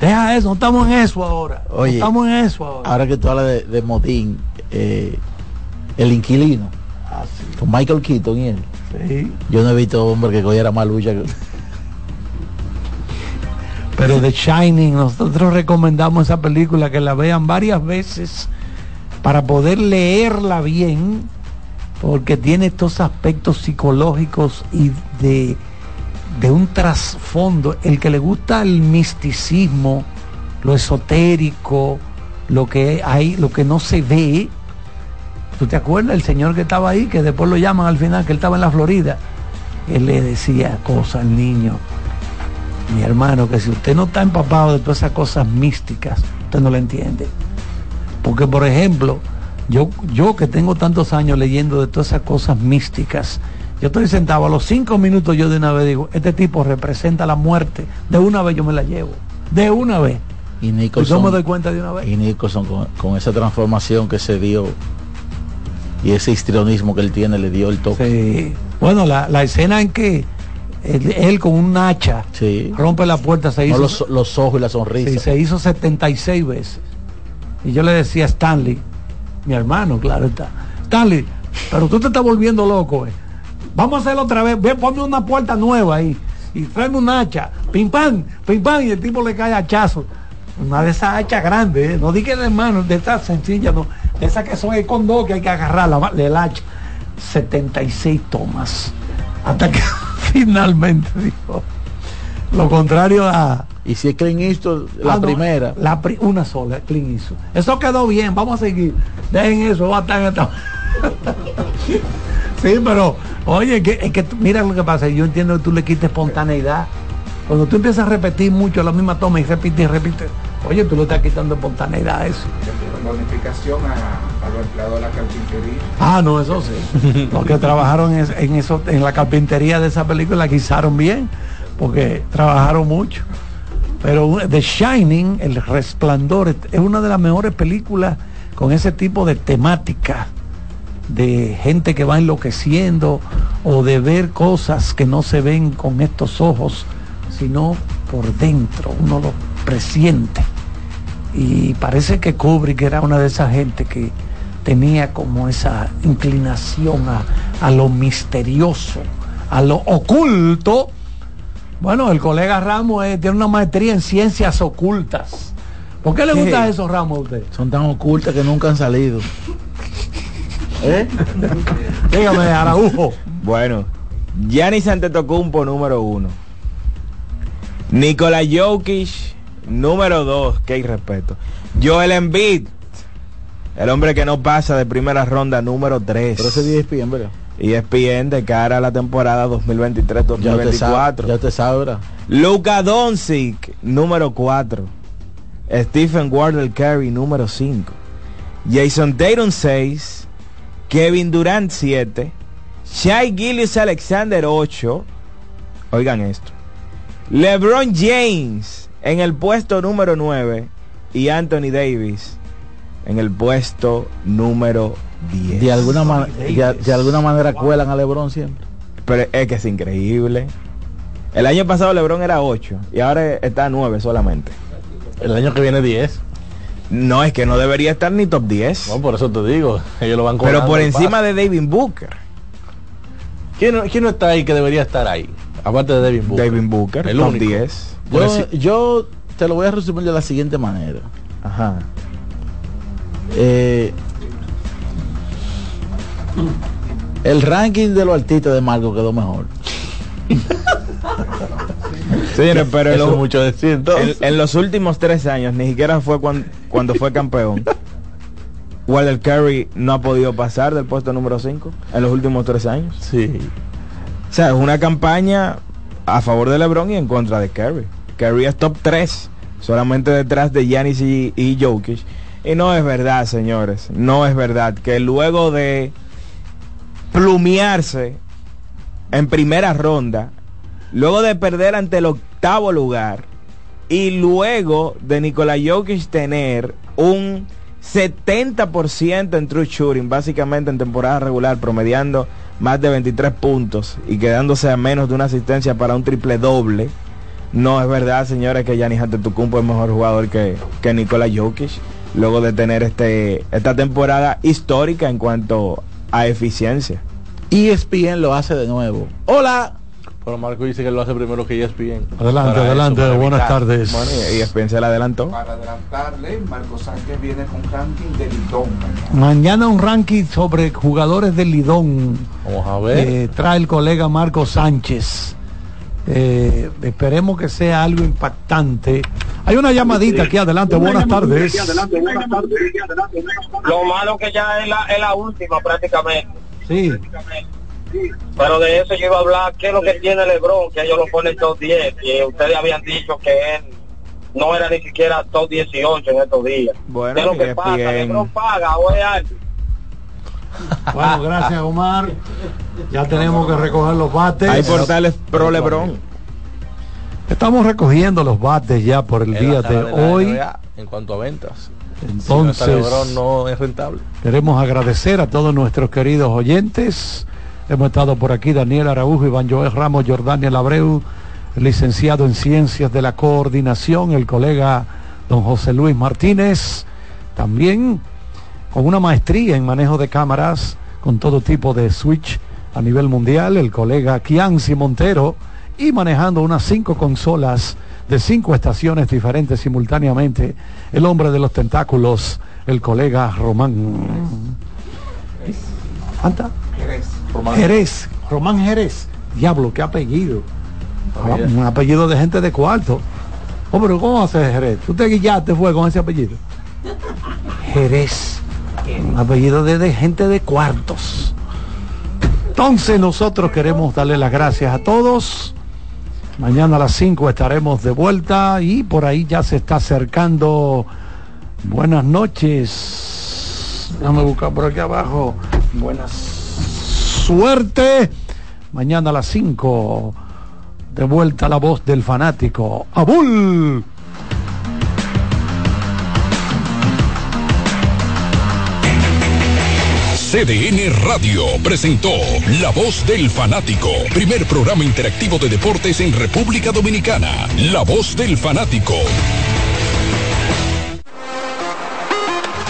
Deja eso, no estamos en eso ahora. No Oye, estamos en eso ahora. Ahora que tú hablas de, de Modín, eh, el inquilino, con Michael Keaton y él. Sí. Yo no he visto hombre que cogiera más lucha. que- Pero The Shining, nosotros recomendamos esa película que la vean varias veces para poder leerla bien, porque tiene estos aspectos psicológicos y de, de un trasfondo. El que le gusta el misticismo, lo esotérico, lo que hay, lo que no se ve. ¿Tú te acuerdas el señor que estaba ahí, que después lo llaman al final, que él estaba en la Florida? Él le decía cosas al niño mi hermano, que si usted no está empapado de todas esas cosas místicas, usted no lo entiende. Porque, por ejemplo, yo, yo que tengo tantos años leyendo de todas esas cosas místicas, yo estoy sentado a los cinco minutos, yo de una vez digo, este tipo representa la muerte, de una vez yo me la llevo, de una vez. Y Y Nicholson, yo me doy cuenta de una vez. y Nicholson con, con esa transformación que se dio y ese histrionismo que él tiene le dio el toque. Sí. Bueno, la, la escena en que él, él con un hacha Sí. rompe la puerta se No, hizo los, los ojos y la sonrisa. Sí, se hizo 76 veces. Y yo le decía a Stanley, mi hermano, claro está. Stanley, pero tú te estás volviendo loco, eh. Vamos a hacerlo otra vez. Ve, ponme una puerta nueva ahí. Y tráeme un hacha. Pim pam, pim pam. Y el tipo le cae hachazo. Una de esas hachas grandes, eh. No digas de hermano, de estas sencillas, no. De esas que son el con dos que hay que agarrarla, el hacha. 76 tomas. Hasta que finalmente dijo. Lo contrario a. Y si es Clint Eastwood, la Ah, no, primera. la pri- una sola, Clint Eastwood. Eso quedó bien, vamos a seguir. Dejen eso, va a estar en esta- sí, pero, oye, que, es que tú- mira lo que pasa, yo entiendo que tú le quites espontaneidad. Cuando tú empiezas a repetir mucho la misma toma y repites y repites, oye, tú le estás quitando espontaneidad a eso. Bonificación a, a los empleados de la carpintería. Ah, no, eso sí. Los que trabajaron en, en eso, en la carpintería de esa película la guisaron bien, porque trabajaron mucho. Pero The Shining, El Resplandor, es una de las mejores películas con ese tipo de temática de gente que va enloqueciendo o de ver cosas que no se ven con estos ojos, sino por dentro, uno lo presiente. Y parece que Kubrick era una de esas gente que tenía como esa inclinación a, a lo misterioso, a lo oculto. Bueno, el colega Ramos eh, tiene una maestría en ciencias ocultas. ¿Por qué le gusta Sí. eso, Ramos, a usted? Son tan ocultas que nunca han salido. ¿Eh? Dígame, Araujo. Bueno, Giannis Antetokounmpo número uno. Nikola Jokic número dos. Qué irrespeto. Joel Embiid, el hombre que no pasa de primera ronda número 3. Pero ese es bien, ¿verdad? ESPN de cara a la temporada Ya usted sabe, 2023-2024. ya sabe, ¿verdad? Luka Doncic, número 4. Stephen Wardell Curry, número 5. Jason Tatum, 6. Kevin Durant, 7. Shai Gillius Alexander, 8. Oigan esto. LeBron James en el puesto número 9. Y Anthony Davis en el puesto número 10. De alguna, man- de, de alguna manera cuelan a Lebron siempre. Pero es que es increíble. El año pasado LeBron era 8 y ahora está a 9 solamente. El año que viene 10. No, es que no debería estar ni top 10. No, por eso te digo. Ellos lo van pero por encima de David Booker. ¿Quién, no- quién no está ahí que debería estar ahí? Aparte de David Booker. David Booker, el top único. 10. Por Yo, te lo voy a resumir de la siguiente manera. Ajá. Eh, el ranking de los artistas de Marco quedó mejor. Señores, pero en los, es mucho decir, en- en los últimos tres años, ni siquiera fue cuan- cuando fue campeón. Wardell Curry no ha podido pasar del puesto número 5 en los últimos tres años. Sí. O sea, es una campaña a favor de LeBron y en contra de Curry. Curry es top 3, solamente detrás de Giannis y, y Jokic. Y no es verdad, señores, no es verdad que luego de plumearse en primera ronda, luego de perder ante el octavo lugar y luego de Nikola Jokic tener un 70% en true shooting, básicamente en temporada regular, promediando más de 23 puntos y quedándose a menos de una asistencia para un triple doble. No es verdad, señores, que Giannis Antetokounmpo es mejor jugador que, que Nikola Jokic, luego de tener este esta temporada histórica en cuanto a eficiencia. ESPN lo hace de nuevo. Hola. Pero Marco dice que lo hace primero que ESPN. Adelante, Para adelante, buenas tardes. Bueno, ESPN se la adelantó. Para adelantarle, Marco Sánchez viene con ranking de Lidón. Mañana un ranking sobre jugadores del Lidón. Vamos a ver. Eh, trae el colega Marco Sánchez. Eh, esperemos que sea algo impactante. Hay una llamadita aquí adelante. Buenas tardes. Lo malo que ya es la, es la última prácticamente. Sí. Pero de eso yo iba a hablar, ¿qué es lo que tiene Lebron? Que ellos lo ponen top 10. Que ustedes habían dicho que él no era ni siquiera top 18 en estos días. Bueno, ¿Qué es lo que pasa? bien. Lebron paga o es algo. Bueno, gracias Omar. Ya tenemos que recoger los bates. Hay portales pro LeBron. Estamos recogiendo los bates ya por el En día de hoy. NBA, en cuanto a ventas. Entonces, si no, está LeBron, no es rentable. queremos agradecer a todos nuestros queridos oyentes. Hemos estado por aquí Daniel Araújo, Iván Joel Ramos, Jordania Abreu, el licenciado en Ciencias de la Coordinación, el colega don José Luis Martínez, también con una maestría en manejo de cámaras con todo tipo de switch a nivel mundial, el colega Kianci Montero, y manejando unas cinco consolas de cinco estaciones diferentes simultáneamente, el hombre de los tentáculos, el colega Román. ¿Cuánta? Jerez. Jerez, Román Jerez. Diablo, qué apellido. Ah, un apellido de gente de cuarto. Oh, pero ¿cómo hace Jerez? ¿Usted guillaste fue con ese apellido? Jerez. Un apellido de, de gente de cuartos. Entonces nosotros queremos darle las gracias a todos. Mañana a las 5 estaremos de vuelta y por ahí ya se está acercando. Buenas noches. Déjame buscar por aquí abajo. Buenas suerte. Mañana a las 5. De vuelta la voz del fanático. ¡Abul! CDN Radio presentó La Voz del Fanático, primer programa interactivo de deportes en República Dominicana. La Voz del Fanático.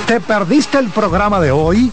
¿Te perdiste el programa de hoy?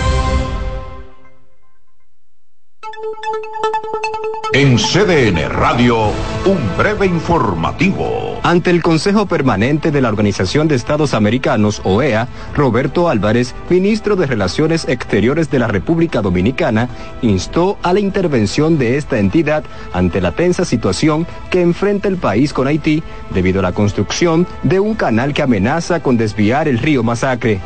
En CDN Radio, un breve informativo. Ante el Consejo Permanente de la Organización de Estados Americanos, OEA, Roberto Álvarez, ministro de Relaciones Exteriores de la República Dominicana, instó a la intervención de esta entidad ante la tensa situación que enfrenta el país con Haití debido a la construcción de un canal que amenaza con desviar el río Masacre.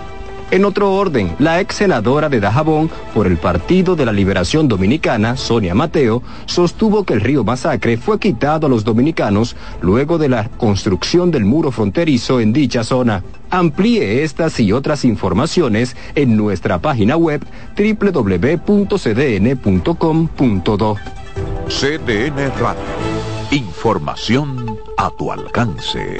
En otro orden, la ex senadora de Dajabón por el Partido de la Liberación Dominicana, Sonia Mateo, sostuvo que el río Masacre fue quitado a los dominicanos luego de la construcción del muro fronterizo en dicha zona. Amplíe estas y otras informaciones en nuestra página web www.cdn.com.do. CDN Radio. Información a tu alcance.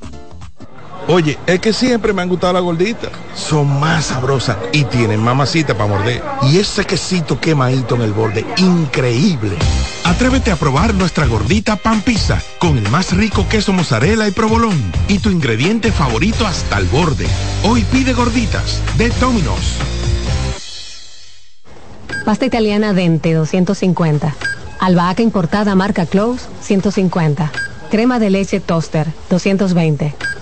Oye, es que siempre me han gustado las gorditas. Son más sabrosas y tienen mamacita para morder. Y ese quesito quemadito en el borde, increíble. Atrévete a probar nuestra gordita pan pizza con el más rico queso mozzarella y provolón y tu ingrediente favorito hasta el borde. Hoy pide gorditas de Domino's. Pasta italiana Dente 250. Albahaca importada marca Close 150. Crema de leche Toaster 220.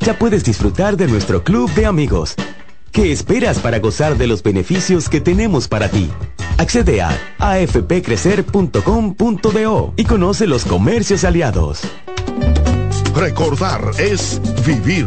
ya puedes disfrutar de nuestro club de amigos. ¿Qué esperas para gozar de los beneficios que tenemos para ti? Accede a afpcrecer.com.do y conoce los comercios aliados. Recordar es vivir.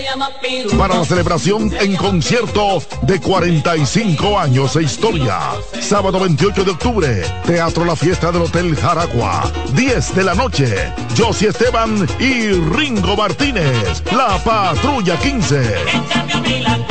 Para la celebración en concierto de 45 años de historia. Sábado 28 de octubre, Teatro La Fiesta del Hotel Jaragua. 10 de la noche, Josie Esteban y Ringo Martínez, la Patrulla 15.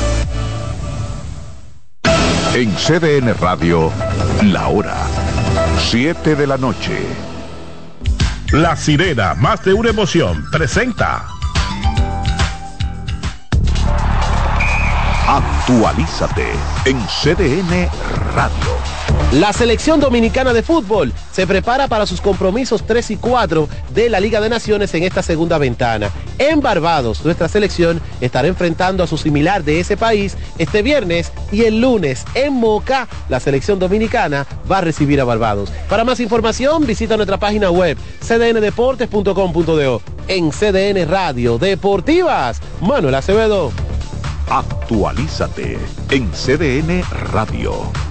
En CDN Radio, la hora 7 de la noche. La sirena, más de una emoción, presenta. Actualízate en CDN Radio. La selección dominicana de fútbol se prepara para sus compromisos 3 y 4 de la Liga de Naciones en esta segunda ventana. En Barbados, nuestra selección estará enfrentando a su similar de ese país este viernes y el lunes en Moca, la selección dominicana va a recibir a Barbados. Para más información, visita nuestra página web cdndeportes.com.do. En CDN Radio Deportivas, Manuel Acevedo. Actualízate en CDN Radio.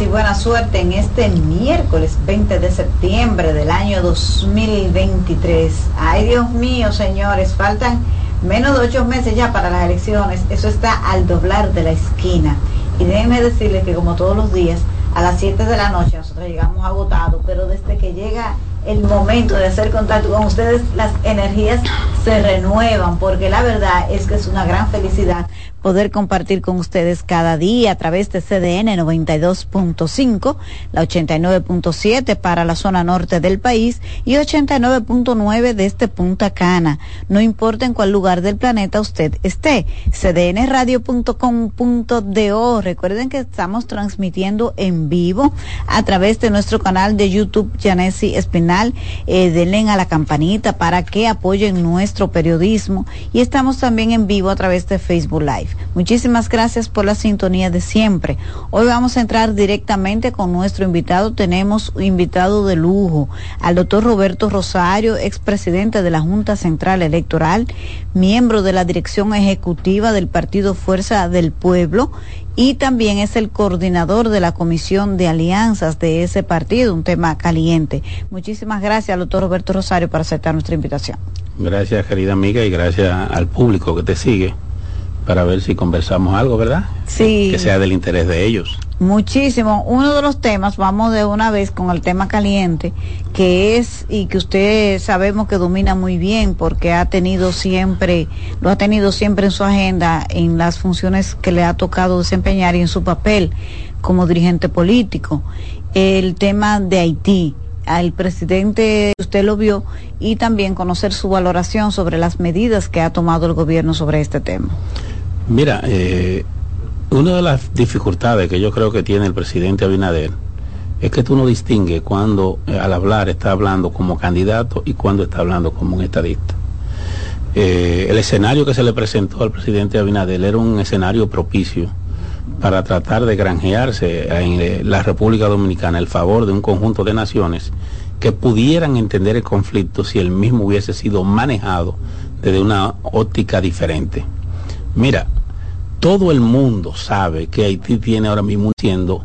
Y buena suerte en este miércoles 20 de septiembre del año 2023. Ay Dios mío, señores, faltan menos de ocho meses ya para las elecciones. Eso está al doblar de la esquina. Y déjenme decirles que como todos los días, a las 7 de la noche nosotros llegamos agotados, pero desde que llega el momento de hacer contacto con ustedes, las energías se renuevan, porque la verdad es que es una gran felicidad poder compartir con ustedes cada día a través de CDN 92.5, la 89.7 para la zona norte del país y 89.9 desde este Punta Cana. No importa en cuál lugar del planeta usted esté, cdnradio.com.do. Recuerden que estamos transmitiendo en vivo a través de nuestro canal de YouTube Janesi Espinal. Eh, denle a la campanita para que apoyen nuestro periodismo y estamos también en vivo a través de Facebook Live. Muchísimas gracias por la sintonía de siempre. Hoy vamos a entrar directamente con nuestro invitado. Tenemos un invitado de lujo, al doctor Roberto Rosario, expresidente de la Junta Central Electoral, miembro de la dirección ejecutiva del Partido Fuerza del Pueblo y también es el coordinador de la Comisión de Alianzas de ese partido, un tema caliente. Muchísimas gracias al doctor Roberto Rosario por aceptar nuestra invitación. Gracias, querida amiga, y gracias al público que te sigue para ver si conversamos algo, ¿verdad? Sí. Que sea del interés de ellos. Muchísimo. Uno de los temas, vamos de una vez con el tema caliente, que es, y que usted sabemos que domina muy bien, porque ha tenido siempre, lo ha tenido siempre en su agenda, en las funciones que le ha tocado desempeñar y en su papel como dirigente político. El tema de Haití. Al presidente, usted lo vio, y también conocer su valoración sobre las medidas que ha tomado el gobierno sobre este tema. Mira, eh, una de las dificultades que yo creo que tiene el presidente Abinader es que tú no distingues cuando eh, al hablar está hablando como candidato y cuando está hablando como un estadista. Eh, el escenario que se le presentó al presidente Abinader era un escenario propicio para tratar de granjearse en la República Dominicana el favor de un conjunto de naciones que pudieran entender el conflicto si el mismo hubiese sido manejado desde una óptica diferente. Mira, todo el mundo sabe que Haití tiene ahora mismo siendo